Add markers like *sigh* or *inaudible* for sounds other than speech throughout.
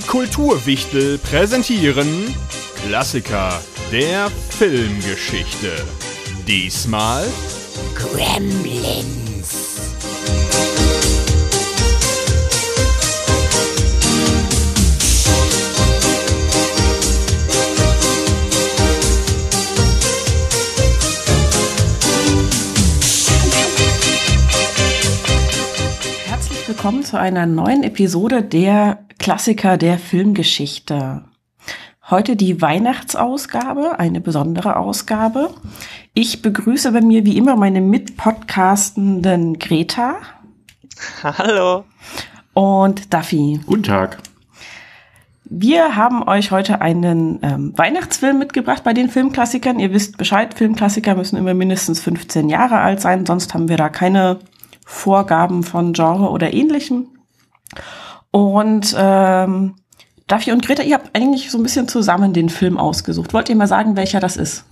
Die Kulturwichtel präsentieren Klassiker der Filmgeschichte. Diesmal Gremlins. Herzlich willkommen zu einer neuen Episode der Klassiker der Filmgeschichte. Heute die Weihnachtsausgabe, eine besondere Ausgabe. Ich begrüße bei mir wie immer meine mitpodcastenden Greta Hallo. und Duffy. Guten Tag. Wir haben euch heute einen ähm, Weihnachtsfilm mitgebracht bei den Filmklassikern. Ihr wisst Bescheid, Filmklassiker müssen immer mindestens 15 Jahre alt sein, sonst haben wir da keine Vorgaben von Genre oder ähnlichem. Und ähm, Duffy und Greta, ihr habt eigentlich so ein bisschen zusammen den Film ausgesucht. Wollt ihr mal sagen, welcher das ist?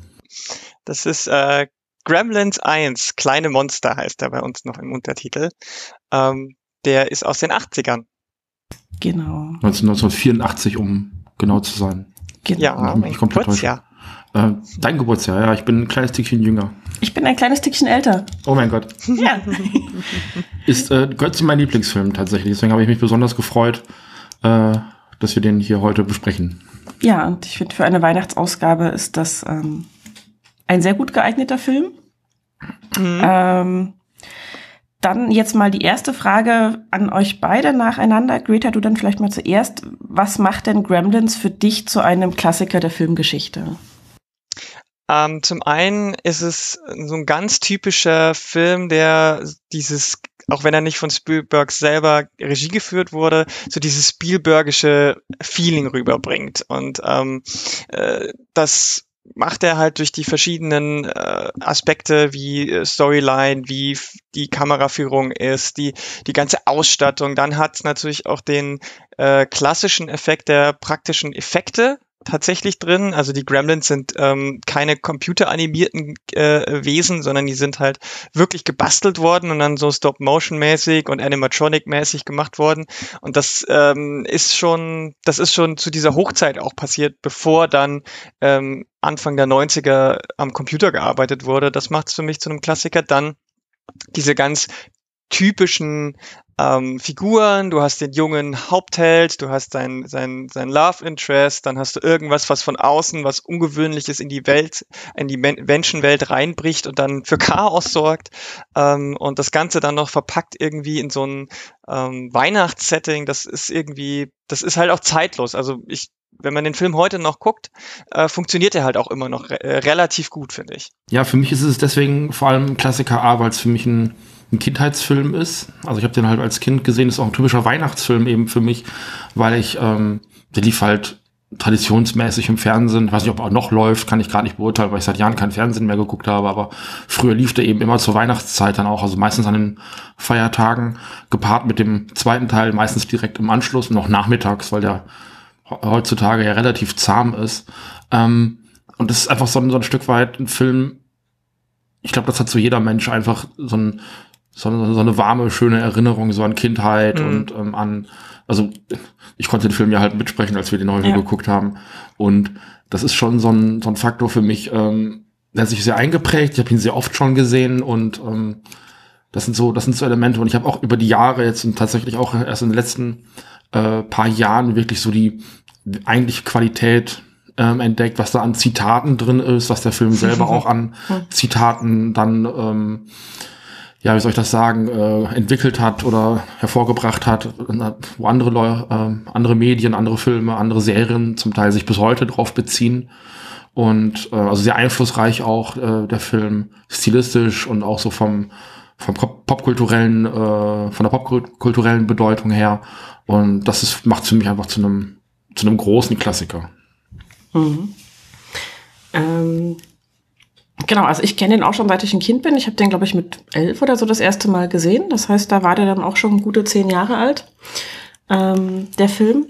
Das ist äh, Gremlins 1, kleine Monster heißt er bei uns noch im Untertitel. Ähm, der ist aus den 80ern. Genau. 1984, um genau zu sein. genau. Ja, Ja, mein ich komplett Geburtsjahr. Äh, dein Geburtsjahr, ja, ich bin ein kleines Stückchen jünger. Ich bin ein kleines Stückchen älter. Oh mein Gott. Ja. *laughs* Ist, äh, gehört zu meinem Lieblingsfilm tatsächlich. Deswegen habe ich mich besonders gefreut, äh, dass wir den hier heute besprechen. ja, und ich finde, für eine Weihnachtsausgabe ist das ähm, ein sehr gut geeigneter Film. Mhm. Ähm, dann jetzt mal die erste Frage an euch beide nacheinander. Greta, du dann vielleicht mal zuerst. Was macht denn Gremlins für dich zu einem Klassiker der Filmgeschichte? Ähm, zum einen ist es so ein ganz typischer Film, der dieses, auch wenn er nicht von Spielberg selber Regie geführt wurde, so dieses Spielbergische Feeling rüberbringt. Und ähm, äh, das macht er halt durch die verschiedenen äh, Aspekte wie äh, Storyline, wie die Kameraführung ist, die die ganze Ausstattung. Dann hat es natürlich auch den äh, klassischen Effekt der praktischen Effekte tatsächlich drin. Also die Gremlins sind ähm, keine computeranimierten äh, Wesen, sondern die sind halt wirklich gebastelt worden und dann so Stop-Motion-mäßig und Animatronic-mäßig gemacht worden. Und das ähm, ist schon, das ist schon zu dieser Hochzeit auch passiert, bevor dann ähm, Anfang der 90er am Computer gearbeitet wurde. Das macht es für mich zu einem Klassiker. Dann diese ganz typischen ähm, Figuren, du hast den jungen Hauptheld, du hast sein, sein, sein Love Interest, dann hast du irgendwas, was von außen, was Ungewöhnliches in die Welt, in die Men Menschenwelt reinbricht und dann für Chaos sorgt ähm, und das Ganze dann noch verpackt irgendwie in so ein ähm, Weihnachtssetting, das ist irgendwie, das ist halt auch zeitlos. Also ich, wenn man den Film heute noch guckt, äh, funktioniert er halt auch immer noch re äh, relativ gut, finde ich. Ja, für mich ist es deswegen vor allem Klassiker A, weil es für mich ein, ein Kindheitsfilm ist. Also ich habe den halt als Kind gesehen, ist auch ein typischer Weihnachtsfilm eben für mich, weil ich, ähm, der lief halt traditionsmäßig im Fernsehen. Ich weiß nicht, ob er noch läuft, kann ich gar nicht beurteilen, weil ich seit Jahren kein Fernsehen mehr geguckt habe, aber früher lief der eben immer zur Weihnachtszeit dann auch, also meistens an den Feiertagen, gepaart mit dem zweiten Teil, meistens direkt im Anschluss und auch nachmittags, weil der he- heutzutage ja relativ zahm ist. Ähm, und das ist einfach so ein, so ein Stück weit ein Film, ich glaube, das hat so jeder Mensch einfach so, ein, so, eine, so eine warme, schöne Erinnerung so an Kindheit Mhm. und ähm, an, also ich konnte den Film ja halt mitsprechen, als wir den heute Ja. geguckt haben. Und das ist schon so ein, so ein Faktor für mich, ähm, der hat sich sehr eingeprägt. Ich habe ihn sehr oft schon gesehen und ähm, das sind so, das sind so Elemente. Und ich habe auch über die Jahre jetzt und tatsächlich auch erst in den letzten äh, paar Jahren wirklich so die eigentliche Qualität ähm, entdeckt, was da an Zitaten drin ist, was der Film selber *laughs* auch an Zitaten dann, ähm, ja, wie soll ich das sagen, äh, entwickelt hat oder hervorgebracht hat, wo andere Leu ähm, andere Medien, andere Filme, andere Serien zum Teil sich bis heute drauf beziehen. Und äh, also sehr einflussreich auch äh, der Film, stilistisch und auch so vom, vom Pop- popkulturellen, äh, von der popkulturellen Bedeutung her. Und das ist, macht für mich einfach zu einem, zu einem großen Klassiker. Mhm. Ähm, genau, also ich kenne den auch schon seit ich ein Kind bin. Ich habe den, glaube ich, mit elf oder so das erste Mal gesehen. Das heißt, da war der dann auch schon gute zehn Jahre alt, ähm, der Film.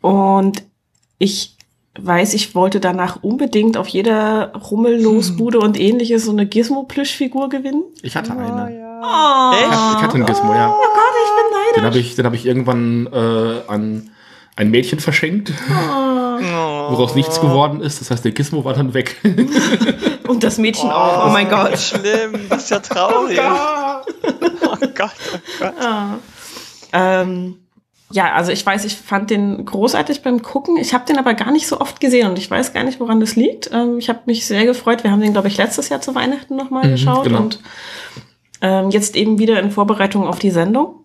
Und ich weiß, ich wollte danach unbedingt auf jeder Rummellosbude und ähnliches so eine Gizmo-Plüschfigur gewinnen. Ich hatte eine. Oh, Ich hatte, ich hatte einen Gizmo, ja. Oh Gott, ich bin Den neidisch. habe ich, den habe ich irgendwann äh, an ein Mädchen verschenkt, Oh. woraus nichts geworden ist. Das heißt, der Gizmo war dann weg. *laughs* Und das Mädchen auch. Oh mein Gott. Schlimm, das ist ja traurig. Oh Gott, oh Gott. Ähm, ja, also ich weiß, ich fand den großartig beim Gucken. Ich habe den aber gar nicht so oft gesehen und ich weiß gar nicht, woran das liegt. Ähm, ich habe mich sehr gefreut. Wir haben den, glaube ich, letztes Jahr zu Weihnachten nochmal Mhm, geschaut genau. und ähm, jetzt eben wieder in Vorbereitung auf die Sendung.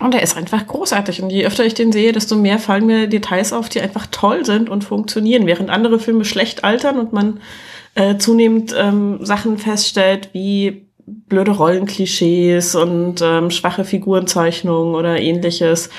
Und er ist einfach großartig. Und je öfter ich den sehe, desto mehr fallen mir Details auf, die einfach toll sind und funktionieren. Während andere Filme schlecht altern und man äh, zunehmend ähm, Sachen feststellt, wie blöde Rollenklischees und ähm, schwache Figurenzeichnungen oder ähnliches.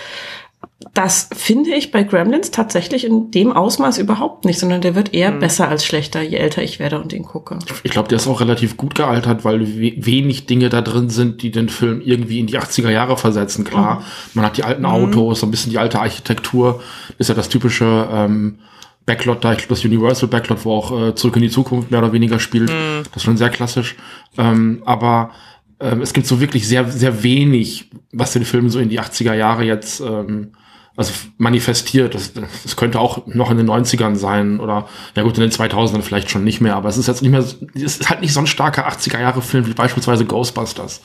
Das finde ich bei Gremlins tatsächlich in dem Ausmaß überhaupt nicht, sondern der wird eher besser als schlechter, je älter ich werde und ihn gucke. Ich glaube, der ist auch relativ gut gealtert, weil we wenig Dinge da drin sind, die den Film irgendwie in die 80er Jahre versetzen. Klar, man hat die alten Autos, so ein bisschen die alte Architektur. Ist ja das typische ähm, Backlot da, ich glaube, das Universal Backlot, wo auch äh, Zurück in die Zukunft mehr oder weniger spielt. Das ist schon sehr klassisch. Ähm, aber ähm, es gibt so wirklich sehr, sehr wenig, was den Film so in die 80er Jahre jetzt ähm, also manifestiert. Das, das könnte auch noch in den 90ern sein oder ja gut, in den 2000ern vielleicht schon nicht mehr, aber es ist jetzt nicht mehr, es ist halt nicht so ein starker 80er Jahre Film wie beispielsweise Ghostbusters.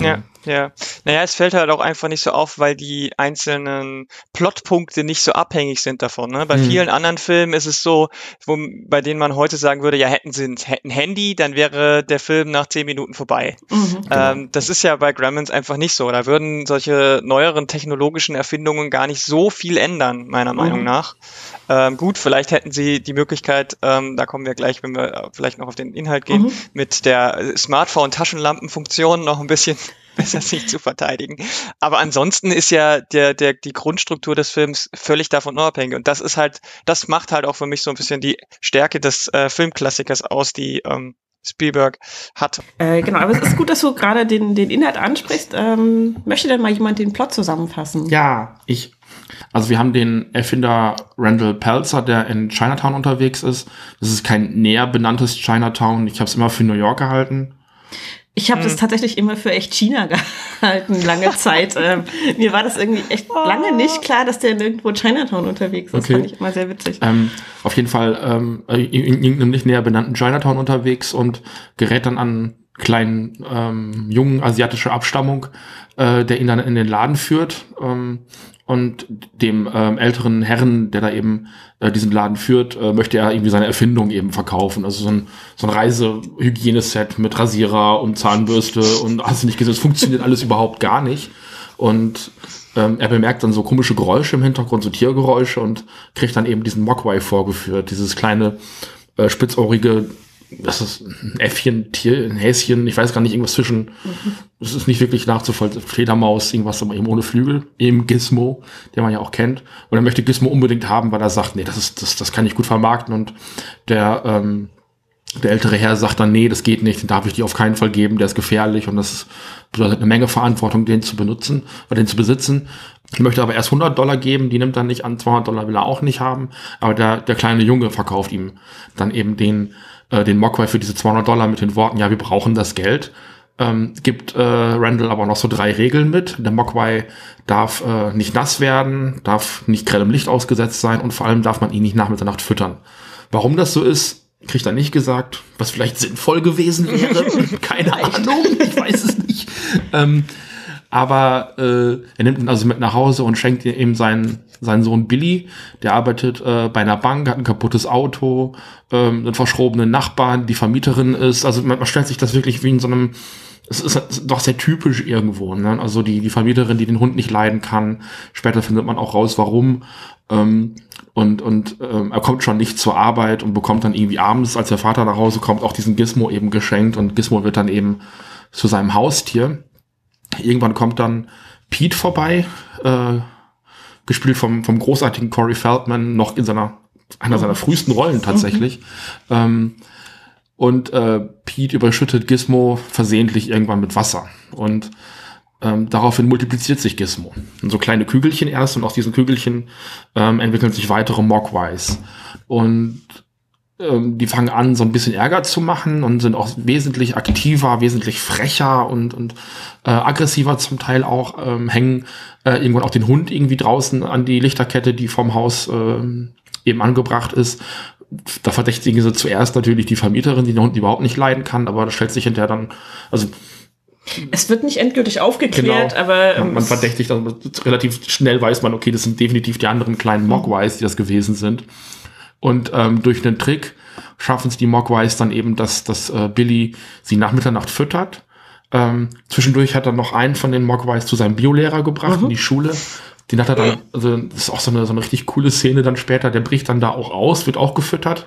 Ja, ja. Naja, es fällt halt auch einfach nicht so auf, weil die einzelnen Plotpunkte nicht so abhängig sind davon. Ne? Bei Mhm. vielen anderen Filmen ist es so, wo, bei denen man heute sagen würde, ja, hätten sie ein, hätten ein Handy, dann wäre der Film nach zehn Minuten vorbei. Mhm. Ähm, das ist ja bei Gremlins einfach nicht so. Da würden solche neueren technologischen Erfindungen gar nicht so viel ändern, meiner Meinung nach. Ähm, gut, vielleicht hätten sie die Möglichkeit, ähm, da kommen wir gleich, wenn wir äh, vielleicht noch auf den Inhalt gehen, mit der äh, Smartphone-Taschenlampenfunktion noch ein bisschen *laughs* besser sich zu verteidigen. Aber ansonsten ist ja der, der, die Grundstruktur des Films völlig davon unabhängig. Und das ist halt, das macht halt auch für mich so ein bisschen die Stärke des äh, Filmklassikers aus, die ähm, Spielberg hat. Äh, genau, aber es ist gut, dass du gerade den, den Inhalt ansprichst. Ähm, möchte denn mal jemand den Plot zusammenfassen? Ja, ich. Also wir haben den Erfinder Randall Pelzer, der in Chinatown unterwegs ist. Das ist kein näher benanntes Chinatown. Ich habe es immer für New York gehalten. Ich habe das tatsächlich immer für echt China *laughs* gehalten, lange Zeit. ähm, mir war das irgendwie echt lange nicht klar, dass der nirgendwo Chinatown unterwegs ist. Das Okay. fand ich immer sehr witzig. Ähm, auf jeden Fall ähm, in in irgendeinem nicht näher benannten Chinatown unterwegs und gerät dann an einen kleinen ähm, jungen asiatischer Abstammung, äh, der ihn dann in den Laden führt ähm, und dem ähm, älteren Herren, der da eben äh, diesen Laden führt, äh, möchte er irgendwie seine Erfindung eben verkaufen. Also so ein, so ein Reisehygieneset mit Rasierer und Zahnbürste und hast du nicht gesehen, es funktioniert alles überhaupt gar nicht. Und ähm, er bemerkt dann so komische Geräusche im Hintergrund, so Tiergeräusche und kriegt dann eben diesen Mogwai vorgeführt, dieses kleine äh, spitzohrige, das ist ein Äffchen, Tier, ein Häschen, ich weiß gar nicht, irgendwas zwischen, es ist nicht wirklich nachzuvollziehen, Fledermaus, irgendwas, aber eben ohne Flügel, eben Gizmo, den man ja auch kennt. Und er möchte Gizmo unbedingt haben, weil er sagt, nee, das ist, das, das kann ich gut vermarkten und der, ähm, der ältere Herr sagt dann, nee, das geht nicht, den darf ich dir auf keinen Fall geben, der ist gefährlich und das bedeutet eine Menge Verantwortung, den zu benutzen oder den zu besitzen. Ich möchte aber erst 100 Dollar geben, die nimmt er nicht an, 200 Dollar will er auch nicht haben, aber der, der kleine Junge verkauft ihm dann eben den, äh, den Mogwai für diese 200 Dollar mit den Worten, ja, wir brauchen das Geld. Ähm, gibt äh, Randall aber noch so drei Regeln mit. Der Mogwai darf äh, nicht nass werden, darf nicht grellem Licht ausgesetzt sein und vor allem darf man ihn nicht nach Mitternacht füttern. Warum das so ist, kriegt er nicht gesagt, was vielleicht sinnvoll gewesen wäre. *laughs* Keine Ahnung, ich weiß es nicht. Ähm, aber äh, er nimmt ihn also mit nach Hause und schenkt ihm seinen, seinen Sohn Billy. Der arbeitet äh, bei einer Bank, hat ein kaputtes Auto, ähm, einen verschrobenen Nachbarn, die Vermieterin ist. Also man, man stellt sich das wirklich wie in so einem es ist doch sehr typisch irgendwo. Ne? Also die, die Vermieterin, die den Hund nicht leiden kann. Später findet man auch raus, warum. Ähm, und und ähm, er kommt schon nicht zur Arbeit und bekommt dann irgendwie abends, als der Vater nach Hause kommt, auch diesen Gizmo eben geschenkt. Und Gizmo wird dann eben zu seinem Haustier. Irgendwann kommt dann Pete vorbei, äh, gespielt vom, vom großartigen Corey Feldman, noch in seiner, einer seiner frühesten Rollen tatsächlich. Ähm, und äh, Pete überschüttet Gizmo versehentlich irgendwann mit Wasser. Und ähm, daraufhin multipliziert sich Gizmo. Und so kleine Kügelchen erst und aus diesen Kügelchen ähm, entwickeln sich weitere Mogwais. Und ähm, die fangen an, so ein bisschen Ärger zu machen und sind auch wesentlich aktiver, wesentlich frecher und, und äh, aggressiver zum Teil auch, ähm, hängen äh, irgendwann auch den Hund irgendwie draußen an die Lichterkette, die vom Haus äh, eben angebracht ist. Da verdächtigen sie zuerst natürlich die Vermieterin, die den Hund überhaupt nicht leiden kann, aber das stellt sich hinterher dann, also es wird nicht endgültig aufgeklärt, genau. aber. Ähm, man, verdächtigt, also relativ schnell weiß man, okay, das sind definitiv die anderen kleinen Mogwais, die das gewesen sind. Und ähm, durch einen Trick schaffen es die Mogwais dann eben, dass, dass äh, Billy sie nach Mitternacht füttert. Ähm, zwischendurch hat er noch einen von den Mogwais zu seinem Biolehrer gebracht mhm. in die Schule. Den hat er dann, also das ist auch so eine, so eine richtig coole Szene dann später, der bricht dann da auch aus, wird auch gefüttert.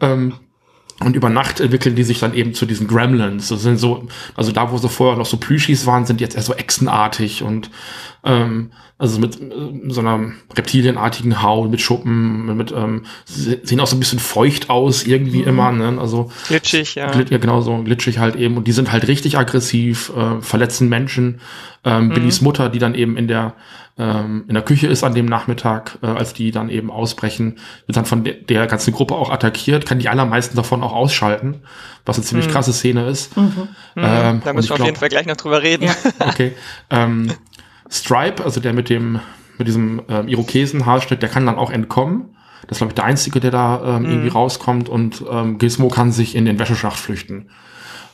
Ähm, und über Nacht entwickeln die sich dann eben zu diesen Gremlins. Das sind so, also da, wo sie vorher noch so Plüschis waren, sind jetzt eher so echsenartig und ähm, also mit äh, so einer reptilienartigen Haut, mit Schuppen, mit ähm, sehen auch so ein bisschen feucht aus, irgendwie mhm. immer, ne? Also glitschig, ja. Glit, ja, genau so, glitschig halt eben. Und die sind halt richtig aggressiv, äh, verletzen Menschen. Ähm, mhm. Billys Mutter, die dann eben in der ähm, in der Küche ist an dem Nachmittag, äh, als die dann eben ausbrechen, wird dann von de der ganzen Gruppe auch attackiert, kann die allermeisten davon auch ausschalten, was eine ziemlich mhm. krasse Szene ist. Mhm. Ähm, da müssen wir auf jeden Fall gleich noch drüber reden. Ja. Okay. Ähm, *laughs* Stripe, also der mit dem mit diesem ähm, Irokesen-Haarschnitt, der kann dann auch entkommen. Das ist, glaube ich, der Einzige, der da ähm, mhm. irgendwie rauskommt und ähm, Gizmo kann sich in den Wäscheschacht flüchten.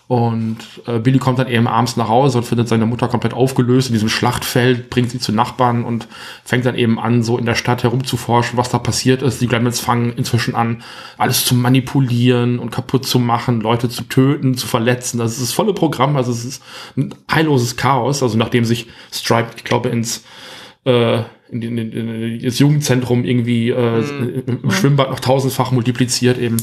Und äh, Billy kommt dann eben abends nach Hause und findet seine Mutter komplett aufgelöst in diesem Schlachtfeld, bringt sie zu Nachbarn und fängt dann eben an, so in der Stadt herumzuforschen, was da passiert ist. Die Gremlins fangen inzwischen an, alles zu manipulieren und kaputt zu machen, Leute zu töten, zu verletzen. Das ist das volle Programm, also es ist ein heilloses Chaos. Also nachdem sich Stripe, ich glaube, ins äh, in, in, in, in das Jugendzentrum irgendwie äh, mhm. im Schwimmbad noch tausendfach multipliziert eben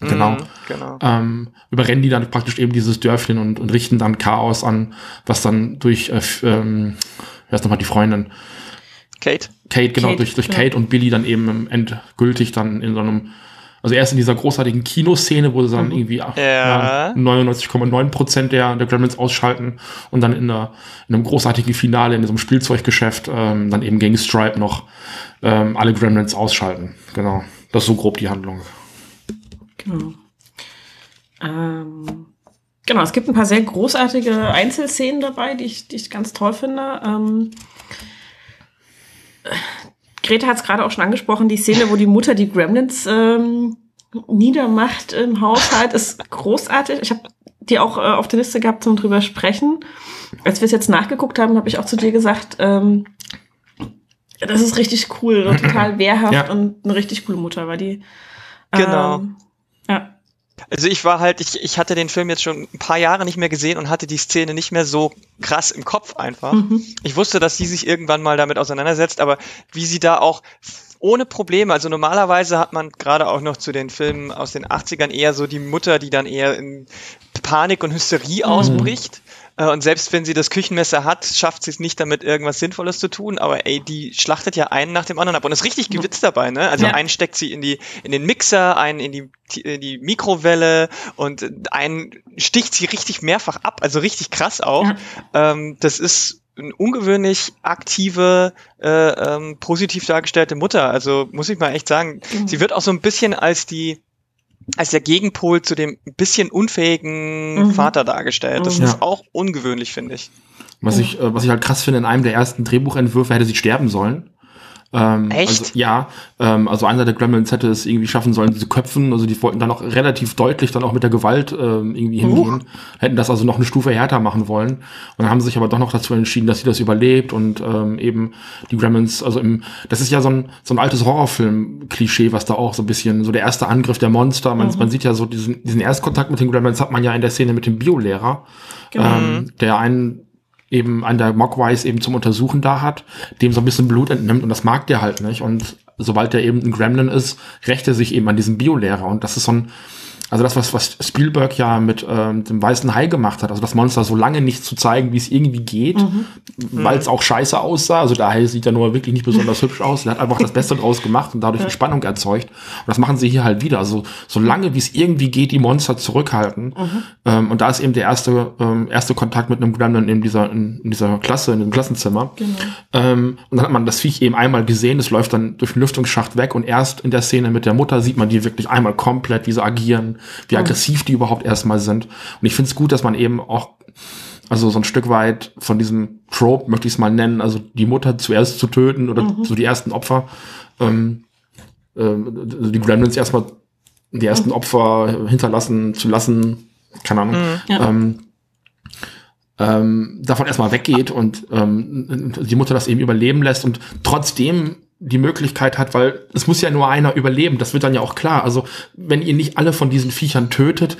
Genau. Mm, genau. Ähm, überrennen die dann praktisch eben dieses Dörfchen und, und richten dann Chaos an, was dann durch, äh, ähm, wer ist nochmal die Freundin? Kate. Kate, genau, Kate, durch, durch ja. Kate und Billy dann eben endgültig dann in so einem, also erst in dieser großartigen Kinoszene, wo sie dann mhm. irgendwie ja. 99,9 Prozent der, der Gremlins ausschalten und dann in, einer, in einem großartigen Finale in diesem Spielzeuggeschäft ähm, dann eben gegen Stripe noch ähm, alle Gremlins ausschalten. Genau. Das ist so grob die Handlung. Genau. Ähm, genau, es gibt ein paar sehr großartige Einzelszenen dabei, die ich, die ich ganz toll finde. Ähm, Greta hat es gerade auch schon angesprochen, die Szene, wo die Mutter die Gremlins ähm, niedermacht im Haushalt, ist großartig. Ich habe die auch äh, auf der Liste gehabt zum drüber sprechen. Als wir es jetzt nachgeguckt haben, habe ich auch zu dir gesagt, ähm, das ist richtig cool, total *clears throat* wehrhaft ja. und eine richtig coole Mutter, weil die genau. Ähm, ja. Also ich war halt, ich, ich hatte den Film jetzt schon ein paar Jahre nicht mehr gesehen und hatte die Szene nicht mehr so krass im Kopf einfach. Mhm. Ich wusste, dass sie sich irgendwann mal damit auseinandersetzt, aber wie sie da auch ohne Probleme, also normalerweise hat man gerade auch noch zu den Filmen aus den 80ern eher so die Mutter, die dann eher in Panik und Hysterie mhm. ausbricht. Äh, und selbst wenn sie das Küchenmesser hat, schafft sie es nicht damit, irgendwas Sinnvolles zu tun. Aber ey, die schlachtet ja einen nach dem anderen ab. Und ist richtig Gewitz dabei, ne? Also ja. einen steckt sie in die, in den Mixer, einen in die, in die Mikrowelle und einen sticht sie richtig mehrfach ab. Also richtig krass auch. Ja. Ähm, das ist eine ungewöhnlich aktive, äh, ähm, positiv dargestellte Mutter. Also muss ich mal echt sagen, mhm. sie wird auch so ein bisschen als die als der Gegenpol zu dem bisschen unfähigen mhm. Vater dargestellt. Das ja. ist auch ungewöhnlich, finde ich. Was ich, äh, was ich halt krass finde, in einem der ersten Drehbuchentwürfe hätte sie sterben sollen. Ähm, Echt? Also, ja, ähm, also einer der Gremlins hätte es irgendwie schaffen sollen, diese Köpfen, also die wollten dann auch relativ deutlich dann auch mit der Gewalt ähm, irgendwie hingehen, uh. hätten das also noch eine Stufe härter machen wollen. Und dann haben sie sich aber doch noch dazu entschieden, dass sie das überlebt und ähm, eben die Gremlins, also im, das ist ja so ein, so ein altes Horrorfilm-Klischee, was da auch so ein bisschen, so der erste Angriff der Monster, man, mhm. man sieht ja so diesen, diesen Erstkontakt mit den Gremlins hat man ja in der Szene mit dem Biolehrer, genau. ähm, der einen eben an der Mogwais eben zum Untersuchen da hat, dem so ein bisschen Blut entnimmt und das mag der halt nicht. Und sobald der eben ein Gremlin ist, rächt er sich eben an diesem Biolehrer. Und das ist so ein, Also das, was, was Spielberg ja mit ähm, dem Weißen Hai gemacht hat, also das Monster so lange nicht zu zeigen, wie es irgendwie geht, mhm. weil es auch scheiße aussah. Also der Hai sieht ja nur wirklich nicht besonders hübsch aus. Er hat einfach das Beste draus gemacht und dadurch ja. Spannung erzeugt. Und das machen sie hier halt wieder. Also so lange, wie es irgendwie geht, die Monster zurückhalten. Mhm. Ähm, und da ist eben der erste, ähm, erste Kontakt mit einem Gremlin in dieser, in, in dieser Klasse, in dem Klassenzimmer. Genau. Ähm, und dann hat man das Viech eben einmal gesehen, es läuft dann durch den Lüftungsschacht weg und erst in der Szene mit der Mutter sieht man die wirklich einmal komplett, wie sie agieren, wie aggressiv die überhaupt erstmal sind. Und ich finde es gut, dass man eben auch also so ein Stück weit von diesem Trope, möchte ich es mal nennen, also die Mutter zuerst zu töten oder mhm. so die ersten Opfer, ähm, äh, die Gremlins erstmal die ersten mhm. Opfer hinterlassen zu lassen, keine Ahnung, mhm. ja. ähm, ähm, davon erstmal weggeht und ähm, die Mutter das eben überleben lässt und trotzdem die Möglichkeit hat, weil es muss ja nur einer überleben, das wird dann ja auch klar. Also wenn ihr nicht alle von diesen Viechern tötet,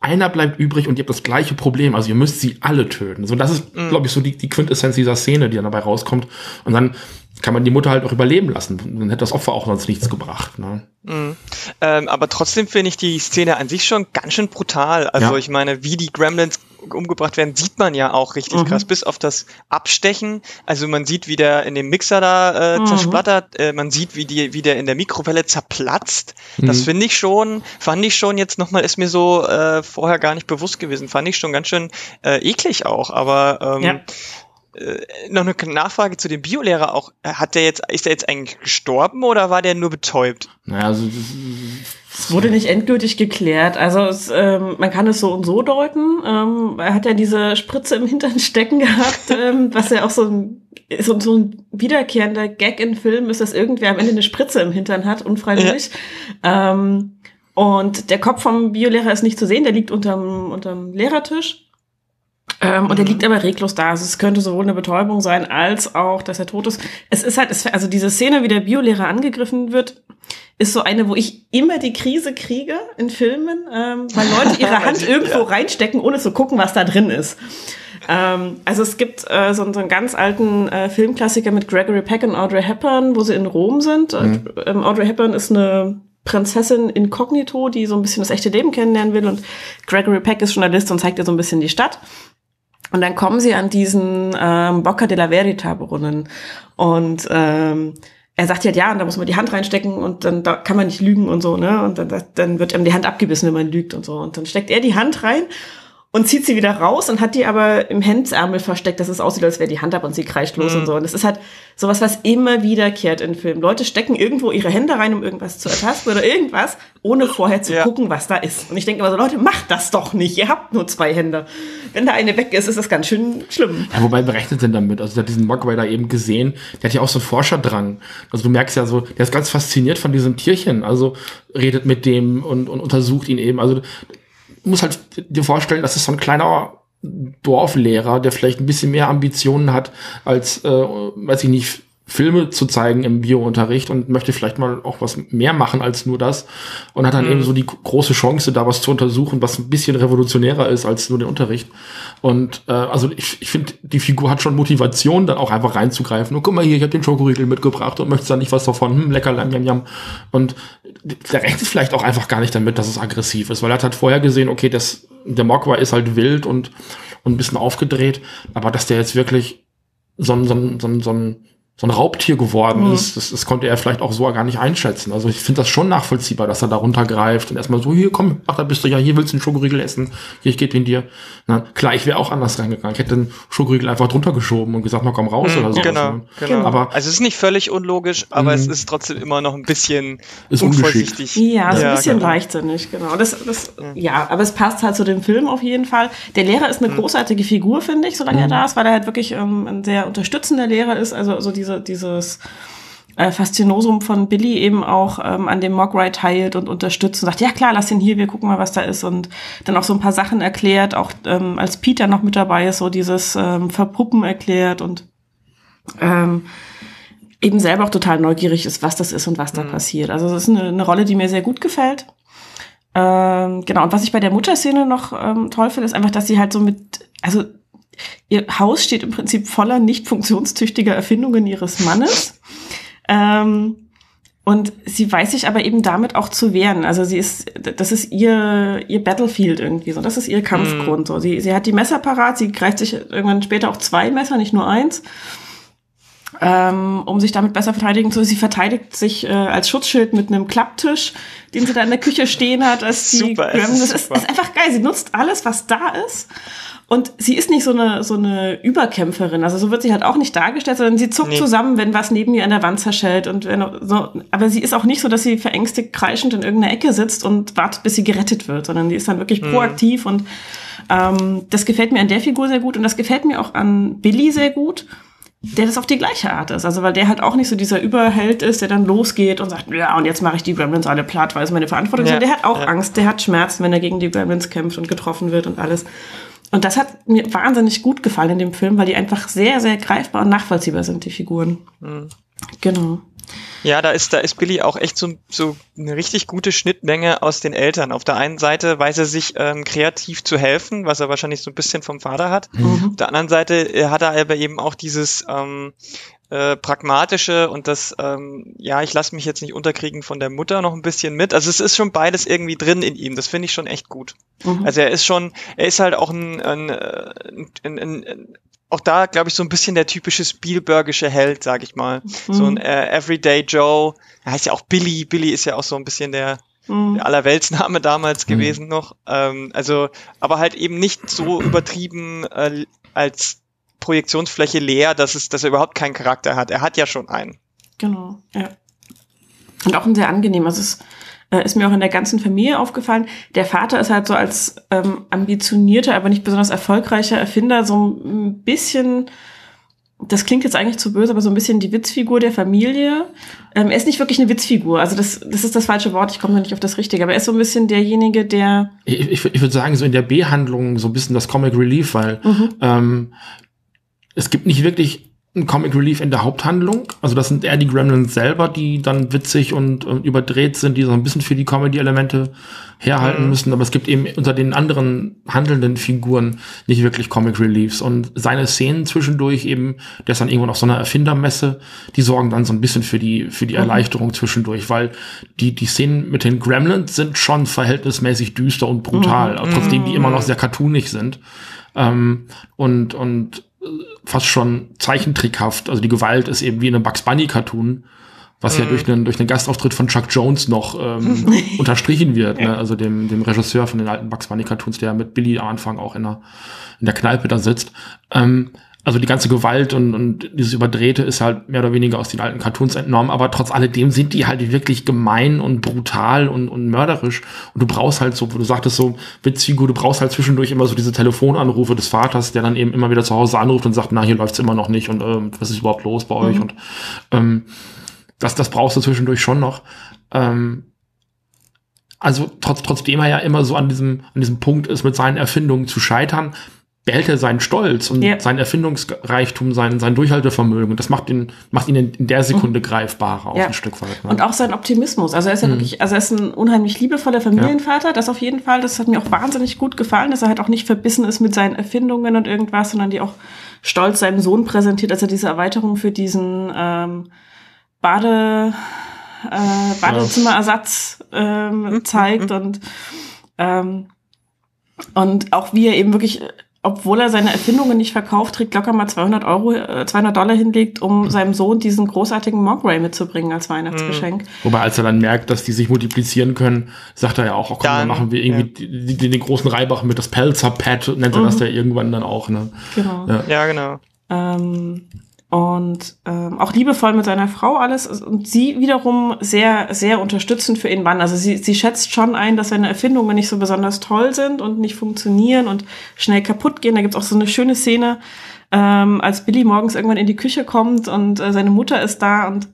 einer bleibt übrig und ihr habt das gleiche Problem. Also ihr müsst sie alle töten. So, das ist, mhm. glaube ich, so die, die Quintessenz dieser Szene, die dann dabei rauskommt. Und dann kann man die Mutter halt auch überleben lassen. Dann hätte das Opfer auch sonst nichts gebracht. Ne? Mhm. Ähm, aber trotzdem finde ich die Szene an sich schon ganz schön brutal. Also ja. ich meine, wie die Gremlins umgebracht werden, sieht man ja auch richtig mhm. krass, bis auf das Abstechen. Also man sieht, wie der in dem Mixer da äh, mhm. zersplattert, äh, man sieht, wie, die, wie der in der Mikrowelle zerplatzt. Mhm. Das finde ich schon, fand ich schon jetzt nochmal, ist mir so äh, vorher gar nicht bewusst gewesen, fand ich schon ganz schön äh, eklig auch, aber ähm, ja. Äh, noch eine Nachfrage zu dem Biolehrer auch. Hat der jetzt, ist der jetzt eigentlich gestorben oder war der nur betäubt? Naja, also es wurde nicht endgültig geklärt. Also es, ähm, man kann es so und so deuten. Ähm, er hat ja diese Spritze im Hintern *laughs* stecken gehabt, ähm, was ja auch so ein, so, so ein wiederkehrender Gag in Filmen ist, dass irgendwer am Ende eine Spritze im Hintern hat, unfreiwillig. Ja. Ähm, und der Kopf vom Biolehrer ist nicht zu sehen, der liegt unterm, unterm Lehrertisch. Ähm, mhm. Und er liegt aber reglos da. Also es könnte sowohl eine Betäubung sein, als auch, dass er tot ist. Es ist halt, es, also diese Szene, wie der Biolehrer angegriffen wird, ist so eine, wo ich immer die Krise kriege in Filmen, ähm, weil Leute ihre *laughs* Hand irgendwo ja. reinstecken, ohne zu gucken, was da drin ist. Ähm, also es gibt äh, so, so einen ganz alten äh, Filmklassiker mit Gregory Peck und Audrey Hepburn, wo sie in Rom sind. Mhm. Ähm, Audrey Hepburn ist eine Prinzessin inkognito, die so ein bisschen das echte Leben kennenlernen will und Gregory Peck ist Journalist und zeigt ihr so ein bisschen die Stadt. Und dann kommen sie an diesen ähm, Bocca della Verita Brunnen und ähm, er sagt ja, ja, und da muss man die Hand reinstecken und dann da kann man nicht lügen und so, ne? Und dann, dann wird ihm die Hand abgebissen, wenn man lügt und so. Und dann steckt er die Hand rein und zieht sie wieder raus und hat die aber im Hemdsärmel versteckt, dass es aussieht, als wäre die Hand ab und sie kreischt los mhm. und so. Und das ist halt sowas, was immer wiederkehrt in Filmen. Leute stecken irgendwo ihre Hände rein, um irgendwas zu ertasten oder irgendwas, ohne vorher zu ja. gucken, was da ist. Und ich denke immer so, Leute, macht das doch nicht. Ihr habt nur zwei Hände. Wenn da eine weg ist, ist das ganz schön schlimm. Ja, wobei berechnet denn damit? Also der hat diesen Mogwai da eben gesehen, der hat ja auch so einen Forscherdrang. Also du merkst ja so, der ist ganz fasziniert von diesem Tierchen. Also redet mit dem und, und untersucht ihn eben. Also muss halt dir vorstellen, das ist so ein kleiner Dorflehrer, der vielleicht ein bisschen mehr Ambitionen hat als, äh, weiß ich nicht, Filme zu zeigen im Biounterricht und möchte vielleicht mal auch was mehr machen als nur das und hat dann mhm. eben so die große Chance, da was zu untersuchen, was ein bisschen revolutionärer ist als nur den Unterricht. Und äh, also ich, ich finde, die Figur hat schon Motivation, dann auch einfach reinzugreifen. Und guck mal hier, ich habe den Schokoriegel mitgebracht und möchtest da nicht was davon, hm, lecker, lam, jam, jam. Und der rechnet vielleicht auch einfach gar nicht damit, dass es aggressiv ist, weil er hat halt vorher gesehen, okay, das, der Mogwai ist halt wild und, und ein bisschen aufgedreht, aber dass der jetzt wirklich so ein, so ein, so ein, so ein so ein Raubtier geworden mhm. ist, das, das konnte er vielleicht auch so gar nicht einschätzen. Also ich finde das schon nachvollziehbar, dass er da runtergreift und erstmal so, hier komm, ach, da bist du ja, hier willst du einen Schokoriegel essen, hier, ich gebe ihn dir. Na, klar, ich wäre auch anders reingegangen. Ich hätte den Schokoriegel einfach drunter geschoben und gesagt, na komm raus mhm, oder so. Genau, ne? genau. Aber, also es ist nicht völlig unlogisch, aber es mhm. ist trotzdem immer noch ein bisschen ist unvorsichtig. Ja, so ein bisschen genau. leichtsinnig, genau. Das, das, ja, aber es passt halt zu dem Film auf jeden Fall. Der Lehrer ist eine mhm. großartige Figur, finde ich, solange er mhm. da ist, weil er halt wirklich ähm, ein sehr unterstützender Lehrer ist, also so diese diese, dieses äh, Faszinosum von Billy eben auch ähm, an dem Mogwai teilt und unterstützt und sagt, ja klar, lass ihn hier, wir gucken mal, was da ist und dann auch so ein paar Sachen erklärt, auch ähm, als Peter noch mit dabei ist, so dieses ähm, Verpuppen erklärt und ähm, eben selber auch total neugierig ist, was das ist und was da mhm. passiert. Also es ist eine, eine Rolle, die mir sehr gut gefällt. Ähm, genau, und was ich bei der Mutterszene noch ähm, toll finde, ist einfach, dass sie halt so mit, also Ihr Haus steht im Prinzip voller nicht funktionstüchtiger Erfindungen ihres Mannes. Ähm, Und sie weiß sich aber eben damit auch zu wehren. Also sie ist, das ist ihr, ihr Battlefield irgendwie so. Das ist ihr Kampfgrund. So. Sie, sie hat die Messer parat, sie greift sich irgendwann später auch zwei Messer, nicht nur eins. Ähm, um sich damit besser verteidigen zu. Sie verteidigt sich äh, als Schutzschild mit einem Klapptisch, den sie da in der Küche stehen hat. Als die Super, Gremlins. ist Das ist, ist einfach geil. Sie nutzt alles, was da ist. Und sie ist nicht so eine, so eine Überkämpferin. Also so wird sie halt auch nicht dargestellt, sondern sie zuckt Nee. zusammen, wenn was neben ihr an der Wand zerschellt. Und wenn, so, aber sie ist auch nicht so, dass sie verängstigt kreischend in irgendeiner Ecke sitzt und wartet, bis sie gerettet wird, sondern die ist dann wirklich proaktiv und ähm, das gefällt mir an der Figur sehr gut und das gefällt mir auch an Billy sehr gut, der das auf die gleiche Art ist. Also weil der halt auch nicht so dieser Überheld ist, der dann losgeht und sagt, ja, und jetzt mache ich die Gremlins alle platt, weil es meine Verantwortung ist. Ja, Und der hat auch ja. Angst, der hat Schmerzen, wenn er gegen die Gremlins kämpft und getroffen wird und alles. Und das hat mir wahnsinnig gut gefallen in dem Film, weil die einfach sehr, sehr greifbar und nachvollziehbar sind, die Figuren. Mhm. Genau. Ja, da ist, da ist Billy auch echt so, so eine richtig gute Schnittmenge aus den Eltern. Auf der einen Seite weiß er sich ähm, kreativ zu helfen, was er wahrscheinlich so ein bisschen vom Vater hat. Mhm. Auf der anderen Seite äh, hat er aber eben auch dieses ähm, äh, pragmatische und das, ähm, ja, ich lasse mich jetzt nicht unterkriegen von der Mutter noch ein bisschen mit. Also es ist schon beides irgendwie drin in ihm. Das finde ich schon echt gut. Mhm. Also er ist schon, er ist halt auch ein, ein, äh, ein, ein, ein auch da, glaube ich, so ein bisschen der typische Spielbergische Held, sag ich mal. So ein äh, Everyday Joe. Er heißt ja auch Billy. Billy ist ja auch so ein bisschen der, Mhm. der Allerweltsname damals gewesen noch. Ähm, also, aber halt eben nicht so übertrieben äh, als Projektionsfläche leer, dass es, dass er überhaupt keinen Charakter hat. Er hat ja schon einen. Genau, ja. Und auch ein sehr angenehm. Also es äh, ist mir auch in der ganzen Familie aufgefallen. Der Vater ist halt so als ähm, ambitionierter, aber nicht besonders erfolgreicher Erfinder so ein bisschen, das klingt jetzt eigentlich zu böse, aber so ein bisschen die Witzfigur der Familie. Ähm, er ist nicht wirklich eine Witzfigur. Also das, das ist das falsche Wort. Ich komme noch nicht auf das Richtige. Aber er ist so ein bisschen derjenige, der Ich, ich, ich würde sagen, so in der B-Handlung so ein bisschen das Comic Relief, weil ähm, es gibt nicht wirklich ein Comic Relief in der Haupthandlung. Also das sind eher die Gremlins selber, die dann witzig und, und überdreht sind, die so ein bisschen für die Comedy-Elemente herhalten müssen. Aber es gibt eben unter den anderen handelnden Figuren nicht wirklich Comic Reliefs. Und seine Szenen zwischendurch eben, der ist dann irgendwann auf so einer Erfindermesse, die sorgen dann so ein bisschen für die, für die Erleichterung zwischendurch, weil die, die Szenen mit den Gremlins sind schon verhältnismäßig düster und brutal, trotzdem die immer noch sehr cartoonig sind. Ähm, und, und äh, fast schon zeichentrickhaft. Also die Gewalt ist eben wie in einem Bugs Bunny Cartoon, was ja durch einen, durch einen Gastauftritt von Chuck Jones noch ähm, *laughs* unterstrichen wird, ne? also dem, dem Regisseur von den alten Bugs Bunny Cartoons, der mit Billy am Anfang auch in der, in der Kneipe da sitzt. Ähm, also die ganze Gewalt und, und dieses Überdrehte ist halt mehr oder weniger aus den alten Cartoons entnommen, aber trotz alledem sind die halt wirklich gemein und brutal und, und mörderisch. Und du brauchst halt so, wo du sagtest so, Witzfigur, du brauchst halt zwischendurch immer so diese Telefonanrufe des Vaters, der dann eben immer wieder zu Hause anruft und sagt, na, hier läuft's immer noch nicht und ähm, was ist überhaupt los bei euch? Und ähm, das, das brauchst du zwischendurch schon noch. Ähm, also trotz, trotzdem er ja immer so an diesem, an diesem Punkt ist, mit seinen Erfindungen zu scheitern, behält er seinen Stolz und Ja. seinen Erfindungsreichtum, sein, sein Durchhaltevermögen. Und das macht ihn, macht ihn in, der Sekunde greifbarer, auch Ja. ein Stück weit. Ne? Und auch sein Optimismus. Also er ist ja wirklich, also er ist ein unheimlich liebevoller Familienvater, das auf jeden Fall. Das hat mir auch wahnsinnig gut gefallen, dass er halt auch nicht verbissen ist mit seinen Erfindungen und irgendwas, sondern die auch stolz seinem Sohn präsentiert, als er diese Erweiterung für diesen ähm, Bade, äh, Badezimmerersatz ähm, zeigt und ähm, und auch wie er eben wirklich, obwohl er seine Erfindungen nicht verkauft, trägt locker mal 200 Euro, äh, 200 Dollar hinlegt, um seinem Sohn diesen großartigen Mogwai mitzubringen als Weihnachtsgeschenk. Wobei, als er dann merkt, dass die sich multiplizieren können, sagt er ja auch, oh, komm, dann Dann, machen wir irgendwie die, die, den großen Reibach mit das Pelzer-Pad, nennt er das ja irgendwann dann auch. Ne? Genau. Ja. Ja, genau. Ähm, und ähm, auch liebevoll mit seiner Frau alles und sie wiederum sehr sehr unterstützend für ihren Mann. Also sie sie schätzt schon ein, dass seine Erfindungen nicht so besonders toll sind und nicht funktionieren und schnell kaputt gehen. Da gibt's auch so eine schöne Szene, ähm, als Billy morgens irgendwann in die Küche kommt und äh, seine Mutter ist da und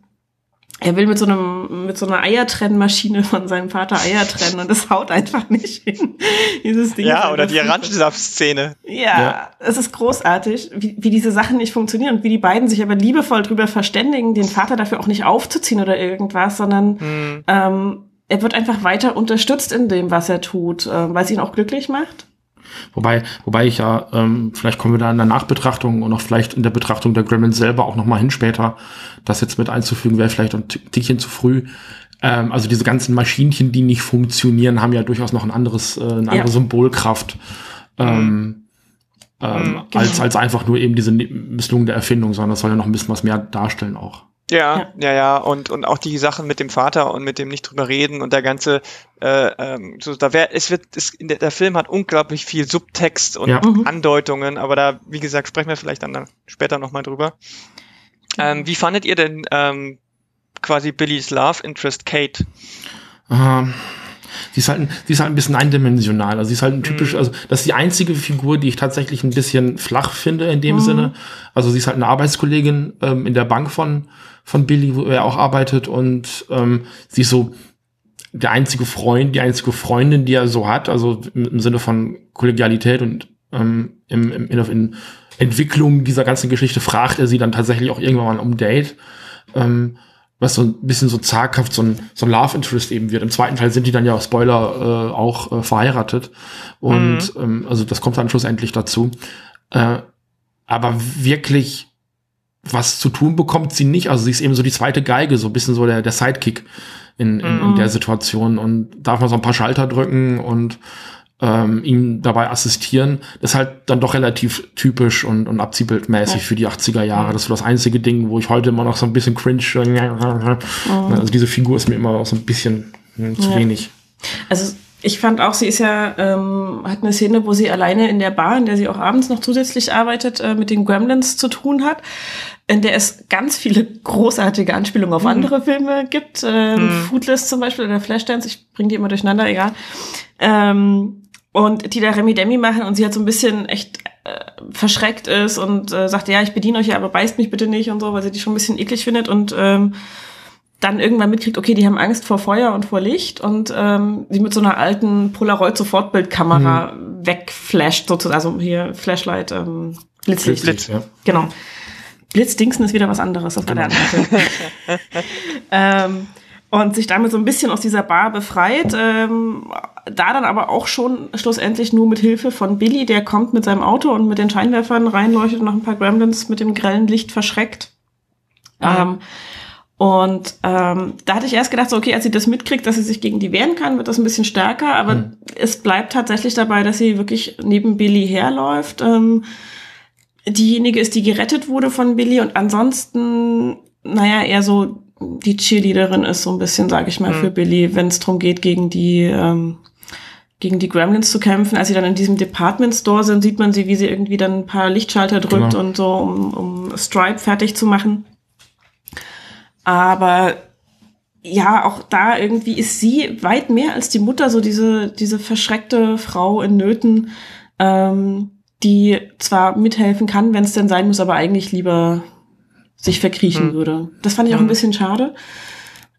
er will mit so einem mit so einer Eiertrennmaschine von seinem Vater Eier trennen und das haut einfach nicht hin. *laughs* Dieses Ding Ja, oder die Orangensaft-Szene. ja, Ja. es ist großartig, wie, wie diese Sachen nicht funktionieren und wie die beiden sich aber liebevoll drüber verständigen, den Vater dafür auch nicht aufzuziehen oder irgendwas, sondern Hm. ähm, er wird einfach weiter unterstützt in dem, was er tut, äh, weil es ihn auch glücklich macht. Wobei, wobei ich ja, ähm, vielleicht kommen wir da in der Nachbetrachtung und auch vielleicht in der Betrachtung der Gremlins selber auch nochmal hin später, das jetzt mit einzufügen, wäre vielleicht ein Tickchen zu früh. Ähm, also diese ganzen Maschinchen, die nicht funktionieren, haben ja durchaus noch ein anderes, äh, eine andere ja. Symbolkraft. Ähm, ähm, mhm, genau. als, als einfach nur eben diese misslungene Erfindung, sondern das soll ja noch ein bisschen was mehr darstellen auch. Ja, ja, ja, und und auch die Sachen mit dem Vater und mit dem nicht drüber reden und der ganze, äh, ähm, so da wäre, es wird, es, der, der Film hat unglaublich viel Subtext und ja. Mhm. Andeutungen, aber da, wie gesagt, sprechen wir vielleicht dann später nochmal drüber. Ähm, wie fandet ihr denn ähm, quasi Billys Love Interest Kate? Ähm, sie ist halt, sie ist halt ein bisschen eindimensional. Also sie ist halt ein typisch, mhm. also das ist die einzige Figur, die ich tatsächlich ein bisschen flach finde in dem mhm. Sinne. Also sie ist halt eine Arbeitskollegin ähm, in der Bank von von Billy, wo er auch arbeitet und ähm, sie ist so der einzige Freund, die einzige Freundin, die er so hat, also im, im Sinne von Kollegialität und ähm, im, im, in, in Entwicklung dieser ganzen Geschichte fragt er sie dann tatsächlich auch irgendwann mal um Date. Ähm, was so ein bisschen so zaghaft so ein, so ein Love Interest eben wird. Im zweiten Teil sind die dann ja, Spoiler, äh, auch äh, verheiratet. Und mhm. ähm, also das kommt dann schlussendlich dazu. Äh, aber wirklich was zu tun bekommt sie nicht. Also sie ist eben so die zweite Geige, so ein bisschen so der, der Sidekick in, in, in mhm. der Situation und darf mal so ein paar Schalter drücken und ähm, ihm dabei assistieren. Das ist halt dann doch relativ typisch und, und abziehbildmäßig ja. für die 80er Jahre. Das ist so das einzige Ding, wo ich heute immer noch so ein bisschen cringe. Mhm. Also diese Figur ist mir immer auch so ein bisschen hm, zu ja. wenig. Also ich fand auch, sie ist ja, ähm, hat eine Szene, wo sie alleine in der Bar, in der sie auch abends noch zusätzlich arbeitet, äh, mit den Gremlins zu tun hat in der es ganz viele großartige Anspielungen auf mhm. andere Filme gibt. Ähm, mhm. Foodless zum Beispiel oder Flashdance, ich bringe die immer durcheinander, egal. Ähm, und die da Remi Demi machen und sie hat so ein bisschen echt äh, verschreckt ist und äh, sagt, ja, ich bediene euch ja, aber beißt mich bitte nicht und so, weil sie die schon ein bisschen eklig findet und ähm, dann irgendwann mitkriegt, okay, die haben Angst vor Feuer und vor Licht und ähm, sie mit so einer alten Polaroid-Sofortbildkamera mhm. wegflasht, sozusagen, also hier Flashlight, ähm, Blitzlicht. Blitz, ja. Genau. Blitzdingsen ist wieder was anderes, das war der genau. andere *laughs* ähm, und sich damit so ein bisschen aus dieser Bar befreit. Ähm, da dann aber auch schon schlussendlich nur mit Hilfe von Billy, der kommt mit seinem Auto und mit den Scheinwerfern reinleuchtet und noch ein paar Gremlins mit dem grellen Licht verschreckt. Mhm. Ähm, und ähm, da hatte ich erst gedacht, so, okay, als sie das mitkriegt, dass sie sich gegen die wehren kann, wird das ein bisschen stärker. Aber mhm. es bleibt tatsächlich dabei, dass sie wirklich neben Billy herläuft. Ähm, diejenige ist, die gerettet wurde von Billy und ansonsten, naja, eher so die Cheerleaderin ist so ein bisschen, sage ich mal, mhm. für Billy, wenn es darum geht, gegen die ähm, gegen die Gremlins zu kämpfen. Als sie dann in diesem Department Store sind, sieht man sie, wie sie irgendwie dann ein paar Lichtschalter drückt genau. und so, um, um Stripe fertig zu machen. Aber ja, auch da irgendwie ist sie weit mehr als die Mutter, so diese, diese verschreckte Frau in Nöten. Ähm, die zwar mithelfen kann, wenn es denn sein muss, aber eigentlich lieber sich verkriechen hm. würde. Das fand ich auch ein bisschen schade.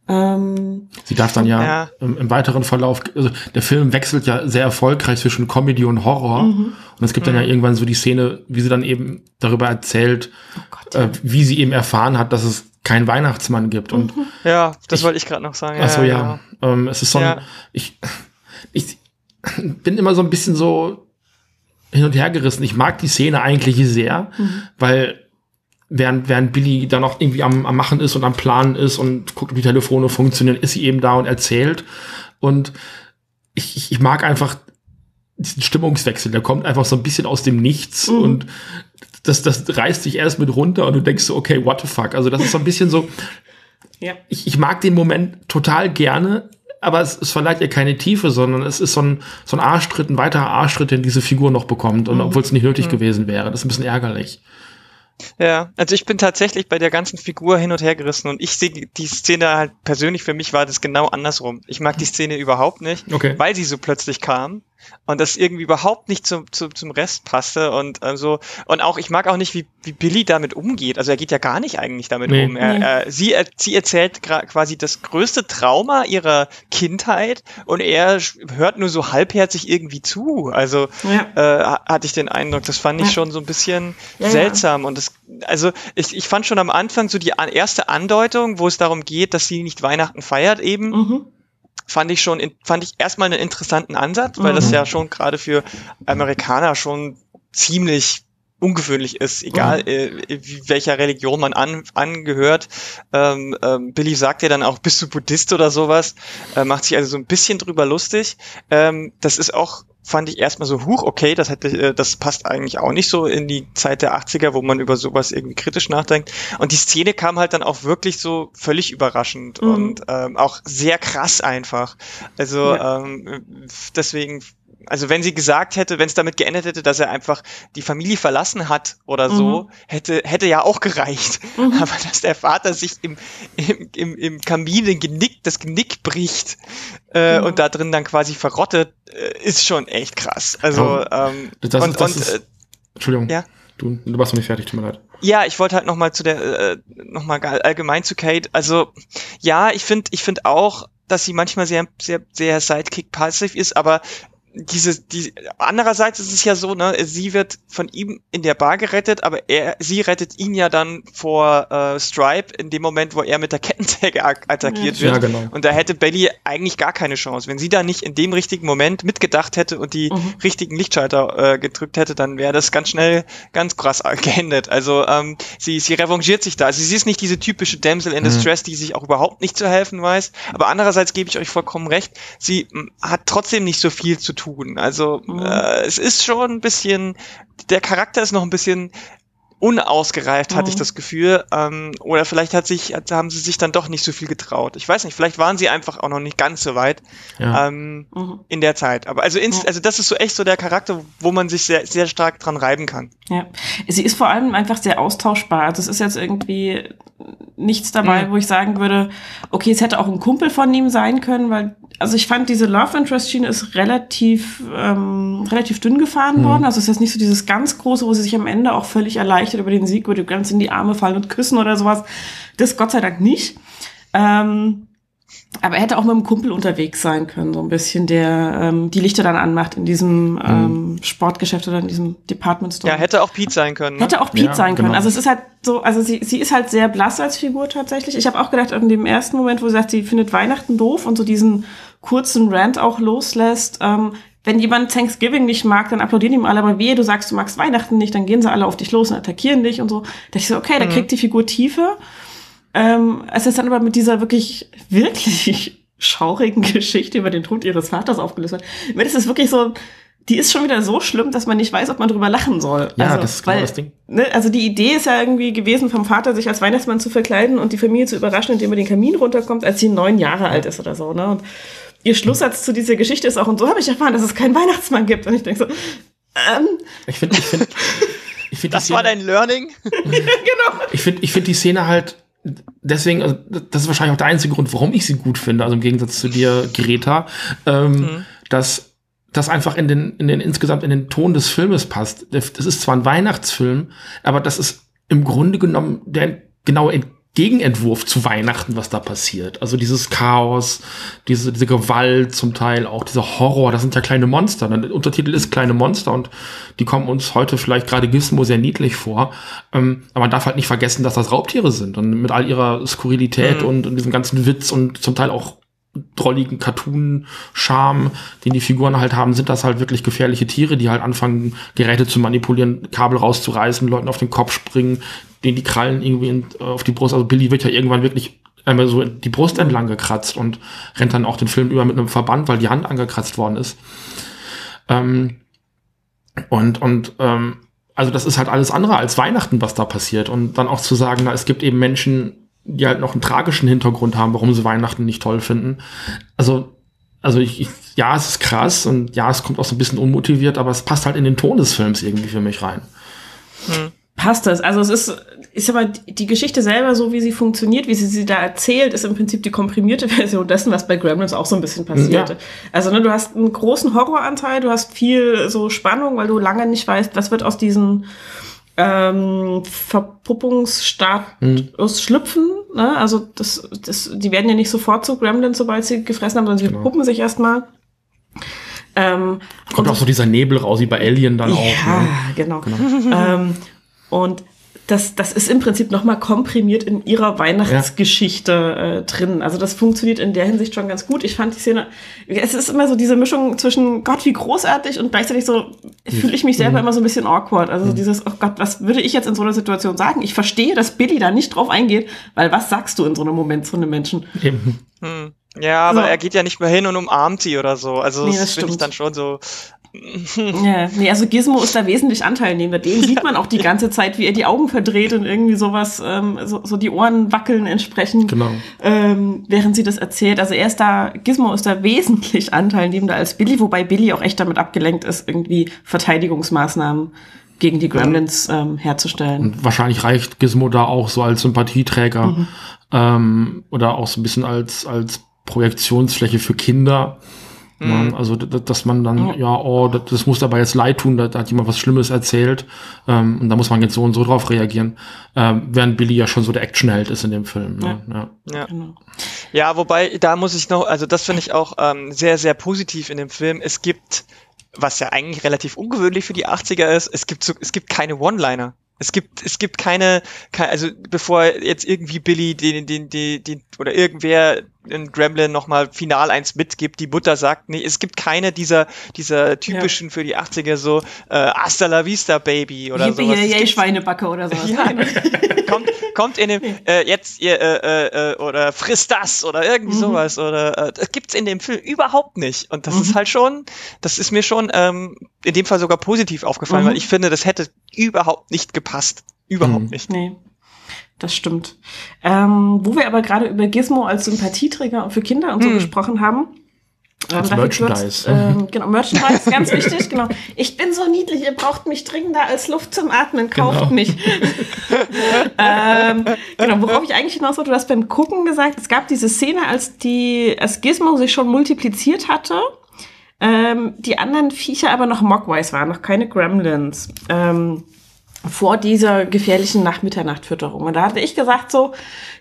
Ähm, Sie darf dann ja, ja. Im, Im, weiteren Verlauf, also der Film wechselt ja sehr erfolgreich zwischen Comedy und Horror. Mhm. Und es gibt mhm. dann ja mhm. irgendwann so die Szene, wie sie dann eben darüber erzählt, oh Gott, ja. äh, wie sie eben erfahren hat, dass es keinen Weihnachtsmann gibt. Und ja, das ich, wollte ich gerade noch sagen. Ach so, ja. ja. Genau. Ähm, es ist so ein, ich, ich bin immer so ein bisschen so hin und her gerissen. Ich mag die Szene eigentlich sehr, mhm. weil während, während Billy da noch irgendwie am, am Machen ist und am Planen ist und guckt, ob die Telefone funktionieren, ist sie eben da und erzählt. Und ich, ich, ich mag einfach diesen Stimmungswechsel, der kommt einfach so ein bisschen aus dem Nichts mhm. und das, das reißt sich erst mit runter und du denkst so, okay, what the fuck? Also das ist so ein bisschen so, *laughs* ja. ich, ich mag den Moment total gerne, aber es, es verleiht ihr keine Tiefe, sondern es ist so ein, so ein Arschtritt, ein weiterer Arschtritt, den diese Figur noch bekommt, und mhm. obwohl es nicht nötig mhm. gewesen wäre. Das ist ein bisschen ärgerlich. Ja, also ich bin tatsächlich bei der ganzen Figur hin und her gerissen und ich sehe die Szene halt persönlich für mich war das genau andersrum. Ich mag die Szene überhaupt nicht, okay. weil sie so plötzlich kam und das irgendwie überhaupt nicht zum, zum, zum Rest passte. Und äh, so und auch ich mag auch nicht wie, wie Billy damit umgeht. Also er geht ja gar nicht eigentlich damit nee. um. Er, er, sie, er, sie erzählt quasi das größte Trauma ihrer Kindheit und er hört nur so halbherzig irgendwie zu. Also ja. äh, hatte ich den Eindruck das fand ich ja. schon so ein bisschen ja, seltsam. Und das also ich, ich fand schon am Anfang so die erste Andeutung wo es darum geht dass sie nicht Weihnachten feiert eben. Mhm fand ich schon, fand ich erstmal einen interessanten Ansatz, weil mhm. das ja schon gerade für Amerikaner schon ziemlich ungewöhnlich ist, egal mhm. äh, welcher Religion man an, angehört. Ähm, ähm, Billy sagt ja dann auch, bist du Buddhist oder sowas, äh, macht sich also so ein bisschen drüber lustig. Ähm, das ist auch fand ich erstmal so, huch, okay, das hätte, äh, das passt eigentlich auch nicht so in die Zeit der 80er, wo man über sowas irgendwie kritisch nachdenkt. Und die Szene kam halt dann auch wirklich so völlig überraschend mhm. und ähm, auch sehr krass einfach. Also ja. ähm, deswegen also wenn sie gesagt hätte, wenn es damit geendet hätte, dass er einfach die Familie verlassen hat oder so, mhm. hätte, hätte ja auch gereicht. Mhm. *laughs* Aber dass der Vater sich im, im, im, im Kamin den Genick, das Genick bricht äh, mhm. und da drin dann quasi verrottet, äh, ist schon echt krass. Also, ähm, das, und, das und, ist, äh, Entschuldigung. Ja? Du, du warst noch nicht fertig, tut mir leid. Ja, ich wollte halt noch mal zu der, äh, noch mal allgemein zu Kate. Also, ja, ich finde, ich finde auch, dass sie manchmal sehr, sehr, sehr Sidekick-passiv ist, aber diese, die, andererseits ist es ja so, ne, sie wird von ihm in der Bar gerettet, aber er, sie rettet ihn ja dann vor äh, Stripe in dem Moment, wo er mit der Kettensäge attackiert ja, wird. Ja, genau. Und da hätte Belly eigentlich gar keine Chance. Wenn sie da nicht in dem richtigen Moment mitgedacht hätte und die mhm. richtigen Lichtschalter äh, gedrückt hätte, dann wäre das ganz schnell ganz krass geendet. Also ähm, sie, sie revanchiert sich da. Also sie ist nicht diese typische Damsel in Distress, mhm. die sich auch überhaupt nicht zu helfen weiß. Aber andererseits gebe ich euch vollkommen recht, sie hat trotzdem nicht so viel zu tun tun. Also mhm. äh, es ist schon ein bisschen, der Charakter ist noch ein bisschen unausgereift, hatte ich mhm. das Gefühl. Ähm, oder vielleicht hat sich, haben sie sich dann doch nicht so viel getraut. Ich weiß nicht, vielleicht waren sie einfach auch noch nicht ganz so weit ja. ähm, mhm. in der Zeit. Aber also, ins, also das ist so echt so der Charakter, wo man sich sehr, sehr stark dran reiben kann. Ja, sie ist vor allem einfach sehr austauschbar. Das ist jetzt irgendwie nichts dabei, mhm. wo ich sagen würde, okay, es hätte auch ein Kumpel von ihm sein können, weil also ich fand diese Love Interest Schiene ist relativ ähm, relativ dünn gefahren mhm. worden. Also es ist jetzt nicht so dieses ganz große, wo sie sich am Ende auch völlig erleichtert über den Sieg, würde ganz in die Arme fallen und küssen oder sowas. Das Gott sei Dank nicht. Ähm, aber er hätte auch mit einem Kumpel unterwegs sein können, so ein bisschen, der ähm, die Lichter dann anmacht in diesem mhm. ähm, Sportgeschäft oder in diesem Department Store. Ja, hätte auch Pete sein können. Ne? Hätte auch Pete ja, sein können. Genau. Also es ist halt so, also sie, sie ist halt sehr blass als Figur tatsächlich. Ich habe auch gedacht, in dem ersten Moment, wo sie sagt, sie findet Weihnachten doof und so diesen kurzen Rant auch loslässt, ähm, wenn jemand Thanksgiving nicht mag, dann applaudieren ihm alle, aber wehe, du sagst, du magst Weihnachten nicht, dann gehen sie alle auf dich los und attackieren dich und so. Da dachte ich so, okay, da mhm. kriegt die Figur Tiefe. Ähm, es ist dann aber mit dieser wirklich, wirklich *laughs* schaurigen Geschichte über den Tod ihres Vaters aufgelöst wird. Weil das ist wirklich so, die ist schon wieder so schlimm, dass man nicht weiß, ob man drüber lachen soll. Ja, also, das ist genau weil, das Ding. Ne, also die Idee ist ja irgendwie gewesen, vom Vater sich als Weihnachtsmann zu verkleiden und die Familie zu überraschen, indem er den Kamin runterkommt, als sie neun Jahre alt ist oder so. Ne? Und ihr Schlusssatz zu dieser Geschichte ist auch, und so habe ich erfahren, dass es keinen Weihnachtsmann gibt. Und ich denke so, ähm. Ich finde, ich finde, *laughs* ich finde, das Szene, war dein Learning? genau. *laughs* Ich finde, ich finde die Szene halt deswegen, also das ist wahrscheinlich auch der einzige Grund, warum ich sie gut finde, also im Gegensatz zu dir, Greta, ähm, mhm. dass das einfach in den, in den insgesamt in den Ton des Filmes passt. Das ist zwar ein Weihnachtsfilm, aber das ist im Grunde genommen der genaue Gegenentwurf zu Weihnachten, was da passiert. Also dieses Chaos, diese, diese Gewalt zum Teil, auch dieser Horror, das sind ja kleine Monster. Der Untertitel ist kleine Monster und die kommen uns heute vielleicht gerade Gizmo sehr niedlich vor. Ähm, aber man darf halt nicht vergessen, dass das Raubtiere sind und mit all ihrer Skurrilität mhm. und, und diesem ganzen Witz und zum Teil auch drolligen Cartoon-Charme, den die Figuren halt haben, sind das halt wirklich gefährliche Tiere, die halt anfangen, Geräte zu manipulieren, Kabel rauszureißen, Leuten auf den Kopf springen, den die Krallen irgendwie in, äh, auf die Brust, also Billy wird ja irgendwann wirklich einmal so die Brust entlang gekratzt und rennt dann auch den Film über mit einem Verband, weil die Hand angekratzt worden ist. Ähm, und und ähm, also das ist halt alles andere als Weihnachten, was da passiert. Und dann auch zu sagen, na, es gibt eben Menschen, die halt noch einen tragischen Hintergrund haben, warum sie Weihnachten nicht toll finden. Also, also ich, ich ja, es ist krass und ja, es kommt auch so ein bisschen unmotiviert, aber es passt halt in den Ton des Films irgendwie für mich rein. Hm passt das. Also es ist, ist aber die Geschichte selber, so wie sie funktioniert, wie sie sie da erzählt, ist im Prinzip die komprimierte *laughs* Version dessen, was bei Gremlins auch so ein bisschen passierte. Ja. Also ne, du hast einen großen Horroranteil, du hast viel so Spannung, weil du lange nicht weißt, was wird aus diesen ähm, Verpuppungsstatus mhm. schlüpfen. Ne? Also das, das, die werden ja nicht sofort zu Gremlins, sobald sie gefressen haben, sondern sie genau. puppen sich erstmal. Ähm, Kommt auch so dieser Nebel raus, wie bei Alien dann ja, auch. Ja, ne? genau. genau. ähm, und das, das ist im Prinzip nochmal komprimiert in ihrer Weihnachtsgeschichte ja. äh, drin. Also das funktioniert in der Hinsicht schon ganz gut. Ich fand die Szene, es ist immer so diese Mischung zwischen Gott, wie großartig und gleichzeitig so fühle ich mich selber mhm. immer so ein bisschen awkward. Also mhm. dieses, oh Gott, was würde ich jetzt in so einer Situation sagen? Ich verstehe, dass Billy da nicht drauf eingeht, weil was sagst du in so einem Moment zu einem Menschen? Eben. Hm. Ja, aber so. er geht ja nicht mehr hin und umarmt sie oder so. Also nee, das, das finde ich dann schon so, ja, nee, also Gizmo ist da wesentlich anteilnehmender. Den sieht man auch die *laughs* ganze Zeit, wie er die Augen verdreht und irgendwie sowas, ähm, so, so die Ohren wackeln entsprechend, genau. ähm, während sie das erzählt. Also er ist da, Gizmo ist da wesentlich anteilnehmender als Billy, wobei Billy auch echt damit abgelenkt ist, irgendwie Verteidigungsmaßnahmen gegen die Gremlins ähm, herzustellen. Und wahrscheinlich reicht Gizmo da auch so als Sympathieträger mhm. ähm, oder auch so ein bisschen als, als Projektionsfläche für Kinder Mhm. Also, dass man dann, ja, oh, das, das muss dabei jetzt leid tun, da, da hat jemand was Schlimmes erzählt ähm, und da muss man jetzt so und so drauf reagieren, ähm, während Billy ja schon so der Actionheld ist in dem Film. Ne? Ja. Ja. Ja. Genau. ja, wobei, da muss ich noch, also das finde ich auch ähm, sehr, sehr positiv in dem Film. Es gibt, was ja eigentlich relativ ungewöhnlich für die 80er ist, es gibt so, es gibt keine One-Liner. Es gibt, es gibt keine, keine, also bevor jetzt irgendwie Billy den, den, den, den, oder irgendwer in Gremlin nochmal final eins mitgibt. Die Mutter sagt, nee, es gibt keine dieser, dieser typischen ja. für die 80er so, äh, Hasta la vista, Baby oder so. sowas. Yay, Schweinebacke oder *laughs* sowas. Ja, kommt, kommt in dem, *laughs* äh, jetzt, ihr, äh, äh, oder frisst das oder irgendwie mhm. sowas oder, äh, das gibt's in dem Film überhaupt nicht. Und das mhm. ist halt schon, das ist mir schon, ähm, in dem Fall sogar positiv aufgefallen, mhm. weil ich finde, das hätte überhaupt nicht gepasst. Überhaupt mhm. nicht. Nee das stimmt. Ähm, wo wir aber gerade über Gizmo als Sympathieträger für Kinder und so hm. gesprochen haben. Ähm, als Merchandise. Kurz, ähm, genau, Merchandise, ganz wichtig, *laughs* genau. Ich bin so niedlich, ihr braucht mich dringender als Luft zum Atmen, kauft genau. mich. *laughs* ähm, genau, worauf ich eigentlich hinaus wollte, du hast beim Gucken gesagt, es gab diese Szene, als die, als Gizmo sich schon multipliziert hatte, ähm, die anderen Viecher aber noch Mogwais waren, noch keine Gremlins. Ähm, vor dieser gefährlichen Nach-Mitternacht-Fütterung. Und da hatte ich gesagt, so,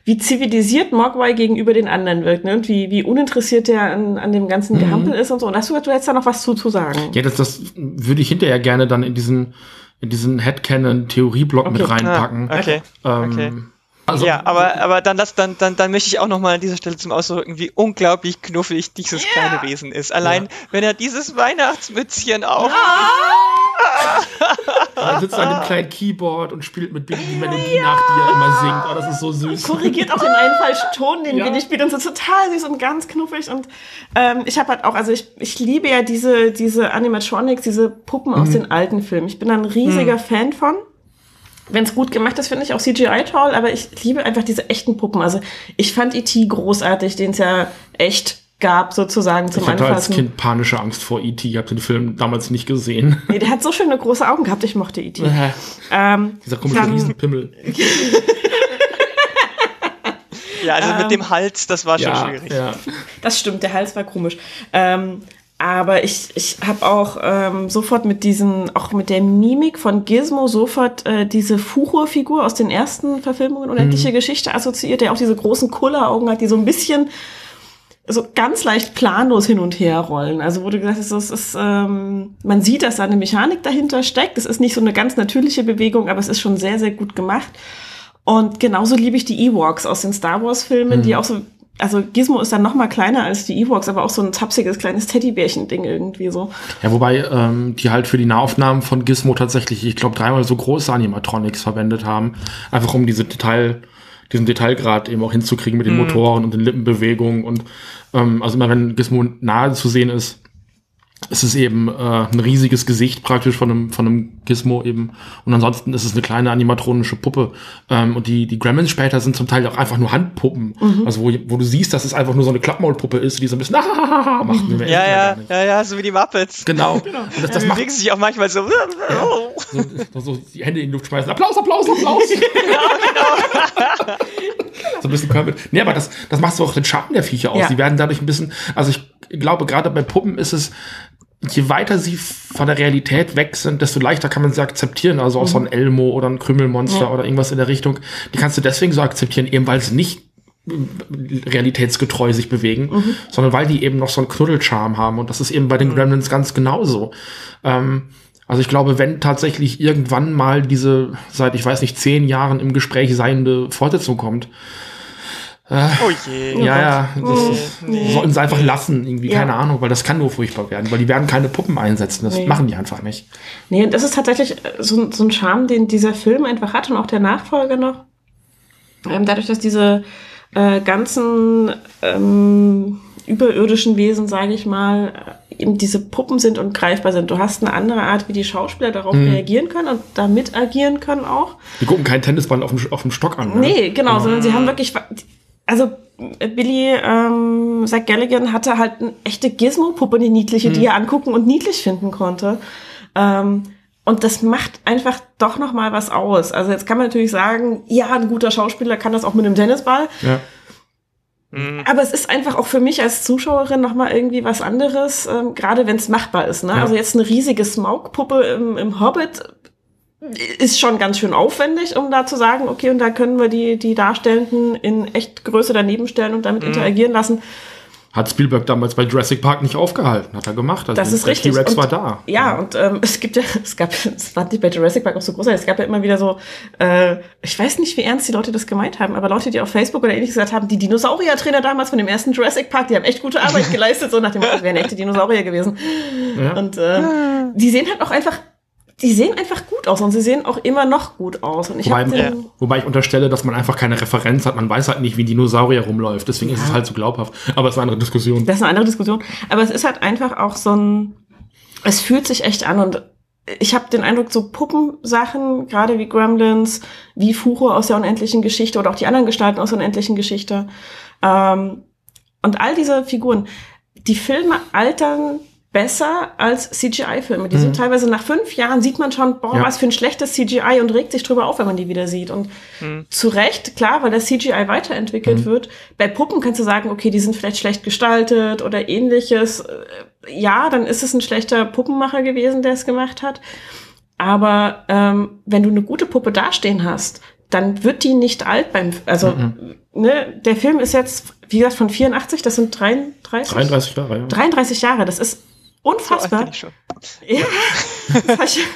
wie zivilisiert Mogwai gegenüber den anderen wirkt, ne? Und wie, wie uninteressiert der an, an dem ganzen mhm. Gehampel ist und so. Und hast du gesagt, du hättest da noch was zu, zu sagen. Ja, das, das würde ich hinterher gerne dann in diesen, in diesen Headcanon-Theorieblock okay. mit reinpacken. Ah, okay. Ähm, okay. Also, ja, aber, aber dann, lass, dann, dann, dann möchte ich auch nochmal an dieser Stelle zum Ausdrücken, wie unglaublich knuffig dieses yeah. kleine Wesen ist. Allein, ja. wenn er dieses Weihnachtsmützchen auf. Ah! *laughs* *laughs* er sitzt an dem kleinen Keyboard und spielt mit Billy die Melodie ja. nach, die er immer singt. Oh, das ist so süß. Korrigiert auch den einen *laughs* falschen Ton, den ja. Spielt und so total süß und ganz knuffig. Und ähm, ich habe halt auch, also ich, ich liebe ja diese, diese Animatronics, diese Puppen mhm. aus den alten Filmen. Ich bin ein riesiger mhm. Fan von wenn es gut gemacht ist, finde ich auch CGI toll, aber ich liebe einfach diese echten Puppen. Also ich fand E.T. großartig, den es ja echt gab, sozusagen zum ich hatte Anfassen. als Kind panische Angst vor E.T. Ich habe den Film damals nicht gesehen. *laughs* Nee, der hat so schöne große Augen gehabt, ich mochte E.T. Äh, ähm, Dieser komische dann, Riesenpimmel. *laughs* ja, also ähm, mit dem Hals, das war schon ja, schwierig. Ja. Das stimmt, der Hals war komisch. Ähm, aber ich, ich habe auch ähm, sofort mit diesen, auch mit der Mimik von Gizmo sofort äh, diese Fuchur-Figur aus den ersten Verfilmungen Unendliche mhm. Geschichte assoziiert, der auch diese großen Kulleraugen hat, die so ein bisschen so ganz leicht planlos hin und her rollen. Also wo du gesagt hast, es ist, ähm, man sieht, dass da eine Mechanik dahinter steckt. Es ist nicht so eine ganz natürliche Bewegung, aber es ist schon sehr, sehr gut gemacht. Und genauso liebe ich die Ewoks aus den Star Wars-Filmen, mhm. die auch so also Gizmo ist dann noch mal kleiner als die Ewoks, aber auch so ein tapsiges kleines Teddybärchen-Ding irgendwie so. Ja, wobei ähm, die halt für die Nahaufnahmen von Gizmo tatsächlich, ich glaube, dreimal so große Animatronics verwendet haben, einfach um diese Detail, diesen Detailgrad eben auch hinzukriegen mit den mhm. Motoren und den Lippenbewegungen und ähm, also immer wenn Gizmo nahe zu sehen ist, es ist eben äh, ein riesiges Gesicht praktisch von einem, von einem Gizmo eben. Und ansonsten ist es eine kleine animatronische Puppe. Ähm, und die, die Gremlins später sind zum Teil auch einfach nur Handpuppen. Mhm. Also wo, wo du siehst, dass es einfach nur so eine Klappmaulpuppe ist, die so ein bisschen *laughs* ah, macht. Mhm. Ja, ja, ja, ja, so wie die Muppets. Genau. *laughs* genau. Und das, das ja, macht sich auch manchmal so, *laughs* ja, so, so, die Hände in die Luft schmeißen. Applaus, Applaus, Applaus. genau, genau. so ein bisschen Körper. Nee, aber das, das macht so auch den Schatten der Viecher aus. Ja. Die werden dadurch ein bisschen, also ich glaube, gerade bei Puppen ist es, je weiter sie von der Realität weg sind, desto leichter kann man sie akzeptieren. Also auch mhm. so ein Elmo oder ein Krümelmonster ja. oder irgendwas in der Richtung. Die kannst du deswegen so akzeptieren, eben weil sie nicht realitätsgetreu sich bewegen, mhm. sondern weil die eben noch so einen Knuddelcharme haben. Und das ist eben bei den mhm. Gremlins ganz genauso. Ähm, Also ich glaube, wenn tatsächlich irgendwann mal diese seit, ich weiß nicht, zehn Jahren im Gespräch seiende Fortsetzung kommt, äh, oh je. Ja, ja, das oh, nee. sollten sie einfach lassen, irgendwie, ja. keine Ahnung, weil das kann nur furchtbar werden, weil die werden keine Puppen einsetzen, das nee. machen die einfach nicht. Nee, das ist tatsächlich so, so ein Charme, den dieser Film einfach hat und auch der Nachfolger noch. Ähm, dadurch, dass diese äh, ganzen ähm, überirdischen Wesen, sage ich mal, eben diese Puppen sind und greifbar sind. Du hast eine andere Art, wie die Schauspieler darauf mhm. reagieren können und damit agieren können auch. Die gucken kein Tennisball auf dem, auf dem Stock an. Ne? Nee, genau, genau, sondern sie haben wirklich, also Billy ähm, Zach Galligan hatte halt eine echte Gizmo-Puppe, die niedliche, mhm. die er angucken und niedlich finden konnte. Ähm, und das macht einfach doch noch mal was aus. Also jetzt kann man natürlich sagen, ja, ein guter Schauspieler kann das auch mit einem Tennisball. Ja. Mhm. Aber es ist einfach auch für mich als Zuschauerin noch mal irgendwie was anderes, ähm, gerade wenn es machbar ist. Ne? Ja. Also jetzt eine riesige Smaugpuppe im, im Hobbit ist schon ganz schön aufwendig, um da zu sagen, okay, und da können wir die, die Darstellenden in echt Größe daneben stellen und damit mhm. interagieren lassen. Hat Spielberg damals bei Jurassic Park nicht aufgehalten, hat er gemacht. Also das ist richtig. T-Rex war da. Ja, ja. und ähm, es gibt ja, *laughs* es gab, es war nicht bei Jurassic Park auch so großartig, es gab ja immer wieder so, äh, ich weiß nicht, wie ernst die Leute das gemeint haben, aber Leute, die auf Facebook oder ähnliches gesagt haben, die Dinosaurier-Trainer damals von dem ersten Jurassic Park, die haben echt gute Arbeit *laughs* geleistet, so nach dem Motto, wären echte Dinosaurier gewesen. Ja. Und äh, die sehen halt auch einfach die sehen einfach gut aus und sie sehen auch immer noch gut aus. Und ich wobei, den, äh, wobei ich unterstelle, dass man einfach keine Referenz hat. Man weiß halt nicht, wie ein Dinosaurier rumläuft. Deswegen ja. ist es halt so glaubhaft. Aber es ist eine andere Diskussion. Das ist eine andere Diskussion. Aber es ist halt einfach auch so ein, es fühlt sich echt an und ich habe den Eindruck, so Puppensachen, gerade wie Gremlins, wie Furo aus der unendlichen Geschichte oder auch die anderen Gestalten aus der unendlichen Geschichte ähm, und all diese Figuren, die Filme altern besser als CGI-Filme. Die mhm. sind teilweise nach fünf Jahren sieht man schon, boah, ja. was für ein schlechtes CGI und regt sich drüber auf, wenn man die wieder sieht. Und mhm. zu Recht, klar, weil das CGI weiterentwickelt mhm. wird. Bei Puppen kannst du sagen, okay, die sind vielleicht schlecht gestaltet oder ähnliches. Äh, ja, dann ist es ein schlechter Puppenmacher gewesen, der es gemacht hat. Aber ähm, wenn du eine gute Puppe dastehen hast, dann wird die nicht alt beim, also, mhm. ne, der Film ist jetzt, wie gesagt, von 84, das sind 33, 33 Jahre, ja. 33 Jahre, das ist Unfassbar. So ja.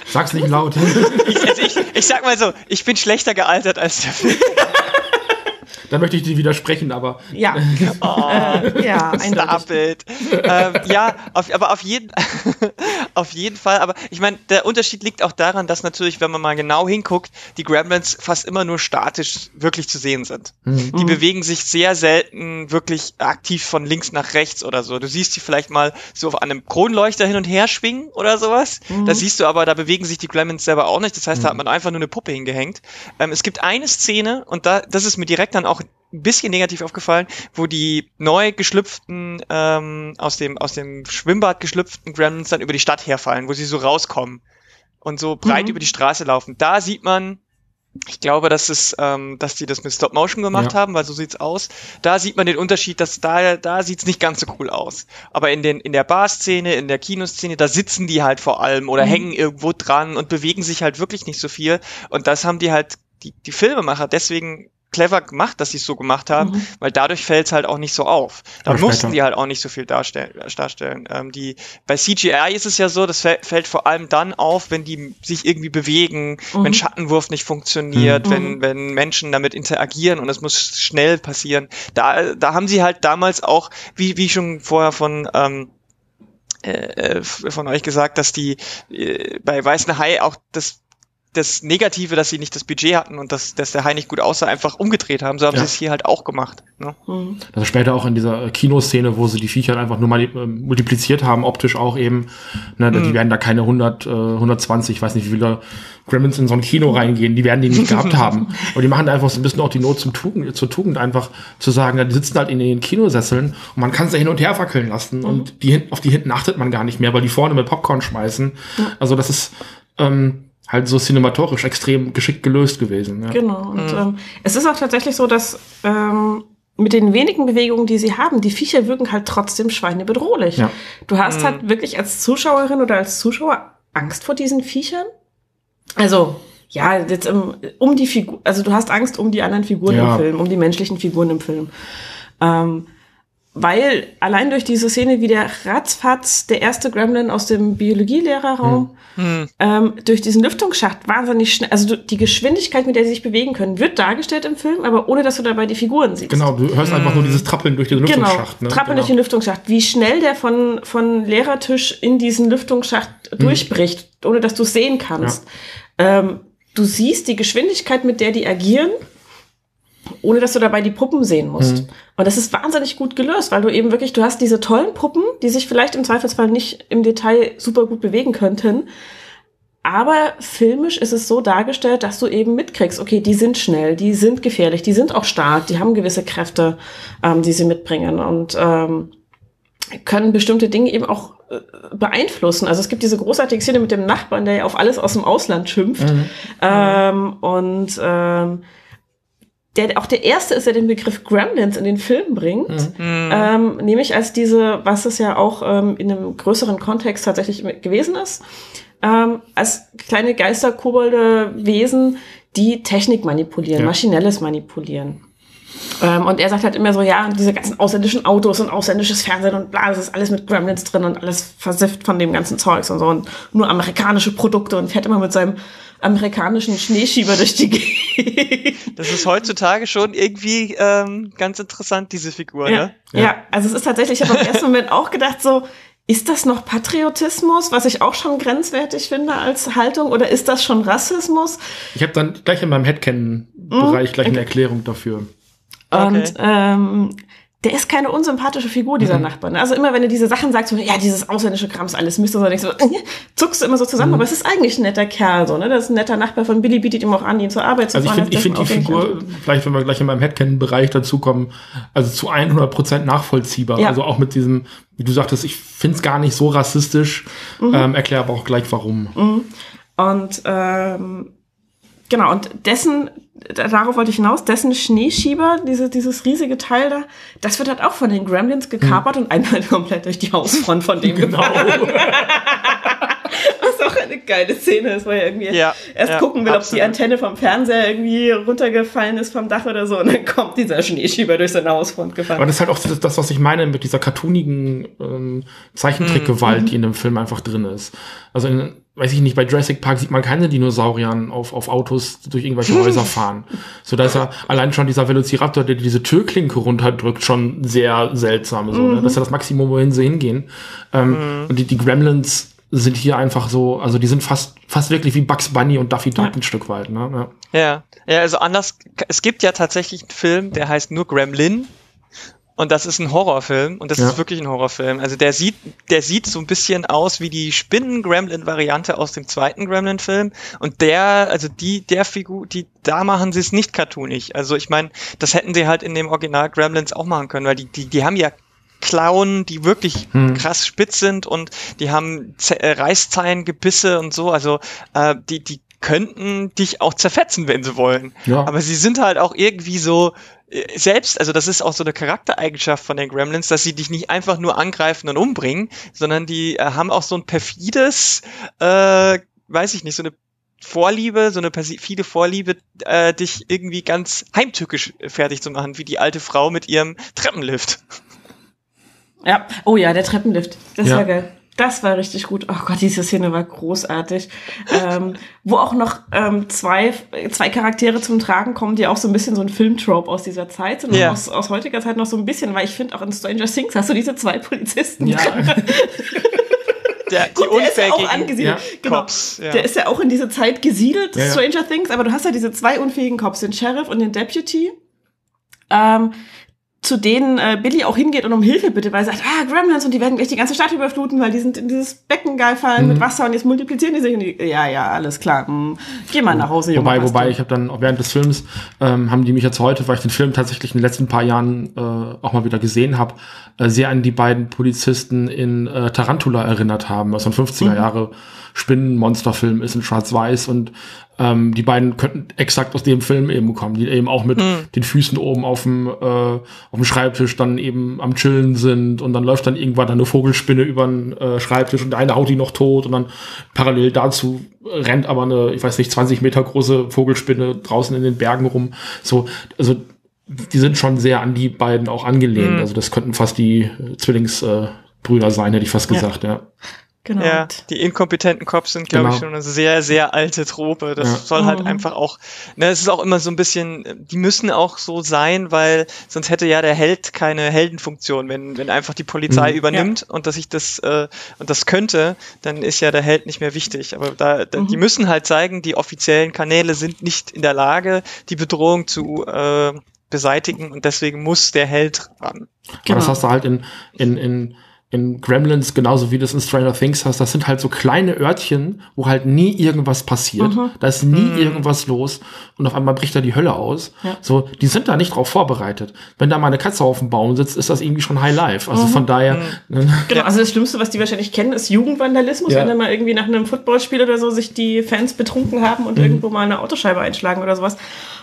Sag's nicht laut. *laughs* ich, also ich, ich sag mal so, ich bin schlechter gealtert als der Film. *laughs* Da möchte ich dir widersprechen, aber. Ja. Oh, äh, *laughs* ja, *laughs* Stop it. ähm, ja, auf, aber auf jeden, *laughs* auf jeden Fall. Aber ich meine, der Unterschied liegt auch daran, dass natürlich, wenn man mal genau hinguckt, die Gremlins fast immer nur statisch wirklich zu sehen sind. Mhm. Die bewegen sich sehr selten wirklich aktiv von links nach rechts oder so. Du siehst sie vielleicht mal so auf einem Kronleuchter hin und her schwingen oder sowas. Mhm. Da siehst du aber, da bewegen sich die Gremlins selber auch nicht. Das heißt, da hat mhm. man einfach nur eine Puppe hingehängt. Ähm, es gibt eine Szene und da, das ist mir direkt dann auch ein bisschen negativ aufgefallen, wo die neu geschlüpften, ähm, aus dem, aus dem Schwimmbad geschlüpften Gremlins dann über die Stadt herfallen, wo sie so rauskommen und so breit mhm. über die Straße laufen. Da sieht man, ich glaube, dass es, ähm, dass die das mit Stop Motion gemacht ja. haben, weil so sieht's aus. Da sieht man den Unterschied, dass da, da sieht's nicht ganz so cool aus. Aber in den, in der Bar-Szene, in der Kinoszene, da sitzen die halt vor allem oder mhm. hängen irgendwo dran und bewegen sich halt wirklich nicht so viel. Und das haben die halt die, die Filmemacher deswegen clever gemacht, dass sie es so gemacht haben, mhm. weil dadurch fällt es halt auch nicht so auf. Da mussten später. die halt auch nicht so viel darstellen. darstellen. Ähm, die, bei CGI ist es ja so, das fällt vor allem dann auf, wenn die sich irgendwie bewegen, mhm. wenn Schattenwurf nicht funktioniert, mhm. wenn, wenn Menschen damit interagieren und es muss schnell passieren. Da, da haben sie halt damals auch, wie, wie schon vorher von ähm, äh, äh von euch gesagt, dass die äh, bei Weißen Hai auch das das Negative, dass sie nicht das Budget hatten und dass, dass der Hai nicht gut aussah, einfach umgedreht haben. So haben ja. sie es hier halt auch gemacht. Ne? Mhm. Also später auch in dieser Kinoszene, wo sie die Viecher einfach nur mal äh, multipliziert haben, optisch auch eben. Ne, mhm. Die werden da keine 100, äh, 120, ich weiß nicht, wie viele Gremlins in so ein Kino reingehen, die werden die nicht gehabt haben. *laughs* Aber die machen einfach so ein bisschen auch die Not zum Tugend, zur Tugend, einfach zu sagen, ja, die sitzen halt in den Kinosesseln und man kann sie hin und her fackeln lassen mhm. und die, auf die hinten achtet man gar nicht mehr, weil die vorne mit Popcorn schmeißen. Also das ist, ähm, halt so cinematogisch extrem geschickt gelöst gewesen. Ja. Genau. Und mhm. ähm, es ist auch tatsächlich so, dass ähm, mit den wenigen Bewegungen, die sie haben, die Viecher wirken halt trotzdem schweinebedrohlich. Ja. Du hast mhm. halt wirklich als Zuschauerin oder als Zuschauer Angst vor diesen Viechern. Also ja, jetzt um, um die Figur, also du hast Angst um die anderen Figuren ja. im Film, um die menschlichen Figuren im Film. Ähm, weil allein durch diese Szene, wie der ratzfatz der erste Gremlin aus dem Biologielehrerraum hm. ähm, durch diesen Lüftungsschacht wahnsinnig schnell, also die Geschwindigkeit, mit der sie sich bewegen können, wird dargestellt im Film, aber ohne dass du dabei die Figuren siehst. Genau, du hörst hm. einfach nur dieses Trappeln durch den genau, Lüftungsschacht. Genau, ne? Trappeln genau. durch den Lüftungsschacht. Wie schnell der von, von Lehrertisch in diesen Lüftungsschacht hm. durchbricht, ohne dass du es sehen kannst. Ja. Ähm, du siehst die Geschwindigkeit, mit der die agieren ohne dass du dabei die Puppen sehen musst. Mhm. Und das ist wahnsinnig gut gelöst, weil du eben wirklich, du hast diese tollen Puppen, die sich vielleicht im Zweifelsfall nicht im Detail super gut bewegen könnten. Aber filmisch ist es so dargestellt, dass du eben mitkriegst, okay, die sind schnell, die sind gefährlich, die sind auch stark, die haben gewisse Kräfte, ähm, die sie mitbringen und ähm, können bestimmte Dinge eben auch äh, beeinflussen. Also es gibt diese großartige Szene mit dem Nachbarn, der ja auf alles aus dem Ausland schimpft. Mhm. Ähm, und ähm, der auch der erste ist, der den Begriff Gremlins in den Film bringt, mhm. ähm, nämlich als diese, was es ja auch ähm, in einem größeren Kontext tatsächlich gewesen ist, ähm, als kleine Geister, Kobolde, Wesen, die Technik manipulieren, ja. maschinelles manipulieren. Ähm, und er sagt halt immer so, ja, diese ganzen ausländischen Autos und ausländisches Fernsehen und bla, das ist alles mit Gremlins drin und alles versifft von dem ganzen Zeugs und so und nur amerikanische Produkte und fährt immer mit seinem amerikanischen Schneeschieber durch die Gegend. Das ist heutzutage schon irgendwie ähm, ganz interessant, diese Figur, ja. ne? Ja. ja, also es ist tatsächlich, ich habe im ersten Moment auch gedacht, so, ist das noch Patriotismus, was ich auch schon grenzwertig finde als Haltung, oder ist das schon Rassismus? Ich habe dann gleich in meinem Headcanon-Bereich mhm. gleich eine Erklärung dafür. Und okay. ähm, der ist keine unsympathische Figur, dieser mhm. Nachbar. Ne? Also immer, wenn er diese Sachen sagt, so, ja, dieses ausländische Krams, alles Mist, so, du, äh, *laughs* zuckst du immer so zusammen, mhm. aber es ist eigentlich ein netter Kerl, so, ne? Das ist ein netter Nachbar von Billy, bietet ihm auch an, ihn zur Arbeit zu also fahren. Also ich finde find die Figur, vielleicht wenn wir gleich in meinem Headcanon-Bereich dazukommen, also zu 100 Prozent nachvollziehbar. Ja. Also auch mit diesem, wie du sagtest, ich finde es gar nicht so rassistisch, mhm. ähm, erkläre aber auch gleich warum. Mhm. Und ähm, genau, und dessen darauf wollte ich hinaus, dessen Schneeschieber, diese, dieses riesige Teil da, das wird halt auch von den Gremlins gekapert hm. und einmal komplett durch die Hausfront von dem genau. Was auch eine geile Szene ist, weil er irgendwie ja, erst ja, gucken will, absolut. ob die Antenne vom Fernseher irgendwie runtergefallen ist vom Dach oder so und dann kommt dieser Schneeschieber durch seine Hausfront gefahren. Aber das ist halt auch das, was ich meine mit dieser cartoonigen ähm, Zeichentrickgewalt, mhm. die in dem Film einfach drin ist. Also in, weiß ich nicht, bei Jurassic Park sieht man keine Dinosaurier auf, auf Autos durch irgendwelche *laughs* Häuser fahren. So, da ist ja allein schon dieser Velociraptor, der diese Türklinke runterdrückt, schon sehr seltsam. So, ne? Das ist ja das Maximum, wohin sie hingehen. Ähm, mhm. Und die, die Gremlins sind hier einfach so, also die sind fast, fast wirklich wie Bugs Bunny und Duffy Duck ja. ein Stück weit. Ne? Ja. ja, ja, also anders, es gibt ja tatsächlich einen Film, der heißt nur Gremlin und das ist ein Horrorfilm und das ja. ist wirklich ein Horrorfilm. Also der sieht, der sieht so ein bisschen aus wie die Spinnen-Gremlin-Variante aus dem zweiten Gremlin-Film. Und der, also die, der Figur, die, da machen sie es nicht cartoonig. Also ich meine, das hätten sie halt in dem Original Gremlins auch machen können, weil die, die, die haben ja Klauen, die wirklich hm. krass spitz sind und die haben Z äh, Reißzeilengebisse und so. Also äh, die, die könnten dich auch zerfetzen, wenn sie wollen. Ja. Aber sie sind halt auch irgendwie so selbst, also das ist auch so eine Charaktereigenschaft von den Gremlins, dass sie dich nicht einfach nur angreifen und umbringen, sondern die äh, haben auch so ein perfides, äh, weiß ich nicht, so eine Vorliebe, so eine perfide Vorliebe, äh, dich irgendwie ganz heimtückisch fertig zu machen, wie die alte Frau mit ihrem Treppenlift. Ja, oh ja, der Treppenlift, das ja. war geil. Das war richtig gut. Oh Gott, diese Szene war großartig. ähm, wo auch noch ähm, zwei, zwei Charaktere zum Tragen kommen, die auch so ein bisschen so ein Filmtrope aus dieser Zeit sind. Ja. Aus, aus heutiger Zeit noch so ein bisschen, weil ich finde auch in Stranger Things hast du diese zwei Polizisten. Ja. *laughs* *laughs* Der, die Gut, der ist ja auch angesiedelt. Ja. Genau. Cops, ja. Der ist ja auch in diese Zeit gesiedelt, ja, Stranger Things, aber du hast ja diese zwei unfähigen Cops, den Sheriff und den Deputy. Ähm, zu denen äh, Billy auch hingeht und um Hilfe bitte, weil er sagt, ah, Gremlins und die werden gleich die ganze Stadt überfluten, weil die sind in dieses Becken geil fallen mhm. mit Wasser und jetzt multiplizieren die sich. Und die, ja, ja, alles klar. Hm, geh mal nach Hause, Junge. Wobei, wobei, ich habe dann auch während des Films, ähm, haben die mich jetzt heute, weil ich den Film tatsächlich in den letzten paar Jahren äh, auch mal wieder gesehen habe, äh, sehr an die beiden Polizisten in äh, Tarantula erinnert haben, was so ein 50er mhm. Jahre Spinnenmonsterfilm ist in Schwarz-Weiß und ähm, die beiden könnten exakt aus dem Film eben kommen, die eben auch mit mhm. den Füßen oben auf dem, äh, auf dem Schreibtisch dann eben am Chillen sind und dann läuft dann irgendwann eine Vogelspinne über den äh, Schreibtisch und der eine haut die noch tot und dann parallel dazu rennt aber eine, ich weiß nicht, 20 Meter große Vogelspinne draußen in den Bergen rum. So, also die sind schon sehr an die beiden auch angelehnt. Mhm. Also das könnten fast die Zwillingsbrüder äh, sein, hätte ich fast Ja. gesagt, ja. Genau. Ja, die inkompetenten Cops sind, glaube ich, Genau. schon eine sehr, sehr alte Trope. Das Ja. soll halt Mhm. einfach auch, ne, es ist auch immer so ein bisschen, die müssen auch so sein, weil sonst hätte ja der Held keine Heldenfunktion. Wenn, wenn einfach die Polizei Mhm. übernimmt und dass ich das, äh, und das könnte, dann ist ja der Held nicht mehr wichtig. Aber da, da die Mhm. müssen halt zeigen, die offiziellen Kanäle sind nicht in der Lage, die Bedrohung zu, äh, beseitigen und deswegen muss der Held ran. Aber Genau. das hast du halt in, in, in, in Gremlins, genauso wie du das in Stranger Things hast. Das sind halt so kleine Örtchen, wo halt nie irgendwas passiert. Mhm. Da ist nie Mhm. irgendwas los und auf einmal bricht da die Hölle aus. Ja. So, die sind da nicht drauf vorbereitet. Wenn da mal eine Katze auf dem Baum sitzt, ist das irgendwie schon High Life. Also Mhm. von daher, *laughs* ne, Genau, also das Schlimmste, was die wahrscheinlich kennen, ist Jugendvandalismus, Ja. wenn dann mal irgendwie nach einem Footballspiel oder so sich die Fans betrunken haben und irgendwo mal eine Autoscheibe einschlagen oder sowas.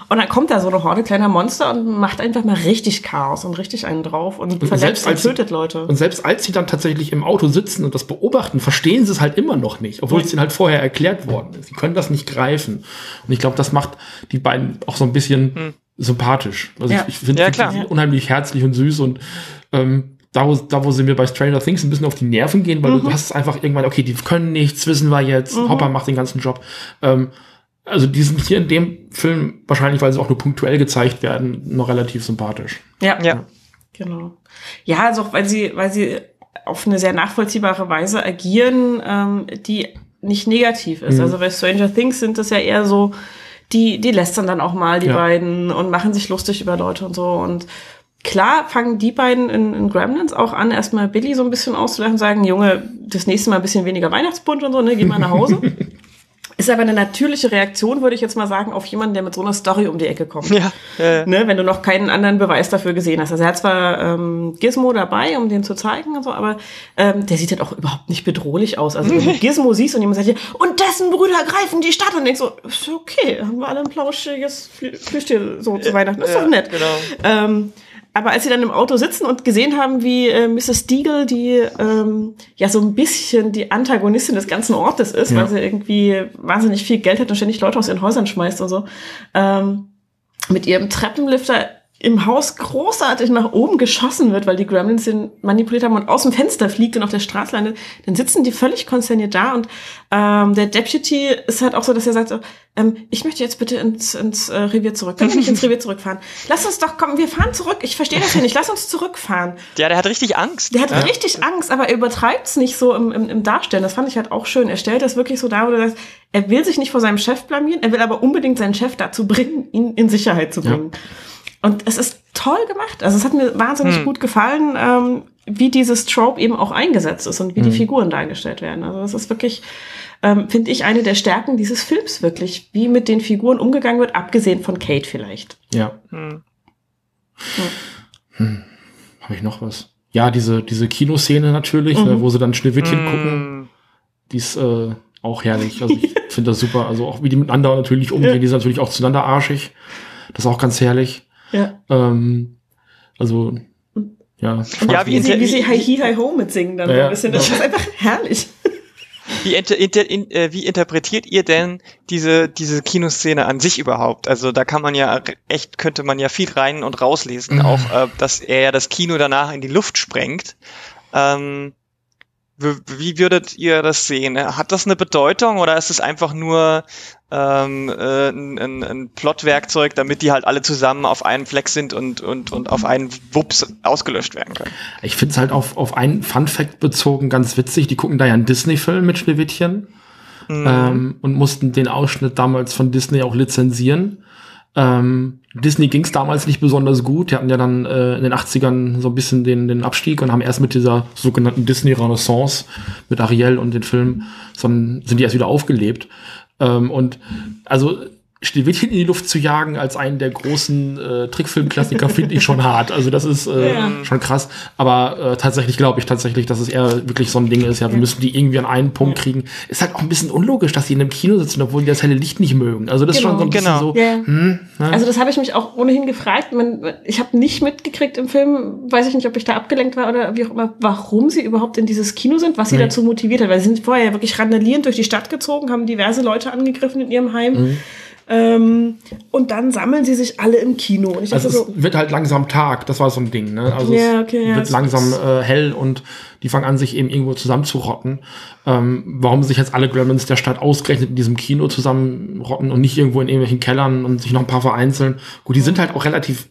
Und dann kommt da so eine Horde kleiner Monster und macht einfach mal richtig Chaos und richtig einen drauf und, verletzt selbst und als sie- tötet Leute. Und selbst als sie dann tatsächlich im Auto sitzen und das beobachten, verstehen sie es halt immer noch nicht, obwohl es ihnen halt vorher erklärt worden ist. Sie können das nicht greifen. Und ich glaube, das macht die beiden auch so ein bisschen sympathisch. Also Ja. ich, ich finde Ja, find sie unheimlich herzlich und süß und ähm, da, wo, da, wo sie mir bei Stranger Things ein bisschen auf die Nerven gehen, weil du hast es einfach irgendwann, okay, die können nichts, wissen wir jetzt, Hopper macht den ganzen Job. Ähm, also die sind hier in dem Film, wahrscheinlich weil sie auch nur punktuell gezeigt werden, noch relativ sympathisch. Ja, Ja. genau. Ja, also auch weil sie, weil sie auf eine sehr nachvollziehbare Weise agieren, ähm, die nicht negativ ist. Mhm. Also bei Stranger Things sind das ja eher so, die, die lästern dann auch mal, die Ja. beiden, und machen sich lustig über Leute und so. Und klar fangen die beiden in, in Gremlins auch an, erstmal Billy so ein bisschen auszulachen und sagen, Junge, das nächste Mal ein bisschen weniger Weihnachtsbunt und so, ne, geh mal nach Hause. *laughs* Ist aber eine natürliche Reaktion, würde ich jetzt mal sagen, auf jemanden, der mit so einer Story um die Ecke kommt Ja, äh, ne, wenn du noch keinen anderen Beweis dafür gesehen hast. Also er hat zwar ähm, Gizmo dabei, um den zu zeigen und so, aber ähm, der sieht halt auch überhaupt nicht bedrohlich aus. Also wenn du *laughs* Gizmo siehst und jemand sagt dir, und dessen Brüder greifen die Stadt und denkst so, ist okay, haben wir alle ein plauschiges Flü- Plüschtier so zu Weihnachten, ist ja, doch nett. Genau. Ähm, aber als sie dann im Auto sitzen und gesehen haben, wie äh, Mrs. Steagle, die ähm, ja so ein bisschen die Antagonistin des ganzen Ortes ist, Ja. weil sie irgendwie wahnsinnig viel Geld hat und ständig Leute aus ihren Häusern schmeißt und so, ähm, mit ihrem Treppenlifter im Haus großartig nach oben geschossen wird, weil die Gremlins den manipuliert haben und aus dem Fenster fliegt und auf der Straße landet, dann sitzen die völlig konsterniert da und ähm, der Deputy ist halt auch so, dass er sagt, so, ähm, ich möchte jetzt bitte ins, ins äh, Revier zurück. Können wir nicht ins Revier zurückfahren? *laughs* Lass uns doch kommen, wir fahren zurück. Ich verstehe das ja nicht. Lass uns zurückfahren. Ja, der hat richtig Angst. Der hat richtig Angst, aber er übertreibt es nicht so im, im, im Darstellen. Das fand ich halt auch schön. Er stellt das wirklich so dar, wo du sagst, er will sich nicht vor seinem Chef blamieren, er will aber unbedingt seinen Chef dazu bringen, ihn in Sicherheit zu bringen. Und es ist toll gemacht. Also es hat mir wahnsinnig gut gefallen, ähm, wie dieses Trope eben auch eingesetzt ist und wie die Figuren dargestellt werden. Also das ist wirklich, ähm, finde ich, eine der Stärken dieses Films wirklich, wie mit den Figuren umgegangen wird, abgesehen von Kate vielleicht. Ja. Hm. Habe ich noch was? Ja, diese, diese Kinoszene natürlich, Mhm. ne, wo sie dann Schneewittchen gucken, Hm. die ist äh, auch herrlich. Also ich *laughs* finde das super. Also auch wie die miteinander natürlich umgehen, Ja. die sind natürlich auch zueinander arschig. Das ist auch ganz herrlich. Ja. Ähm, also, ja. Ja, Wie sie, wie sie Hi Hi Hi Ho mitsingen dann Ja, so ja. ein bisschen. Das ist einfach herrlich. *laughs* Wie, inter, inter, in, äh, wie interpretiert ihr denn diese, diese Kinoszene an sich überhaupt? Also da kann man ja echt, könnte man ja viel rein und rauslesen, auch äh, dass er ja das Kino danach in die Luft sprengt. Ähm, wie, würdet ihr das sehen? Hat das eine Bedeutung oder ist es einfach nur ähm, äh, ein, ein, ein Plotwerkzeug, damit die halt alle zusammen auf einen Fleck sind und, und, und auf einen Wups ausgelöscht werden können? Ich finde es halt auf, auf einen Fun-Fact bezogen ganz witzig. Die gucken da ja einen Disney-Film mit Schneewittchen ähm, und mussten den Ausschnitt damals von Disney auch lizenzieren. Ähm, Disney ging es damals nicht besonders gut. Die hatten ja dann äh, in den 80ern so ein bisschen den, den Abstieg und haben erst mit dieser sogenannten Disney-Renaissance mit Ariel und den Filmen, sind die erst wieder aufgelebt. Ähm, und also Schneewittchen in die Luft zu jagen als einen der großen äh, Trickfilmklassiker finde ich schon hart. Also das ist äh, Ja. schon krass. Aber äh, tatsächlich glaube ich tatsächlich, dass es eher wirklich so ein Ding ist. Ja, wir müssen die irgendwie an einen Punkt kriegen. Ist halt auch ein bisschen unlogisch, dass die in einem Kino sitzen, obwohl die das helle Licht nicht mögen. Also das ist Genau. schon so ein bisschen Genau. so. Ja. Hm, ne? Also das habe ich mich auch ohnehin gefragt. Man, ich habe nicht mitgekriegt im Film, weiß ich nicht, ob ich da abgelenkt war oder wie auch immer, warum sie überhaupt in dieses Kino sind, was sie Nee. dazu motiviert hat. Weil sie sind vorher ja wirklich randalierend durch die Stadt gezogen, haben diverse Leute angegriffen in ihrem Heim. Mhm. Ähm, und dann sammeln sie sich alle im Kino. Und ich Also dachte es so, wird halt langsam Tag, das war so ein Ding, ne? Also Ja, es okay, ja, wird es langsam äh, hell und die fangen an, sich eben irgendwo zusammenzurotten. Ähm, warum sich jetzt alle Gremlins der Stadt ausgerechnet in diesem Kino zusammenrotten und nicht irgendwo in irgendwelchen Kellern und sich noch ein paar vereinzeln. Gut, die sind halt auch relativ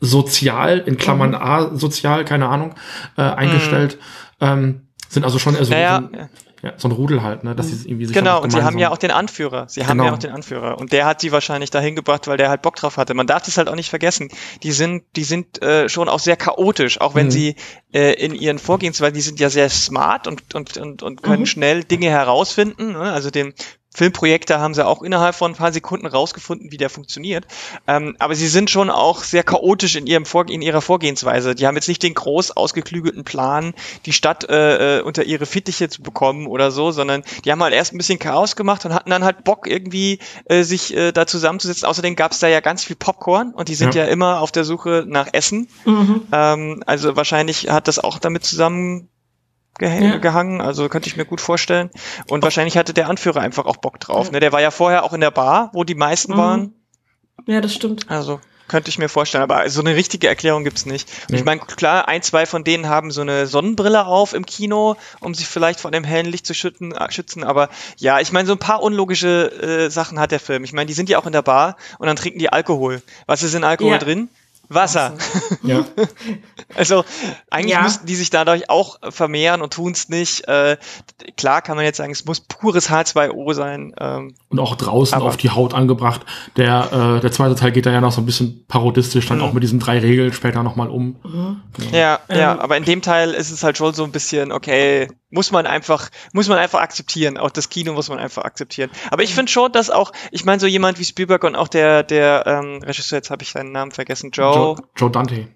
sozial, in Klammern Mhm. asozial, keine Ahnung, äh, eingestellt. Ähm, sind also schon eher so, Naja, so, ja, so ein Rudel halt, ne? Dass sie irgendwie sich Genau, und sie haben ja auch den Anführer. Sie haben Genau. ja auch den Anführer. Und der hat sie wahrscheinlich dahin gebracht, weil der halt Bock drauf hatte. Man darf das halt auch nicht vergessen. Die sind, die sind äh, schon auch sehr chaotisch, auch wenn Mhm. sie äh, in ihren Vorgehensweisen, die sind ja sehr smart und, und, und, und können Mhm. schnell Dinge herausfinden. Ne? Also dem Filmprojekte haben sie auch innerhalb von ein paar Sekunden rausgefunden, wie der funktioniert. Ähm, aber sie sind schon auch sehr chaotisch in ihrem Vorge in ihrer Vorgehensweise. Die haben jetzt nicht den groß ausgeklügelten Plan, die Stadt äh, äh, unter ihre Fittiche zu bekommen oder so, sondern die haben halt erst ein bisschen Chaos gemacht und hatten dann halt Bock irgendwie äh, sich äh, da zusammenzusetzen. Außerdem gab es da ja ganz viel Popcorn und die sind Ja. ja, immer auf der Suche nach Essen. mhm. Ähm, also wahrscheinlich hat das auch damit zusammen Ja. gehangen, also könnte ich mir gut vorstellen. Und wahrscheinlich hatte der Anführer einfach auch Bock drauf. Ne? Der war ja vorher auch in der Bar, wo die meisten Mhm. waren. ja, das stimmt. Also könnte ich mir vorstellen, aber so eine richtige Erklärung gibt's nicht. Und Nee. Ich meine, klar, ein, zwei von denen haben so eine Sonnenbrille auf im Kino, um sich vielleicht von dem hellen Licht zu schütten, äh, schützen. Aber ja, ich meine, so ein paar unlogische äh, Sachen hat der Film. Ich meine, die sind ja auch in der Bar und dann trinken die Alkohol. Was ist in Alkohol Ja. drin? Wasser. Ja. *laughs* Also eigentlich Ja. müssten die sich dadurch auch vermehren und tun's nicht. Äh, klar kann man jetzt sagen, es muss pures H2O sein. Ähm, und auch draußen Aber- auf die Haut angebracht. Der, äh, der zweite Teil geht da ja noch so ein bisschen parodistisch, dann Mhm. auch mit diesen drei Regeln später nochmal um. ja, ja, Ähm. aber in dem Teil ist es halt schon so ein bisschen, okay, muss man einfach, muss man einfach akzeptieren. Auch das Kino muss man einfach akzeptieren. Aber ich finde schon, dass auch, ich meine, so jemand wie Spielberg und auch der, der ähm, Regisseur, jetzt habe ich seinen Namen vergessen, Joe, Joe, Joe Dante.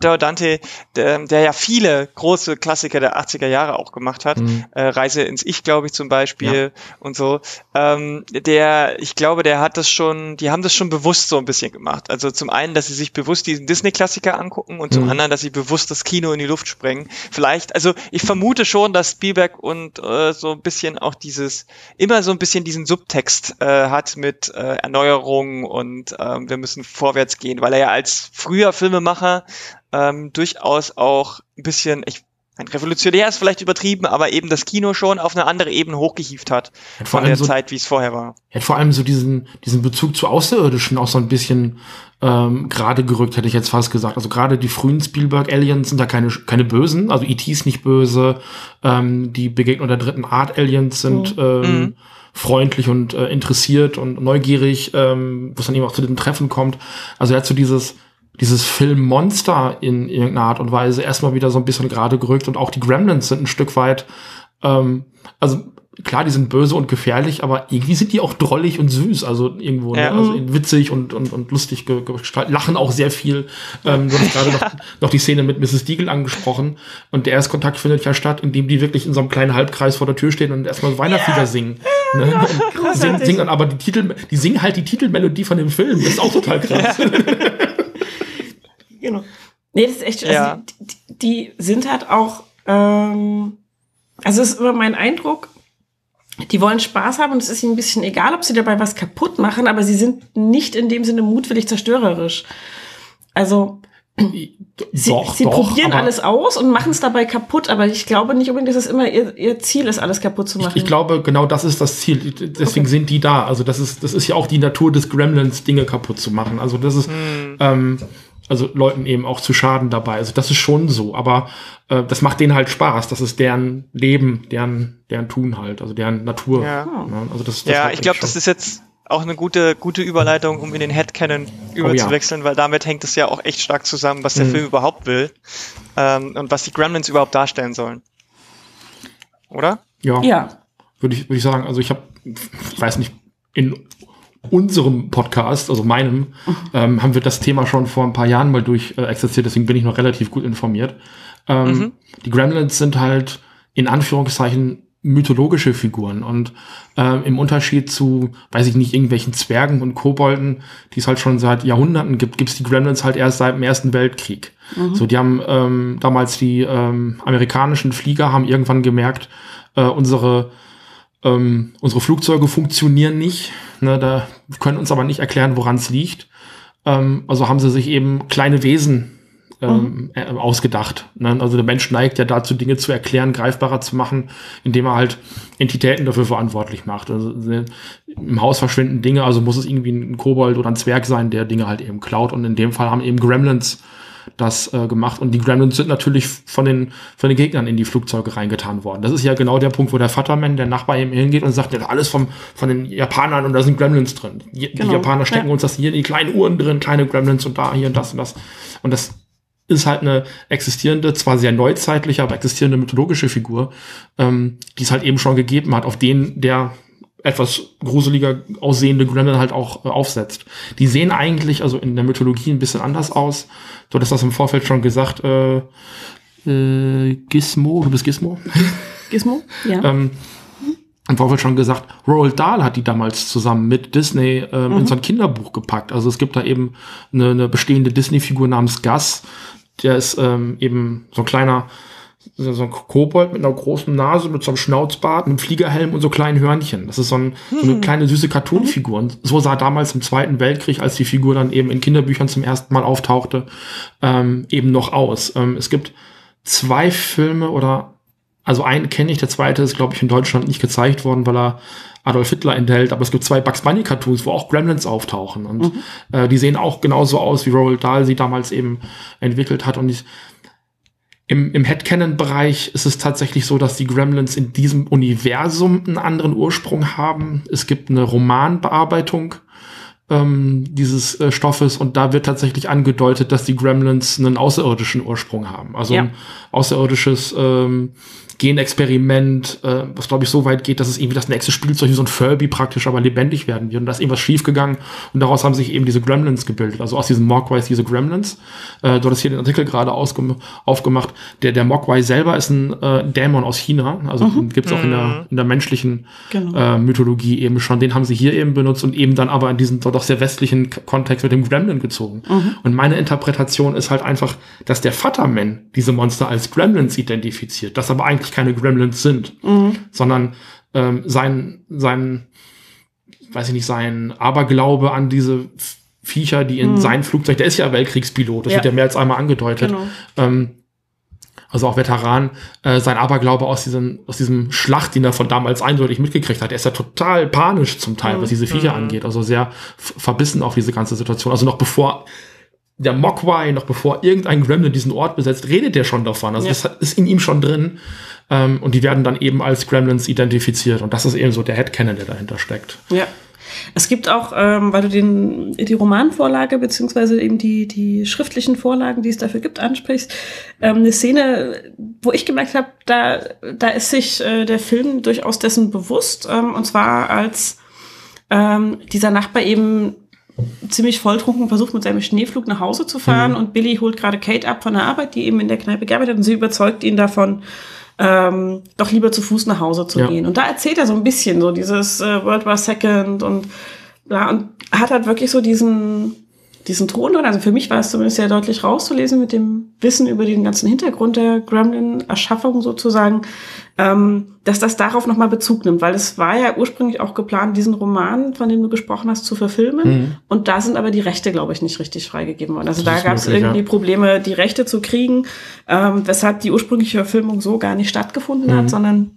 Dante, der, der ja viele große Klassiker der 80er Jahre auch gemacht hat, Mhm. äh, Reise ins Ich, glaube ich, zum Beispiel und so. Ähm, der, ich glaube, der hat das schon, die haben das schon bewusst so ein bisschen gemacht. Also zum einen, dass sie sich bewusst diesen Disney-Klassiker angucken und zum Mhm. anderen, dass sie bewusst das Kino in die Luft sprengen. Vielleicht, also ich vermute schon, dass Spielberg und äh, so ein bisschen auch dieses, immer so ein bisschen diesen Subtext äh, hat mit äh, Erneuerung und ähm, wir müssen vorwärts gehen, weil er ja als früher Filmemacher ähm, durchaus auch ein bisschen, ich ein revolutionär ist vielleicht übertrieben, aber eben das Kino schon auf eine andere Ebene hochgehievt hat Hat vor von der so, Zeit, wie es vorher war. hat vor allem so diesen, diesen Bezug zu Außerirdischen auch so ein bisschen ähm, gerade gerückt, hätte ich jetzt fast gesagt. Also gerade die frühen Spielberg-Aliens sind da keine, keine Bösen, also E.T. ist nicht böse, ähm, die Begegnung der dritten Art Aliens sind ähm, Mhm. freundlich und äh, interessiert und neugierig, ähm, wo es dann eben auch zu den Treffen kommt. Also er hat so dieses, dieses Filmmonster in irgendeiner Art und Weise erstmal wieder so ein bisschen gerade gerückt und auch die Gremlins sind ein Stück weit, ähm, also klar, die sind böse und gefährlich, aber irgendwie sind die auch drollig und süß, also irgendwo, Ja. ne? also witzig und, und, und lustig ge- gestaltet, lachen auch sehr viel. Ähm, du hast gerade *laughs* noch, noch die Szene mit Mrs. Deagle angesprochen und der Erstkontakt findet ja statt, indem die wirklich in so einem kleinen Halbkreis vor der Tür stehen und erstmal Weihnachtslieder singen. Ne? Und singen, singen dann aber die Titel, die singen halt die Titelmelodie von dem Film. Das ist auch total krass. *laughs* Genau. Nee, das ist echt, also Ja. die, die, die sind halt auch, ähm, also es ist immer mein Eindruck, die wollen Spaß haben und es ist ihnen ein bisschen egal, ob sie dabei was kaputt machen, aber sie sind nicht in dem Sinne mutwillig zerstörerisch. Also sie, Doch, sie doch, probieren alles aus und machen es dabei kaputt, aber ich glaube nicht unbedingt, dass es immer ihr, ihr Ziel ist, alles kaputt zu machen. Ich, ich glaube, genau das ist das Ziel. Deswegen Okay. sind die da. Also das ist, das ist ja auch die Natur des Gremlins, Dinge kaputt zu machen. Also das ist, Hm. ähm, also Leuten eben auch zu schaden dabei. Also das ist schon so. Aber äh, das macht denen halt Spaß. Das ist deren Leben, deren, deren Tun halt. Also deren Natur. Ja. Ne? Also das, das Ja, ich glaube, das ist jetzt auch eine gute, gute Überleitung, um in den Headcanon überzuwechseln, weil damit hängt es ja auch echt stark zusammen, was der Mhm. Film überhaupt will ähm, und was die Gremlins überhaupt darstellen sollen. Oder? Ja, ja. würde ich, würde ich sagen. Also ich habe, ich weiß nicht, in unserem Podcast, also meinem, ähm, haben wir das Thema schon vor ein paar Jahren mal durch äh, exerziert, deswegen bin ich noch relativ gut informiert. Ähm, Mhm. Die Gremlins sind halt in Anführungszeichen mythologische Figuren und ähm, im Unterschied zu, weiß ich nicht, irgendwelchen Zwergen und Kobolden, die es halt schon seit Jahrhunderten gibt, gibt's die Gremlins halt erst seit dem Ersten Weltkrieg. So, die haben ähm, damals die ähm, amerikanischen Flieger haben irgendwann gemerkt, äh, unsere ähm, unsere Flugzeuge funktionieren nicht. Ne, da können uns aber nicht erklären, woran es liegt. Ähm, also haben sie sich eben kleine Wesen ähm, äh, ausgedacht. Ne? Also der Mensch neigt ja dazu, Dinge zu erklären, greifbarer zu machen, indem er halt Entitäten dafür verantwortlich macht. Also äh, im Haus verschwinden Dinge, also muss es irgendwie ein Kobold oder ein Zwerg sein, der Dinge halt eben klaut. Und in dem Fall haben eben Gremlins das äh, gemacht. Und die Gremlins sind natürlich von den, von den Gegnern in die Flugzeuge reingetan worden. Das ist ja genau der Punkt, wo der Vatermann, der Nachbar eben hingeht und sagt, ja, alles vom, von den Japanern und da sind Gremlins drin. Die, Genau. die Japaner stecken Ja. uns das hier in die kleinen Uhren drin, kleine Gremlins und da, hier und das und das. Und das ist halt eine existierende, zwar sehr neuzeitliche, aber existierende mythologische Figur, ähm, die es halt eben schon gegeben hat, auf den der etwas gruseliger aussehende Gremlin halt auch äh, aufsetzt. Die sehen eigentlich, also in der Mythologie ein bisschen anders aus. Du hattest das im Vorfeld schon gesagt, äh, äh, Gizmo, du bist Gizmo? *laughs* Gizmo? Ja. ähm, im Vorfeld schon gesagt, Roald Dahl hat die damals zusammen mit Disney ähm, in so ein Kinderbuch gepackt. Also es gibt da eben eine, eine bestehende Disney-Figur namens Gus. Der ist ähm, eben so ein kleiner, so ein Kobold mit einer großen Nase, mit so einem Schnauzbart, einem Fliegerhelm und so kleinen Hörnchen. Das ist so, ein, so eine kleine süße Cartoon-Figur. Und so sah damals im Zweiten Weltkrieg, als die Figur dann eben in Kinderbüchern zum ersten Mal auftauchte, ähm, eben noch aus. Ähm, es gibt zwei Filme oder also einen kenne ich, der zweite ist, glaube ich, in Deutschland nicht gezeigt worden, weil er Adolf Hitler enthält, aber es gibt zwei Bugs Bunny Cartoons, wo auch Gremlins auftauchen und äh, die sehen auch genauso aus, wie Roald Dahl sie damals eben entwickelt hat und ich, im, im Headcanon-Bereich ist es tatsächlich so, dass die Gremlins in diesem Universum einen anderen Ursprung haben. Es gibt eine Romanbearbeitung ähm, dieses äh, Stoffes und da wird tatsächlich angedeutet, dass die Gremlins einen außerirdischen Ursprung haben. Also Ja. ein außerirdisches ähm, Genexperiment, äh, was glaube ich so weit geht, dass es irgendwie das nächste Spielzeug wie so ein Furby praktisch aber lebendig werden wird. Und da ist irgendwas schiefgegangen und daraus haben sich eben diese Gremlins gebildet. Also aus diesen Mogwais diese Gremlins. Äh, du hast hier den Artikel gerade ausgem- aufgemacht. Der, der Mogwai selber ist ein äh, Dämon aus China. Also den gibt's auch in der, in der menschlichen Genau. äh, Mythologie eben schon. Den haben sie hier eben benutzt und eben dann aber in diesen doch sehr westlichen Kontext mit dem Gremlin gezogen. Und meine Interpretation ist halt einfach, dass der Vaterman diese Monster als Gremlins identifiziert, das aber eigentlich keine Gremlins sind, sondern ähm, sein, sein, weiß ich nicht, sein Aberglaube an diese Viecher, die in sein Flugzeug, der ist ja Weltkriegspilot, das Ja. wird ja mehr als einmal angedeutet. Genau. Ähm, also auch Veteran, äh, sein Aberglaube aus diesem, aus diesem Schlacht, den er von damals eindeutig mitgekriegt hat. Er ist ja total panisch zum Teil, was diese Viecher angeht. Also sehr verbissen auf diese ganze Situation. Also noch bevor der Mogwai, noch bevor irgendein Gremlin diesen Ort besetzt, redet der schon davon. Also Ja. das ist in ihm schon drin. Ähm, und die werden dann eben als Gremlins identifiziert. Und das ist eben so der Headcanon, der dahinter steckt. Ja. Es gibt auch, ähm, weil du den, die Romanvorlage beziehungsweise eben die, die schriftlichen Vorlagen, die es dafür gibt, ansprichst, ähm, eine Szene, wo ich gemerkt habe, da, da ist sich äh, der Film durchaus dessen bewusst. Ähm, und zwar als ähm, dieser Nachbar eben ziemlich volltrunken versucht, mit seinem Schneeflug nach Hause zu fahren und Billy holt gerade Kate ab von der Arbeit, die eben in der Kneipe gearbeitet hat und sie überzeugt ihn davon, ähm, doch lieber zu Fuß nach Hause zu Ja. gehen. Und da erzählt er so ein bisschen so dieses äh, World War Second und bla und hat halt wirklich so diesen diesen Ton drin. Also für mich war es zumindest sehr deutlich rauszulesen mit dem Wissen über den ganzen Hintergrund der Gremlin-Erschaffung sozusagen, ähm, dass das darauf nochmal Bezug nimmt, weil es war ja ursprünglich auch geplant, diesen Roman, von dem du gesprochen hast, zu verfilmen. Und da sind aber die Rechte, glaube ich, nicht richtig freigegeben worden. Also Das da gab es irgendwie ja. Probleme, die Rechte zu kriegen, ähm, weshalb die ursprüngliche Verfilmung so gar nicht stattgefunden Mhm. hat, sondern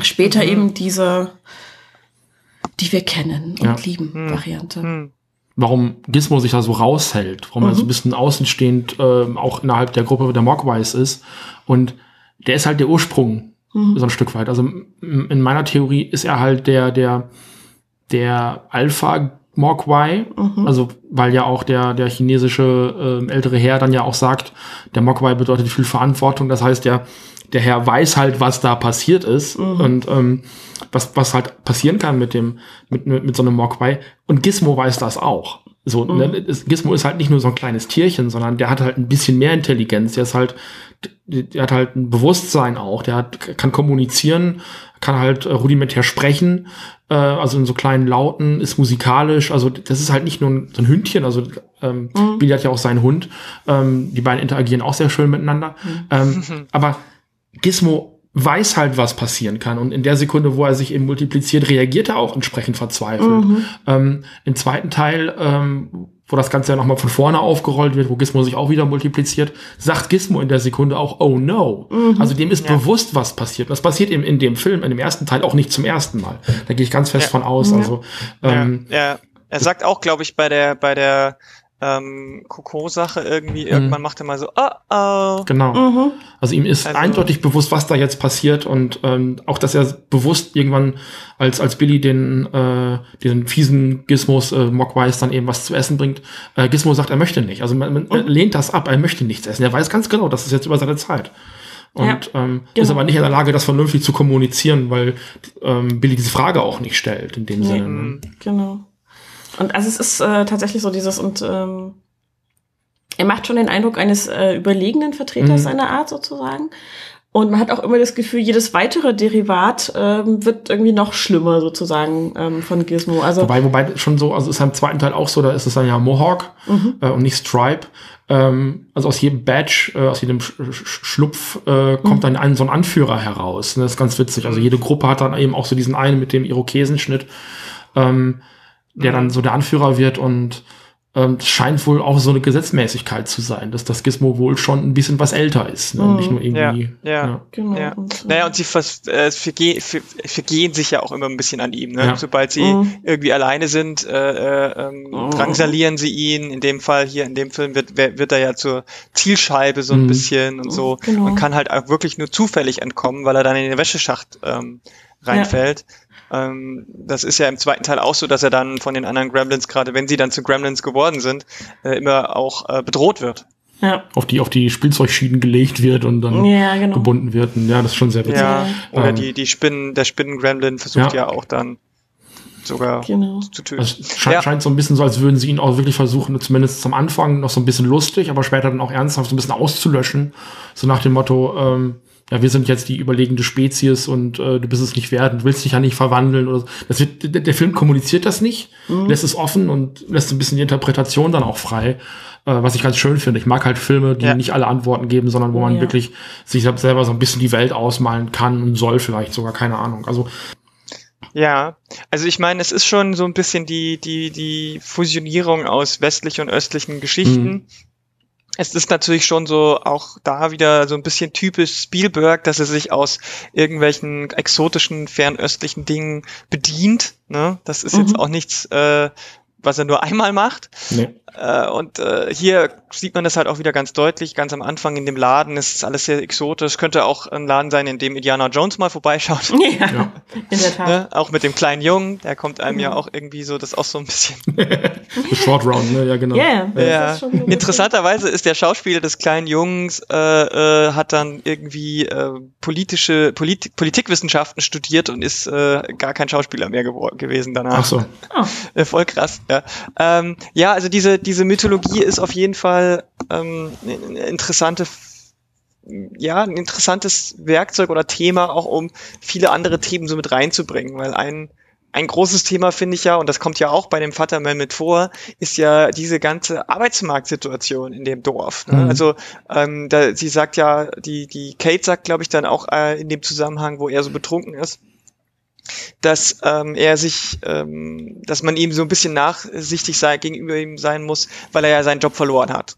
später eben diese, die wir kennen und Ja. lieben, Variante. Warum Gizmo sich da so raushält, warum er so ein bisschen außenstehend ähm, auch innerhalb der Gruppe der Mogwais ist. Und der ist halt der Ursprung, so ein Stück weit. Also in meiner Theorie ist er halt der, der, der Alpha Mogwai, also weil ja auch der, der chinesische ähm, ältere Herr dann ja auch sagt, der Mogwai bedeutet viel Verantwortung. Das heißt, der, der Herr weiß halt, was da passiert ist und ähm, was, was halt passieren kann mit dem, mit, mit, mit so einem Mogwai. Und Gizmo weiß das auch. So, ne, es- Gizmo ist halt nicht nur so ein kleines Tierchen, sondern der hat halt ein bisschen mehr Intelligenz. Der ist halt, der hat halt ein Bewusstsein auch. Der hat, kann kommunizieren, kann halt äh, rudimentär sprechen, äh, also in so kleinen Lauten, ist musikalisch. Also das ist halt nicht nur ein, so ein Hündchen. Also ähm, Billy hat ja auch seinen Hund. Ähm, die beiden interagieren auch sehr schön miteinander. Ähm, *laughs* aber Gizmo weiß halt, was passieren kann. Und in der Sekunde, wo er sich eben multipliziert, reagiert er auch entsprechend verzweifelt. Mhm. Ähm, Im zweiten Teil, ähm, wo das Ganze ja nochmal von vorne aufgerollt wird, wo Gizmo sich auch wieder multipliziert, sagt Gizmo in der Sekunde auch, oh no. Mhm. Also dem ist bewusst, was passiert. Und das passiert eben in dem Film, in dem ersten Teil auch nicht zum ersten Mal. Da gehe ich ganz fest Ja. von aus. Ja. Also ähm, ja, ja. Er sagt auch, glaube ich, bei der, bei der ähm, Coco-Sache irgendwie, irgendwann macht er mal so, oh, oh. genau. Mhm. Also ihm ist Also- eindeutig bewusst, was da jetzt passiert und ähm, auch, dass er bewusst irgendwann als als Billy den äh, den fiesen Gizmos äh, Mogwais dann eben was zu essen bringt. Äh, Gizmo sagt, er möchte nicht. Also man, man Mhm. lehnt das ab. Er möchte nichts essen. Er weiß ganz genau, das ist jetzt über seine Zeit. Und Ja, ähm, genau. ist aber nicht in der Lage, das vernünftig zu kommunizieren, weil ähm, Billy diese Frage auch nicht stellt in dem Nee. Sinne. Mhm. Ne? Genau. Und also es ist äh, tatsächlich so dieses und ähm, er macht schon den Eindruck eines äh, überlegenen Vertreters Mhm. seiner Art sozusagen. Und man hat auch immer das Gefühl, jedes weitere Derivat ähm, wird irgendwie noch schlimmer sozusagen ähm, von Gizmo. Also Wobei, wobei schon so, also ist im zweiten Teil auch so, da ist es dann ja Mohawk Mhm. äh, und nicht Stripe. Ähm, also aus jedem Badge, äh, aus jedem Sch Sch Schlupf äh, Mhm. kommt dann ein so ein Anführer heraus. Ne? Das ist ganz witzig. Also jede Gruppe hat dann eben auch so diesen einen mit dem Irokesenschnitt, ähm, der dann so der Anführer wird und ähm, scheint wohl auch so eine Gesetzmäßigkeit zu sein, dass das Gizmo wohl schon ein bisschen was älter ist. Ne? Mhm. Nicht nur irgendwie. Ja, ja. genau. Ja. Und, äh, Naja, und sie vers äh, verge ver vergehen sich ja auch immer ein bisschen an ihm. Ne? Ja. Sobald sie Mhm. irgendwie alleine sind, äh, äh, ähm, Mhm. drangsalieren sie ihn. In dem Fall hier, in dem Film wird, wer- wird er ja zur Zielscheibe so ein Mhm. bisschen und so. Genau. Man kann halt auch wirklich nur zufällig entkommen, weil er dann in den Wäscheschacht ähm, reinfällt. Ähm, das ist ja im zweiten Teil auch so, dass er dann von den anderen Gremlins, gerade wenn sie dann zu Gremlins geworden sind, äh, immer auch äh, bedroht wird. ja. Auf die, auf die Spielzeugschienen gelegt wird und dann ja, genau. gebunden wird. Und ja, das ist schon sehr witzig. Ja, oder Ähm, die, die Spinnen, der Spinnen-Gremlin versucht Ja. ja. auch dann sogar Genau. zu töten. Also es scheint, Ja. scheint so ein bisschen so, als würden sie ihn auch wirklich versuchen, zumindest am Anfang noch so ein bisschen lustig, aber später dann auch ernsthaft so ein bisschen auszulöschen. So nach dem Motto, ähm, ja, wir sind jetzt die überlegende Spezies und äh, du bist es nicht wert und willst dich ja nicht verwandeln oder so. Das wird, der, der Film kommuniziert das nicht, lässt es offen und lässt ein bisschen die Interpretation dann auch frei, äh, was ich ganz schön finde. Ich mag halt Filme, die Ja. nicht alle Antworten geben, sondern wo man Ja. wirklich sich selber so ein bisschen die Welt ausmalen kann und soll vielleicht sogar, keine Ahnung. Also Ja, also ich meine, es ist schon so ein bisschen die, die, die Fusionierung aus westlichen und östlichen Geschichten. Mhm. Es ist natürlich schon so auch da wieder so ein bisschen typisch Spielberg, dass er sich aus irgendwelchen exotischen, fernöstlichen Dingen bedient. Ne? Das ist Mhm. jetzt auch nichts, äh, was er nur einmal macht. nee. Äh, und äh, hier sieht man das halt auch wieder ganz deutlich. Ganz am Anfang in dem Laden ist alles sehr exotisch. Könnte auch ein Laden sein, in dem Indiana Jones mal vorbeischaut. *laughs* Ja, Ja. in der Tat. Ne? Auch mit dem kleinen Jungen, der kommt einem ja Genau. auch irgendwie so, das ist auch so ein bisschen. *laughs* The Short Round, ne? Ja, genau. Yeah, Ja. ist so Interessanterweise ist der Schauspieler des kleinen Jungs, äh, äh, hat dann irgendwie äh, politische Polit Politikwissenschaften studiert und ist äh, gar kein Schauspieler mehr gewesen danach. Ach so. Oh, Äh, voll krass, ja. Ähm, ja, also diese, diese Mythologie ist auf jeden Fall ähm, eine interessante, ja, ein interessantes Werkzeug oder Thema, auch um viele andere Themen so mit reinzubringen, weil ein ein großes Thema finde ich ja, und das kommt ja auch bei dem Vaterman mit vor, ist ja diese ganze Arbeitsmarktsituation in dem Dorf. Ne? Mhm. Also ähm, da, sie sagt ja, die, die Kate sagt, glaube ich, dann auch äh, in dem Zusammenhang, wo er so betrunken ist, dass ähm, er sich, ähm, dass man ihm so ein bisschen nachsichtig sei, gegenüber ihm sein muss, weil er ja seinen Job verloren hat.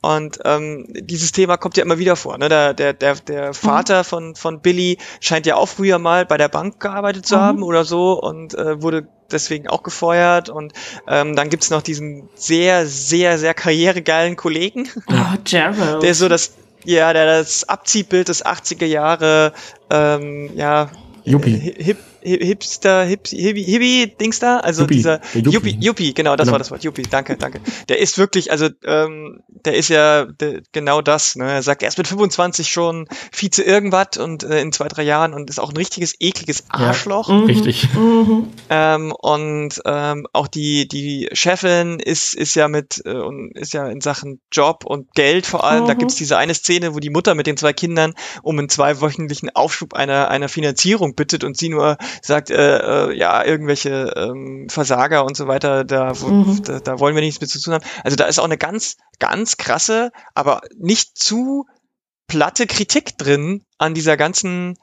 Und ähm, dieses Thema kommt ja immer wieder vor. Ne? Der, der, der, der Vater von, von Billy scheint ja auch früher mal bei der Bank gearbeitet zu Mhm. haben oder so und äh, wurde deswegen auch gefeuert. Und ähm, dann gibt's noch diesen sehr, sehr, sehr karrieregeilen Kollegen, oh Gerald. der ist so das, ja, der das Abziehbild des 80er Jahre, ähm, ja, Yuppie. Hip, Hip, Hipster, Hip, Hippie, Hippie, Dings da, also Yuppie, dieser der Yuppie. Yuppie, genau, das Genau. war das Wort, Yuppie, danke, danke. Der ist wirklich, also ähm, der ist ja der, genau das, ne? Er sagt, er ist mit 25 schon Vize irgendwas und äh, in zwei, drei Jahren und ist auch ein richtiges ekliges Ja. Arschloch. Mhm. Richtig. Mhm. Ähm, und ähm, auch die die Chefin ist ist ja mit äh, und ist ja in Sachen Job und Geld vor allem. Da Mhm. gibt's diese eine Szene, wo die Mutter mit den zwei Kindern um einen zweiwöchentlichen Aufschub einer einer Finanzierung bittet und sie nur sagt, äh, äh, ja irgendwelche ähm, Versager und so weiter. Da, wo, Mhm. da da wollen wir nichts mit zu tun haben. Also da ist auch eine ganz ganz krasse, aber nicht zu platte Kritik drin an dieser ganzen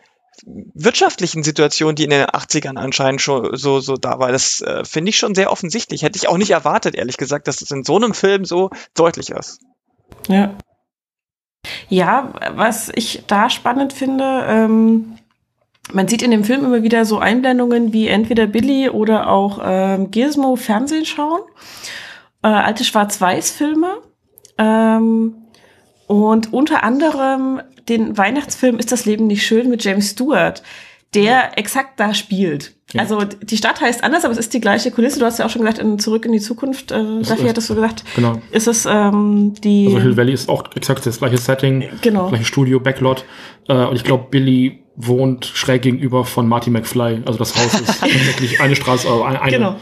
wirtschaftlichen Situation, die in den 80ern anscheinend schon so, so da war. Das äh, finde ich schon sehr offensichtlich. Hätte ich auch nicht erwartet, ehrlich gesagt, dass es in so einem Film so deutlich ist. Ja. Ja, was ich da spannend finde, ähm, man sieht in dem Film immer wieder so Einblendungen, wie entweder Billy oder auch ähm, Gizmo Fernsehen schauen. Äh, alte Schwarz-Weiß-Filme. Ähm, und unter anderem den Weihnachtsfilm Ist das Leben nicht schön mit James Stewart, der exakt da spielt. Ja. Also die Stadt heißt anders, aber es ist die gleiche Kulisse. Du hast ja auch schon gesagt, in Zurück in die Zukunft, äh, dafür hattest du gesagt, genau. ist es ähm, die... Also Hill Valley ist auch exakt das gleiche Setting, genau. gleiche Studio, Backlot. Äh, und ich glaube, Billy wohnt schräg gegenüber von Marty McFly. Also das Haus ist *laughs* wirklich eine Straße, äh, eine, genau.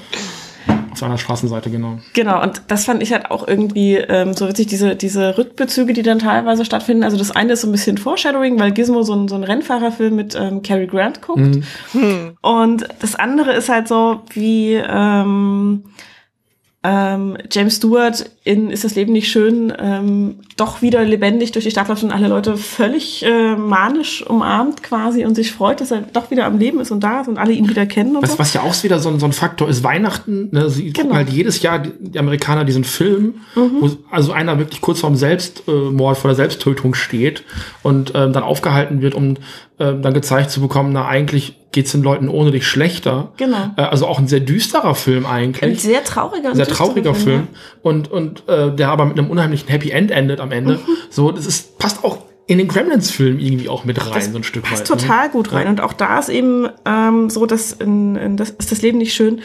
Auf einer Straßenseite, genau. Genau, und das fand ich halt auch irgendwie ähm, so witzig, diese, diese Rückbezüge, die dann teilweise stattfinden. Also das eine ist so ein bisschen Foreshadowing, weil Gizmo so ein, so ein Rennfahrerfilm mit ähm, Cary Grant guckt. Mhm. Und das andere ist halt so, wie ähm, ähm, James Stewart in Ist das Leben nicht schön ähm, doch wieder lebendig durch die Stadt läuft und alle Leute völlig äh, manisch umarmt quasi und sich freut, dass er doch wieder am Leben ist und da ist und alle ihn wieder kennen. Und was, so. was ja auch wieder so, ein, so ein Faktor ist, Weihnachten, ne, sie genau. gucken halt jedes Jahr die, die Amerikaner diesen Film, mhm. wo also einer wirklich kurz vorm Selbstmord, vor der Selbsttötung steht und ähm, dann aufgehalten wird, um ähm, dann gezeigt zu bekommen, na eigentlich geht's den Leuten ohne dich schlechter. Genau. Äh, also auch ein sehr düsterer Film eigentlich. Ein sehr trauriger, sehr trauriger Film. Film. Und und äh, der aber mit einem unheimlichen Happy End endet am Ende. Mhm. So, das ist passt auch in den Gremlins-Film irgendwie auch mit rein, das so ein Stück passt weit. Passt total ne? gut rein. Ja. Und auch da ist eben ähm, so, dass in, in das ist das Leben nicht schön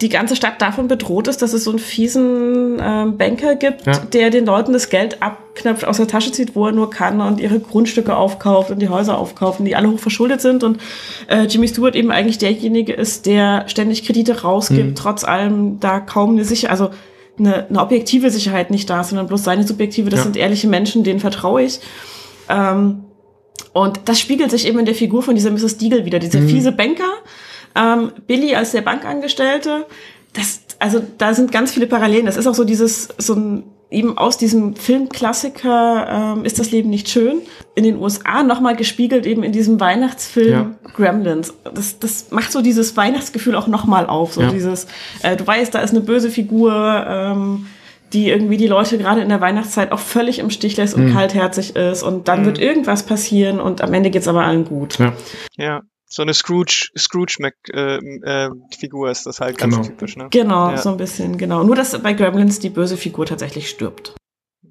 die ganze Stadt davon bedroht ist, dass es so einen fiesen ähm, Banker gibt, ja. der den Leuten das Geld abknöpft, aus der Tasche zieht, wo er nur kann und ihre Grundstücke aufkauft und die Häuser aufkauft und die alle hoch verschuldet sind und äh, Jimmy Stewart eben eigentlich derjenige ist, der ständig Kredite rausgibt, mhm. trotz allem da kaum eine Sicherheit, also eine, eine objektive Sicherheit nicht da, sondern bloß seine subjektive, das ja. sind ehrliche Menschen, denen vertraue ich. Ähm, und das spiegelt sich eben in der Figur von dieser Mrs. Deagle wieder, dieser mhm. fiese Banker, ähm, Billy als der Bankangestellte, das, also da sind ganz viele Parallelen. Das ist auch so dieses, so ein, eben aus diesem Filmklassiker ähm, ist das Leben nicht schön in den USA nochmal gespiegelt eben in diesem Weihnachtsfilm ja. Gremlins. Das, das macht so dieses Weihnachtsgefühl auch nochmal auf. So ja. dieses, äh, du weißt, da ist eine böse Figur, ähm, die irgendwie die Leute gerade in der Weihnachtszeit auch völlig im Stich lässt und mhm. kaltherzig ist und dann mhm. wird irgendwas passieren und am Ende geht's aber allen gut. Ja. ja so eine Scrooge, Scrooge Mac, äh, äh, Figur ist das halt ganz genau. typisch, ne? Genau, ja. so ein bisschen, genau. Nur, dass bei Gremlins die böse Figur tatsächlich stirbt.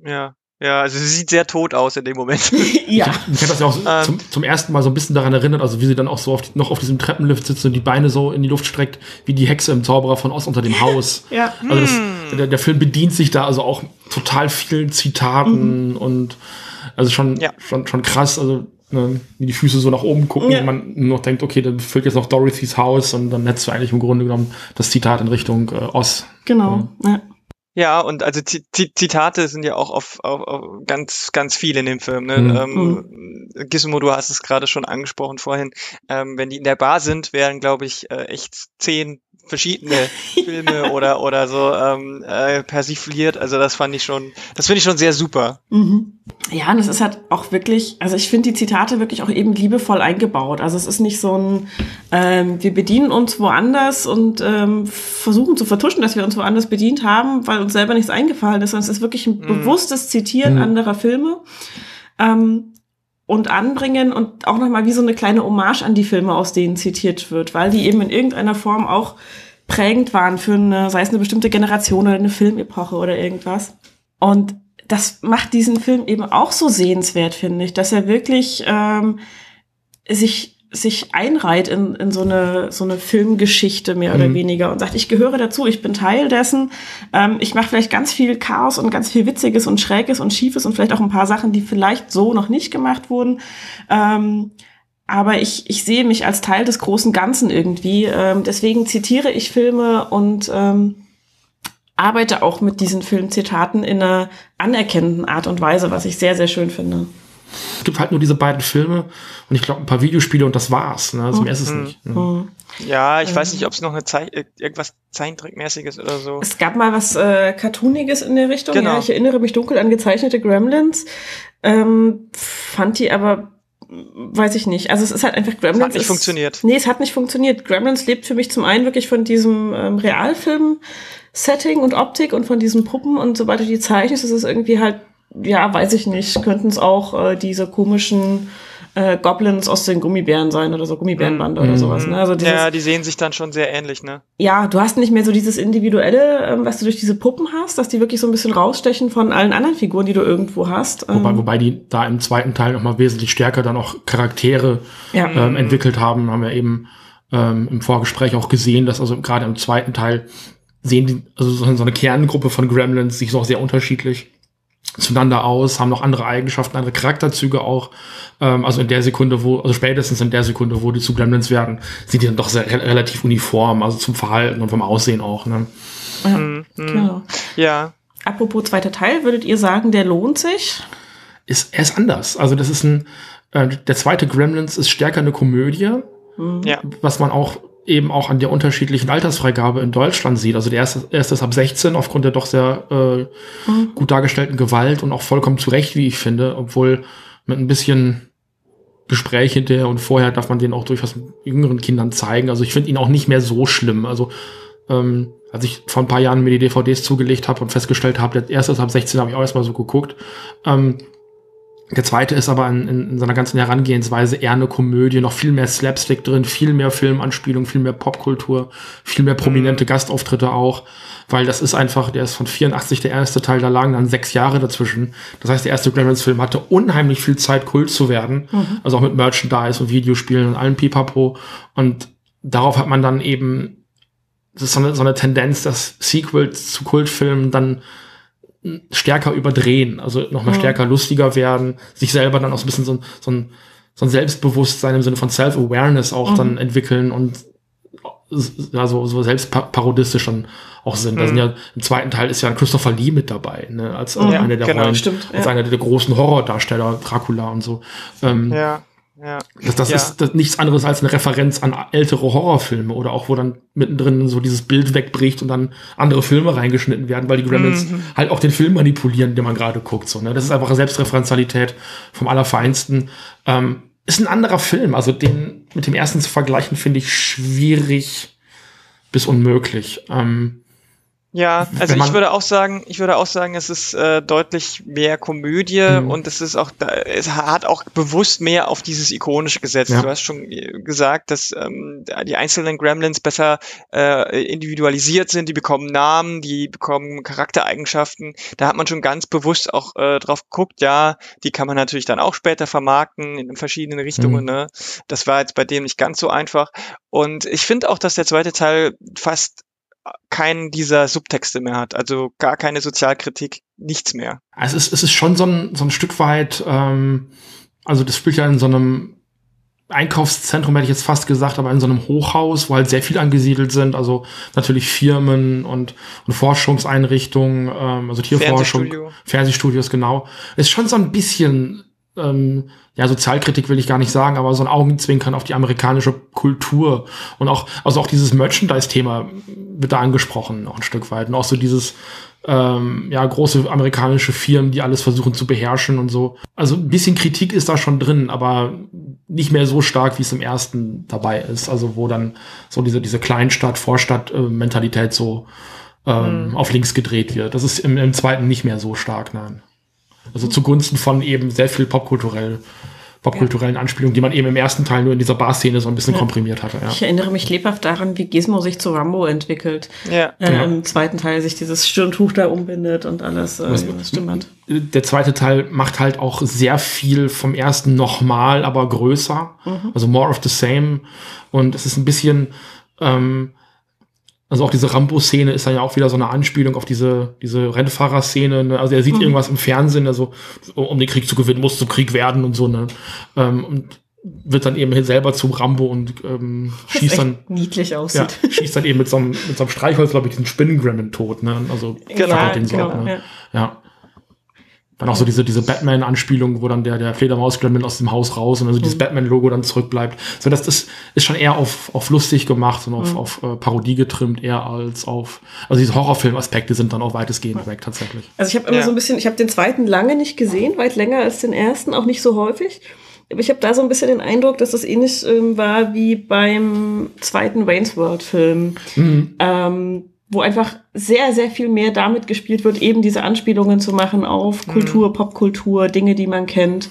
Ja. Ja, also sie sieht sehr tot aus in dem Moment. *laughs* ja. Ich, ich habe das ja auch ähm, zum, zum ersten Mal so ein bisschen daran erinnert, also wie sie dann auch so auf, noch auf diesem Treppenlift sitzt und die Beine so in die Luft streckt, wie die Hexe im Zauberer von Ost unter dem Haus. *laughs* ja. Also das, hm. der, der, Film bedient sich da also auch total vielen Zitaten mhm. und also schon, ja. schon, schon krass. Also ne, wie die Füße so nach oben gucken ja. und man nur noch denkt, okay, dann füllt jetzt noch Dorothys Haus und dann hättest du eigentlich im Grunde genommen das Zitat in Richtung äh, Oz. Genau, ja. Ja, und also Z Zitate sind ja auch auf, auf, auf ganz, ganz viel in dem Film. Ne? Mhm. Ähm, mhm. Gizmo, du hast es gerade schon angesprochen vorhin. Ähm, wenn die in der Bar sind, wären, glaube ich, äh, echt zehn verschiedene Filme oder oder so ähm, äh, persifliert. Also das fand ich schon, das finde ich schon sehr super. Mhm. Ja, und es ist halt auch wirklich, also ich finde die Zitate wirklich auch eben liebevoll eingebaut. Also es ist nicht so ein, ähm, wir bedienen uns woanders und ähm, versuchen zu vertuschen, dass wir uns woanders bedient haben, weil uns selber nichts eingefallen ist, sondern es ist wirklich ein mhm. bewusstes Zitieren mhm. anderer Filme. Ähm, und anbringen und auch nochmal wie so eine kleine Hommage an die Filme, aus denen zitiert wird, weil die eben in irgendeiner Form auch prägend waren für eine, sei es eine bestimmte Generation oder eine Filmepoche oder irgendwas. Und das macht diesen Film eben auch so sehenswert, finde ich, dass er wirklich ähm, sich sich einreiht in, in so eine so eine Filmgeschichte mehr oder mhm. weniger und sagt, ich gehöre dazu, ich bin Teil dessen, ähm, ich mache vielleicht ganz viel Chaos und ganz viel Witziges und Schräges und Schiefes und vielleicht auch ein paar Sachen, die vielleicht so noch nicht gemacht wurden. Ähm, aber ich, ich sehe mich als Teil des großen Ganzen irgendwie. Ähm, deswegen zitiere ich Filme und ähm, arbeite auch mit diesen Filmzitaten in einer anerkennenden Art und Weise, was ich sehr, sehr schön finde. Es gibt halt nur diese beiden Filme und ich glaube ein paar Videospiele und das war's. Ne? Also mehr ist es mhm. nicht. Ne? Ja, ich weiß nicht, ob es noch eine Zei irgendwas Zeichentrickmäßiges oder so. Es gab mal was äh, Cartooniges in der Richtung. Genau. Ja, ich erinnere mich dunkel an gezeichnete Gremlins. Ähm, fand die aber weiß ich nicht. Also es ist halt einfach Gremlins. Es hat nicht ist, funktioniert. Nee, es hat nicht funktioniert. Gremlins lebt für mich zum einen wirklich von diesem ähm, Realfilm-Setting und Optik und von diesen Puppen und sobald du die zeichnest, ist es irgendwie halt, ja, weiß ich nicht, könnten es auch äh, diese komischen äh, Goblins aus den Gummibären sein oder so Gummibärenbande oder sowas. Ne? Also dieses, ja, die sehen sich dann schon sehr ähnlich, ne? ja, du hast nicht mehr so dieses Individuelle, ähm, was du durch diese Puppen hast, dass die wirklich so ein bisschen rausstechen von allen anderen Figuren, die du irgendwo hast. Wobei, Ähm, wobei die da im zweiten Teil nochmal wesentlich stärker dann auch Charaktere ja. ähm, entwickelt haben, haben wir eben ähm, im Vorgespräch auch gesehen, dass also gerade im zweiten Teil sehen die, also so so eine Kerngruppe von Gremlins sich noch sehr unterschiedlich zueinander aus, haben noch andere Eigenschaften, andere Charakterzüge auch. Ähm, also in der Sekunde, wo, also spätestens in der Sekunde, wo die zu Gremlins werden, sind die dann doch sehr, re relativ uniform, also zum Verhalten und vom Aussehen auch. Ne? ja, Mhm. genau. Ja. Apropos zweiter Teil, würdet ihr sagen, der lohnt sich? Ist, er ist anders. Also das ist ein, äh, der zweite Gremlins ist stärker eine Komödie, Ja. was man auch eben auch an der unterschiedlichen Altersfreigabe in Deutschland sieht. Also der erste, erste ist ab 16 aufgrund der doch sehr äh, gut dargestellten Gewalt und auch vollkommen zu Recht, wie ich finde, obwohl mit ein bisschen Gespräch hinterher und vorher darf man den auch durchaus jüngeren Kindern zeigen. Also ich finde ihn auch nicht mehr so schlimm. Also ähm, als ich vor ein paar Jahren mir die DVDs zugelegt habe und festgestellt habe, der erste ist ab 16, habe ich auch erstmal so geguckt. Ähm, der zweite ist aber in, in, in seiner ganzen Herangehensweise eher eine Komödie, noch viel mehr Slapstick drin, viel mehr Filmanspielung, viel mehr Popkultur, viel mehr prominente Gastauftritte auch, weil das ist einfach, der ist von 84 der erste Teil, da lagen dann sechs Jahre dazwischen. Das heißt, der erste Gremlins-Film hatte unheimlich viel Zeit, Kult zu werden, also auch mit Merchandise und Videospielen und allem Pipapo. Und darauf hat man dann eben, das ist so eine, so eine Tendenz, dass Sequels zu Kultfilmen dann stärker überdrehen, also nochmal Mhm. stärker lustiger werden, sich selber dann auch so ein bisschen so, ein- so, ein, so ein Selbstbewusstsein im Sinne von Self-Awareness auch Mhm. dann entwickeln und ja, so, so selbstparodistisch dann auch sind. Da sind ja, im zweiten Teil ist ja Christopher Lee mit dabei, ne, als äh, Mhm. einer der genau, Rollen, stimmt, als ja. einer der großen Horrordarsteller, Dracula und so. Ähm, Ja. Ja. das, das Ja. ist das nichts anderes als eine Referenz an ältere Horrorfilme oder auch wo dann mittendrin so dieses Bild wegbricht und dann andere Filme reingeschnitten werden, weil die Gremlins Mhm. halt auch den Film manipulieren, den man gerade guckt. So, ne? Das ist einfach eine Selbstreferenzialität vom Allerfeinsten. Ähm, ist ein anderer Film, also den mit dem ersten zu vergleichen, finde ich schwierig bis unmöglich. Ähm, Ja, also ich würde auch sagen, ich würde auch sagen, es ist äh, deutlich mehr Komödie Mhm. und es ist auch, es hat auch bewusst mehr auf dieses ikonische gesetzt. Ja. Du hast schon äh, gesagt, dass ähm, die einzelnen Gremlins besser äh, individualisiert sind, die bekommen Namen, die bekommen Charaktereigenschaften. Da hat man schon ganz bewusst auch äh, drauf geguckt, ja, die kann man natürlich dann auch später vermarkten in verschiedenen Richtungen. Mhm. Ne? Das war jetzt bei dem nicht ganz so einfach. Und ich finde auch, dass der zweite Teil fast keinen dieser Subtexte mehr hat, also gar keine Sozialkritik, nichts mehr. Also es ist, es ist schon so ein, so ein Stück weit, ähm, also das spielt ja in so einem Einkaufszentrum, hätte ich jetzt fast gesagt, aber in so einem Hochhaus, wo halt sehr viel angesiedelt sind, also natürlich Firmen und, und Forschungseinrichtungen, ähm, also Tierforschung, Fernsehstudio. Fernsehstudios, genau. Ist schon so ein bisschen, ähm, ja, Sozialkritik will ich gar nicht sagen, aber so ein Augenzwinkern auf die amerikanische Kultur und auch, also auch dieses Merchandise-Thema wird da angesprochen, noch ein Stück weit. Und auch so dieses, ähm, ja, große amerikanische Firmen, die alles versuchen zu beherrschen und so. Also ein bisschen Kritik ist da schon drin, aber nicht mehr so stark, wie es im ersten dabei ist. Also wo dann so diese, diese Kleinstadt, Vorstadt-Mentalität so ähm, auf links gedreht wird. Das ist im, im zweiten nicht mehr so stark, nein. Also zugunsten von eben sehr viel popkulturell, popkulturellen Anspielungen, die man eben im ersten Teil nur in dieser Bar-Szene so ein bisschen komprimiert hatte. Ja. Ich erinnere mich lebhaft daran, wie Gizmo sich zu Rambo entwickelt. Ja. Äh, Ja. Im zweiten Teil sich dieses Stirntuch da umbindet und alles. Äh, das stimmt. der zweite Teil macht halt auch sehr viel vom ersten nochmal, aber größer. Also more of the same. Und es ist ein bisschen, ähm, also auch diese Rambo-Szene ist dann ja auch wieder so eine Anspielung auf diese, diese Rennfahrer-Szene. Ne? Also er sieht irgendwas im Fernsehen, also um den Krieg zu gewinnen, muss zum Krieg werden und so, ne? Ähm, und wird dann eben selber zum Rambo und ähm, schießt dann niedlich ja, aussieht. schießt dann eben mit so einem, mit so einem Streichholz, glaube ich, diesen Spinnengremlin tot, ne? Also Genau, den so genau, ab, ne? ja. Ja. Dann auch so diese, diese Batman-Anspielung, wo dann der, der Fledermaus-Gremlin aus dem Haus raus und also dieses Batman-Logo dann zurückbleibt. So, das ist, ist schon eher auf, auf lustig gemacht und auf, auf äh, Parodie getrimmt, eher als auf, also diese Horrorfilm-Aspekte sind dann auch weitestgehend weg, tatsächlich. Also ich habe immer Ja. so ein bisschen, ich habe den zweiten lange nicht gesehen, weit länger als den ersten, auch nicht so häufig. Aber ich habe da so ein bisschen den Eindruck, dass das ähnlich ähm, war wie beim zweiten Wayne's World Film. Mhm. Ähm, wo einfach sehr, sehr viel mehr damit gespielt wird, eben diese Anspielungen zu machen auf mhm. Kultur, Popkultur, Dinge, die man kennt.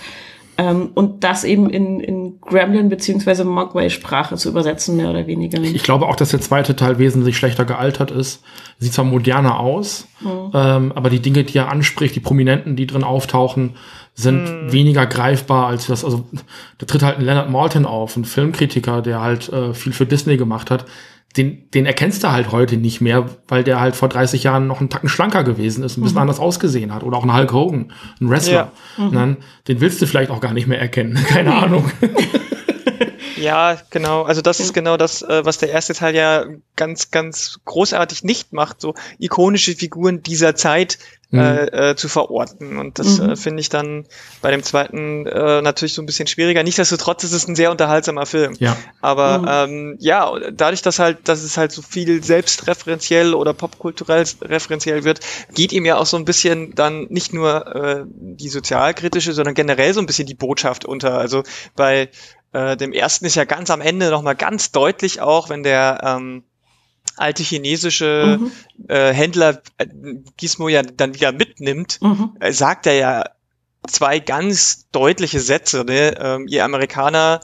Ähm, und das eben in, in Gremlin beziehungsweise Mogwai-Sprache zu übersetzen, mehr oder weniger. Ich glaube auch, dass der zweite Teil wesentlich schlechter gealtert ist. Sieht zwar moderner aus, mhm. ähm, aber die Dinge, die er anspricht, die Prominenten, die drin auftauchen, sind mhm. weniger greifbar als das. Also da tritt halt ein Leonard Maltin auf, ein Filmkritiker, der halt äh, viel für Disney gemacht hat den, den erkennst du halt heute nicht mehr, weil der halt vor 30 Jahren noch einen Tacken schlanker gewesen ist, ein bisschen mhm. anders ausgesehen hat. Oder auch ein Hulk Hogan, ein Wrestler. Ja. Mhm. Dann, den willst du vielleicht auch gar nicht mehr erkennen. *laughs* Keine Ahnung. *laughs* Ja, genau. Also das ist genau das, äh, was der erste Teil ja ganz, ganz großartig nicht macht, so ikonische Figuren dieser Zeit mhm. äh, äh, zu verorten. Und das mhm. äh, finde ich dann bei dem zweiten äh, natürlich so ein bisschen schwieriger. Nichtsdestotrotz ist es ein sehr unterhaltsamer Film. Ja. Aber mhm. ähm, ja, dadurch, dass halt, dass es halt so viel selbstreferenziell oder popkulturell referenziell wird, geht ihm ja auch so ein bisschen dann nicht nur äh, die sozialkritische, sondern generell so ein bisschen die Botschaft unter. Also bei äh, dem ersten ist ja ganz am Ende nochmal ganz deutlich auch, wenn der ähm, alte chinesische mhm. äh, Händler äh, Gizmo ja dann wieder mitnimmt, mhm. äh, sagt er ja zwei ganz deutliche Sätze. Ne? Ähm, ihr Amerikaner,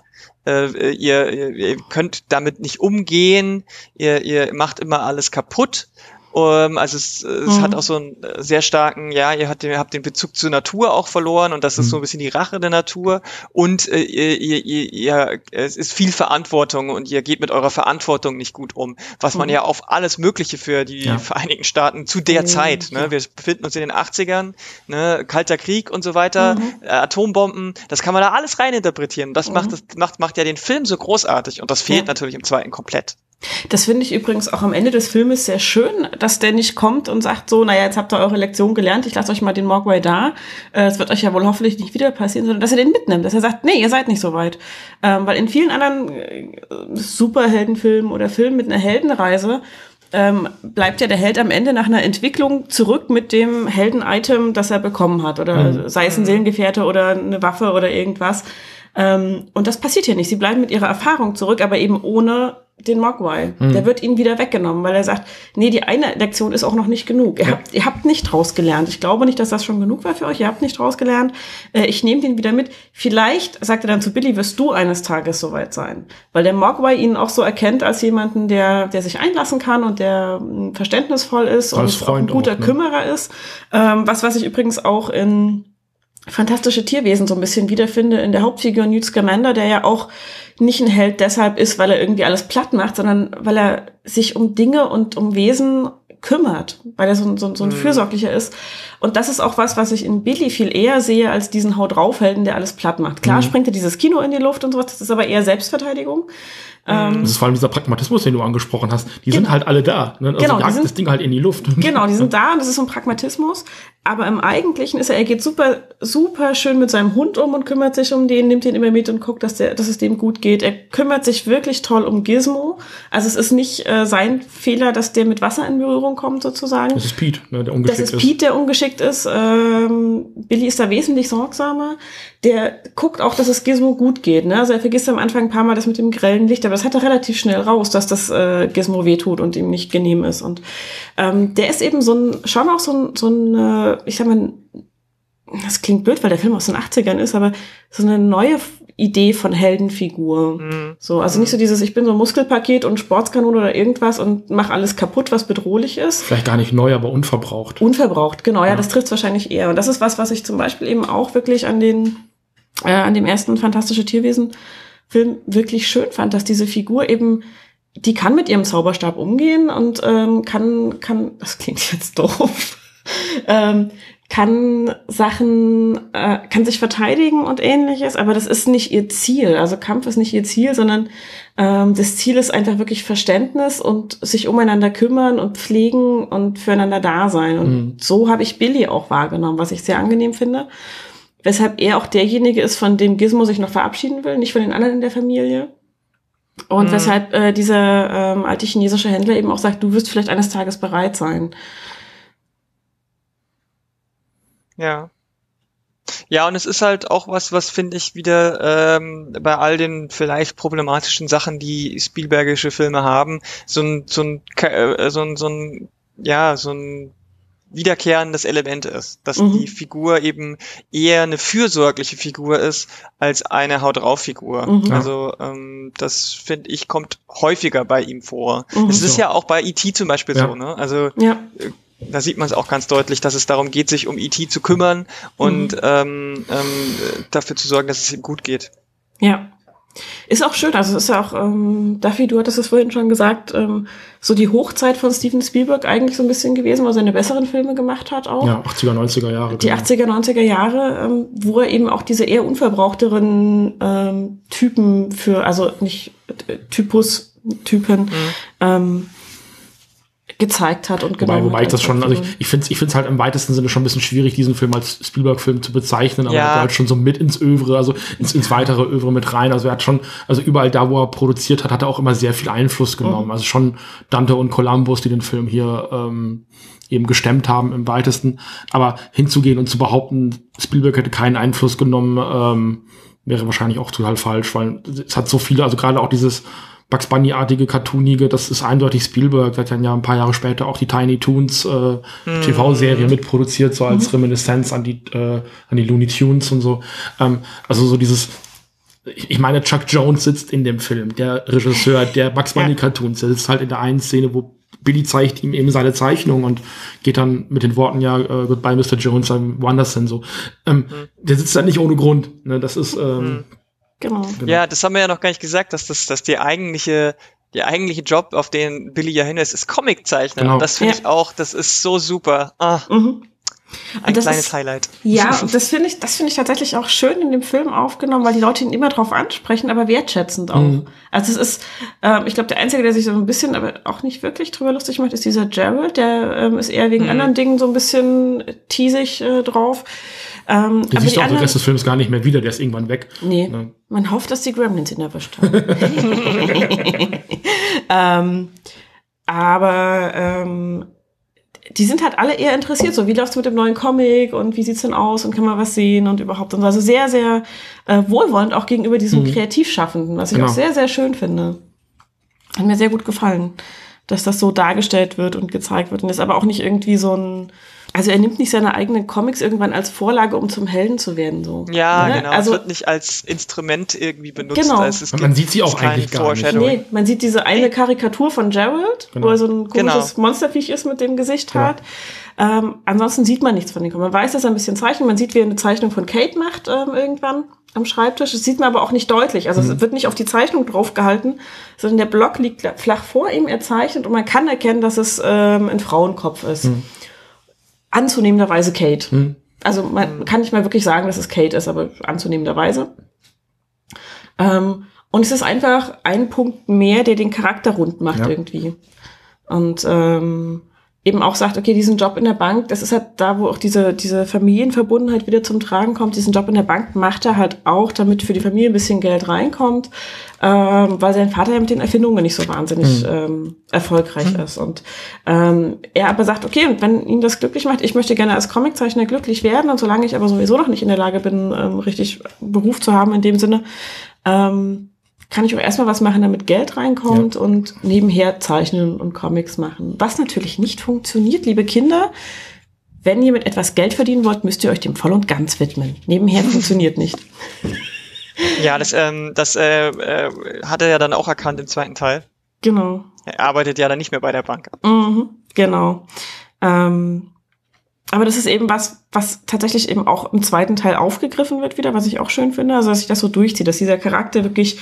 äh, ihr, ihr könnt damit nicht umgehen, ihr, ihr macht immer alles kaputt. Um, also es, es mhm. hat auch so einen äh, sehr starken, ja, ihr habt, ihr habt den Bezug zur Natur auch verloren und das ist mhm. so ein bisschen die Rache der Natur und äh, ihr, ihr, ihr, ihr, es ist viel Verantwortung und ihr geht mit eurer Verantwortung nicht gut um, was mhm. man ja auf alles Mögliche für die ja. Vereinigten Staaten zu der oh, Zeit, ne, wir befinden uns in den 80ern, ne, Kalter Krieg und so weiter, mhm. äh, Atombomben, das kann man da alles reininterpretieren. Das macht, mhm. das macht, macht ja den Film so großartig und das fehlt ja. natürlich im zweiten komplett. Das finde ich übrigens auch am Ende des Filmes sehr schön, dass der nicht kommt und sagt so, naja, jetzt habt ihr eure Lektion gelernt, ich lasse euch mal den Mogwai da. Äh, es wird euch ja wohl hoffentlich nicht wieder passieren, sondern dass er den mitnimmt, dass er sagt, nee, ihr seid nicht so weit. Ähm, weil in vielen anderen äh, Superheldenfilmen oder Filmen mit einer Heldenreise ähm, bleibt ja der Held am Ende nach einer Entwicklung zurück mit dem Helden-Item, das er bekommen hat. Oder mhm. sei es ein Seelengefährte oder eine Waffe oder irgendwas. Ähm, und das passiert hier nicht. Sie bleiben mit ihrer Erfahrung zurück, aber eben ohne den Mogwai. Hm. Der wird ihnen wieder weggenommen, weil er sagt, nee, die eine Lektion ist auch noch nicht genug. Ihr, ja. habt, ihr habt nicht rausgelernt. Ich glaube nicht, dass das schon genug war für euch. Ihr habt nicht rausgelernt. Äh, ich nehme den wieder mit. Vielleicht, sagt er dann zu Billy, wirst du eines Tages soweit sein. Weil der Mogwai ihn auch so erkennt als jemanden, der, der sich einlassen kann und der hm, verständnisvoll ist als und ein guter auch, ne? Kümmerer ist. Ähm, was, was ich übrigens auch in fantastische Tierwesen so ein bisschen wiederfinde in der Hauptfigur Newt Scamander, der ja auch nicht ein Held deshalb ist, weil er irgendwie alles platt macht, sondern weil er sich um Dinge und um Wesen kümmert, weil er so, so, so ein mhm. Fürsorglicher ist. Und das ist auch was, was ich in Billy viel eher sehe als diesen Haut draufhelden, der alles platt macht. Klar mhm. springt er dieses Kino in die Luft und sowas, das ist aber eher Selbstverteidigung. Ähm, das ist vor allem dieser Pragmatismus, den du angesprochen hast. Die sind halt alle da. Ne? Also genau, jagt sind, das Ding halt in die Luft. Genau, die sind da und das ist so ein Pragmatismus. Aber im Eigentlichen ist er, er geht super, super schön mit seinem Hund um und kümmert sich um den, nimmt den immer mit und guckt, dass, der, dass es dem gut geht. Er kümmert sich wirklich toll um Gizmo. Also es ist nicht äh, sein Fehler, dass der mit Wasser in Berührung kommt, sozusagen. Das ist Pete, ne, der ungeschickt ist. Das ist Pete, der ungeschickt ist. Ähm, Billy ist da wesentlich sorgsamer. Der guckt auch, dass es Gizmo gut geht. Ne? Also er vergisst am Anfang ein paar Mal das mit dem grellen Licht, aber das hat er relativ schnell raus, dass das äh, Gizmo wehtut und ihm nicht genehm ist. Und ähm, der ist eben so ein, schon auch so ein, so ein äh, ich sag mal, das klingt blöd, weil der Film aus den 80ern ist, aber so eine neue Idee von Heldenfigur. Mhm. So, also nicht so dieses, ich bin so ein Muskelpaket und Sportskanone oder irgendwas und mach alles kaputt, was bedrohlich ist. Vielleicht gar nicht neu, aber unverbraucht. Unverbraucht, genau, ja, ja das trifft wahrscheinlich eher. Und das ist was, was ich zum Beispiel eben auch wirklich an den, äh, an dem ersten Fantastische Tierwesen Film wirklich schön fand, dass diese Figur eben die kann mit ihrem Zauberstab umgehen und ähm, kann, kann, das klingt jetzt doof, *laughs* ähm, kann Sachen, äh, kann sich verteidigen und ähnliches, aber das ist nicht ihr Ziel. Also Kampf ist nicht ihr Ziel, sondern ähm, das Ziel ist einfach wirklich Verständnis und sich umeinander kümmern und pflegen und füreinander da sein. Und mhm. so habe ich Billy auch wahrgenommen, was ich sehr angenehm finde. Weshalb er auch derjenige ist, von dem Gizmo sich noch verabschieden will, nicht von den anderen in der Familie. Und mhm. weshalb äh, dieser ähm, alte chinesische Händler eben auch sagt, du wirst vielleicht eines Tages bereit sein. Ja. Ja, und es ist halt auch was, was finde ich wieder ähm, bei all den vielleicht problematischen Sachen, die Spielbergische Filme haben, so ein, so ein, äh, so ein, so ein ja, so ein wiederkehrendes Element ist, dass Mhm. die Figur eben eher eine fürsorgliche Figur ist als eine Haut drauf Figur. Mhm. Also ähm, das finde ich kommt häufiger bei ihm vor. Mhm. Es ist So. ja auch bei E.T. zum Beispiel Ja. so, ne? Also Ja, da sieht man es auch ganz deutlich, dass es darum geht, sich um E.T. zu kümmern und Mhm. ähm, ähm, dafür zu sorgen, dass es ihm gut geht. ja. Ist auch schön, also es ist ja auch, ähm, Duffy, du hattest es vorhin schon gesagt, ähm, so die Hochzeit von Steven Spielberg eigentlich so ein bisschen gewesen, wo er seine besseren Filme gemacht hat auch. Ja, 80er, 90er Jahre. Die genau. 80er, 90er Jahre, ähm, wo er eben auch diese eher unverbrauchteren ähm, Typen für, also nicht äh, Typus, Typen, Mhm. ähm, gezeigt hat und Wobei, genommen wobei hat ich das schon, also ich, ich finde es ich find's halt im weitesten Sinne schon ein bisschen schwierig, diesen Film als Spielberg-Film zu bezeichnen, aber Ja. er hat halt schon so mit ins Övre, also ins, ins weitere Övre mit rein. Also er hat schon, also überall da, wo er produziert hat, hat er auch immer sehr viel Einfluss genommen. Mhm. Also schon Dante und Columbus, die den Film hier ähm, eben gestemmt haben im weitesten. Aber hinzugehen und zu behaupten, Spielberg hätte keinen Einfluss genommen, ähm, wäre wahrscheinlich auch total falsch, weil es hat so viele, also gerade auch dieses Bugs Bunny-artige, cartoonige, das ist eindeutig Spielberg. Der hat dann ja ein paar Jahre später auch die Tiny Toons äh, TV-Serie mitproduziert, so als Reminiszenz an die, äh, an die Looney Tunes und so. Ähm, also so dieses, ich meine, Chuck Jones sitzt in dem Film, der Regisseur der Bugs Bunny Cartoons, der sitzt halt in der einen Szene, wo Billy zeigt ihm eben seine Zeichnung und geht dann mit den Worten, ja, äh, goodbye, Mr. Jones, I'm Wanderson, so. Ähm, Der sitzt da nicht ohne Grund, ne, das ist, ähm, Genau. Genau. Ja, das haben wir ja noch gar nicht gesagt, dass das, dass die eigentliche, der eigentliche Job, auf den Billy ja hinweist, ist Comiczeichner. Genau. Und das finde Ja. ich auch, das ist so super. Ah, Mhm. ein das kleines ist- Highlight. Ja, und *laughs* das finde ich, das finde ich tatsächlich auch schön in dem Film aufgenommen, weil die Leute ihn immer drauf ansprechen, aber wertschätzend auch. Mhm. Also es ist, ähm, ich glaube, der Einzige, der sich so ein bisschen, aber auch nicht wirklich drüber lustig macht, ist dieser Gerald, der ähm, ist eher wegen Mhm. anderen Dingen so ein bisschen teasig äh, drauf. Ähm, den siehst du auch den anderen, Rest des Films gar nicht mehr wieder, der ist irgendwann weg. nee, Ne? man hofft, dass die Gremlins ihn erwischt haben. *laughs* ähm, aber ähm, die sind halt alle eher interessiert, so wie läuft's mit dem neuen Comic und wie sieht's denn aus und kann man was sehen und überhaupt und so. also sehr, sehr äh, wohlwollend auch gegenüber diesem Mhm. Kreativschaffenden, was ich Genau. auch sehr, sehr schön finde. Hat mir sehr gut gefallen, dass das so dargestellt wird und gezeigt wird und ist aber auch nicht irgendwie so ein also er nimmt nicht seine eigenen Comics irgendwann als Vorlage, um zum Helden zu werden, so. Ja, Ne? genau. Also es wird nicht als Instrument irgendwie benutzt. Genau. als es man sieht sie auch eigentlich gar nicht. Nee, man sieht diese eine Karikatur von Gerald, Genau. wo er so ein komisches Genau. Monsterviech ist mit dem Gesicht Genau. hat. Ähm, ansonsten sieht man nichts von ihm. Man weiß, dass er ein bisschen zeichnet. Man sieht, wie er eine Zeichnung von Kate macht ähm, irgendwann am Schreibtisch. Das sieht man aber auch nicht deutlich. Also Mhm. es wird nicht auf die Zeichnung draufgehalten, sondern der Block liegt flach vor ihm, er zeichnet und man kann erkennen, dass es ähm, ein Frauenkopf ist. Mhm. Anzunehmenderweise Kate. Hm. Also man kann nicht mal wirklich sagen, dass es Kate ist, aber anzunehmenderweise. Ähm, und es ist einfach ein Punkt mehr, der den Charakter rund macht Ja. irgendwie. Und ähm, eben auch sagt, okay, diesen Job in der Bank, das ist halt da, wo auch diese, diese Familienverbundenheit wieder zum Tragen kommt. Diesen Job in der Bank macht er halt auch, damit für die Familie ein bisschen Geld reinkommt, ähm, weil sein Vater ja mit den Erfindungen nicht so wahnsinnig ähm, erfolgreich ist. Und ähm, er aber sagt, okay, und wenn ihn das glücklich macht, ich möchte gerne als Comiczeichner glücklich werden und solange ich aber sowieso noch nicht in der Lage bin, ähm, richtig Beruf zu haben in dem Sinne, ähm, kann ich auch erstmal was machen, damit Geld reinkommt und nebenher zeichnen und Comics machen. Was natürlich nicht funktioniert, liebe Kinder. Wenn ihr mit etwas Geld verdienen wollt, müsst ihr euch dem voll und ganz widmen. Nebenher *laughs* funktioniert nicht. Ja, das, ähm, das äh, äh, hat er ja dann auch erkannt im zweiten Teil. Genau. Er arbeitet ja dann nicht mehr bei der Bank. Mhm, genau. Ähm, aber das ist eben was, was tatsächlich eben auch im zweiten Teil aufgegriffen wird wieder, was ich auch schön finde. Also, dass sich das so durchzieht, dass dieser Charakter wirklich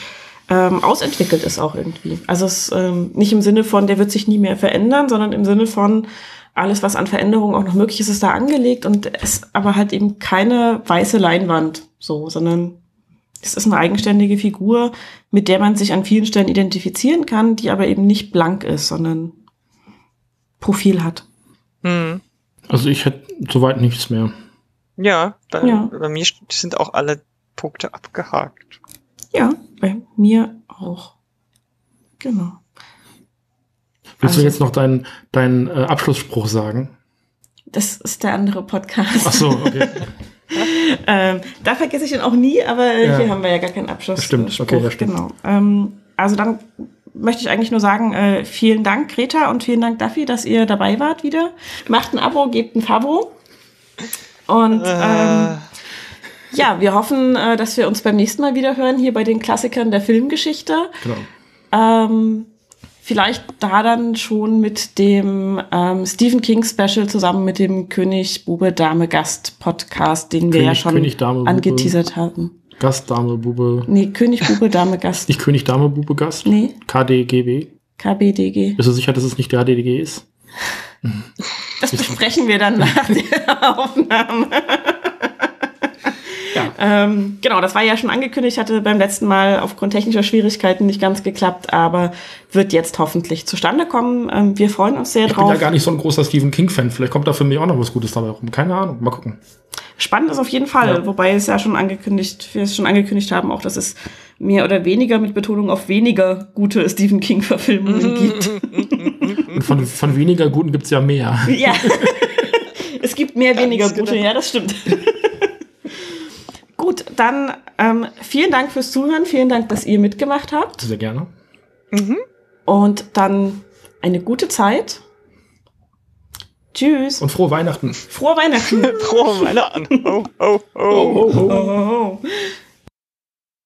ähm, ausentwickelt ist auch irgendwie. Also es ähm, nicht im Sinne von, der wird sich nie mehr verändern, sondern im Sinne von, alles, was an Veränderungen auch noch möglich ist, ist da angelegt und es aber halt eben keine weiße Leinwand so, sondern es ist eine eigenständige Figur, mit der man sich an vielen Stellen identifizieren kann, die aber eben nicht blank ist, sondern Profil hat. Hm. Also ich hätte soweit nichts mehr. Ja, bei, Ja. bei mir sind auch alle Punkte abgehakt. Ja, bei mir auch. Genau. Willst Also- du jetzt noch deinen deinen äh, Abschlussspruch sagen? Das ist der andere Podcast. Ach so, okay. *laughs* ähm, da vergesse ich ihn auch nie, aber Ja. hier haben wir ja gar keinen Abschluss. Stimmt, okay, ja, stimmt. Genau. Ähm, also dann möchte ich eigentlich nur sagen, äh, vielen Dank, Greta, und vielen Dank, Duffy, dass ihr dabei wart wieder. Macht ein Abo, gebt ein Fabo. Und ähm, ja, wir hoffen, äh, dass wir uns beim nächsten Mal wieder hören, hier bei den Klassikern der Filmgeschichte. Genau. Ähm, vielleicht da dann schon mit dem ähm, Stephen King Special zusammen mit dem König Bube Dame Gast Podcast, den wir König- ja schon König, Dame, Bube. angeteasert haben. Gast, Dame, Bube. Nee, König Bube Dame Gast. Nicht König, Dame, Bube, Gast? Nee, KDGB. KBDG. Bist du sicher, dass es nicht der ADDG ist? Das besprechen wir dann nach der *laughs* Aufnahme. Ähm, genau, das war ja schon angekündigt, hatte beim letzten Mal aufgrund technischer Schwierigkeiten nicht ganz geklappt, aber wird jetzt hoffentlich zustande kommen. Ähm, wir freuen uns sehr Ich bin drauf. ja gar nicht so ein großer Stephen King-Fan. Vielleicht kommt da für mich auch noch was Gutes dabei rum. Keine Ahnung. Mal gucken. Spannend ist auf jeden Fall, Ja. wobei es ja schon angekündigt, wir es schon angekündigt haben, auch dass es mehr oder weniger mit Betonung auf weniger gute Stephen King-Verfilmungen gibt. Und von, von weniger Guten gibt's ja mehr. Ja. *laughs* es gibt mehr weniger genau. gute, ja, das stimmt. *laughs* Gut, dann ähm, vielen Dank fürs Zuhören, vielen Dank, dass ihr mitgemacht habt Sehr gerne. und dann eine gute Zeit. Tschüss. Und frohe Weihnachten. Frohe Weihnachten. *laughs* Frohe Weihnachten. Oh, oh, oh. Oh, oh, oh.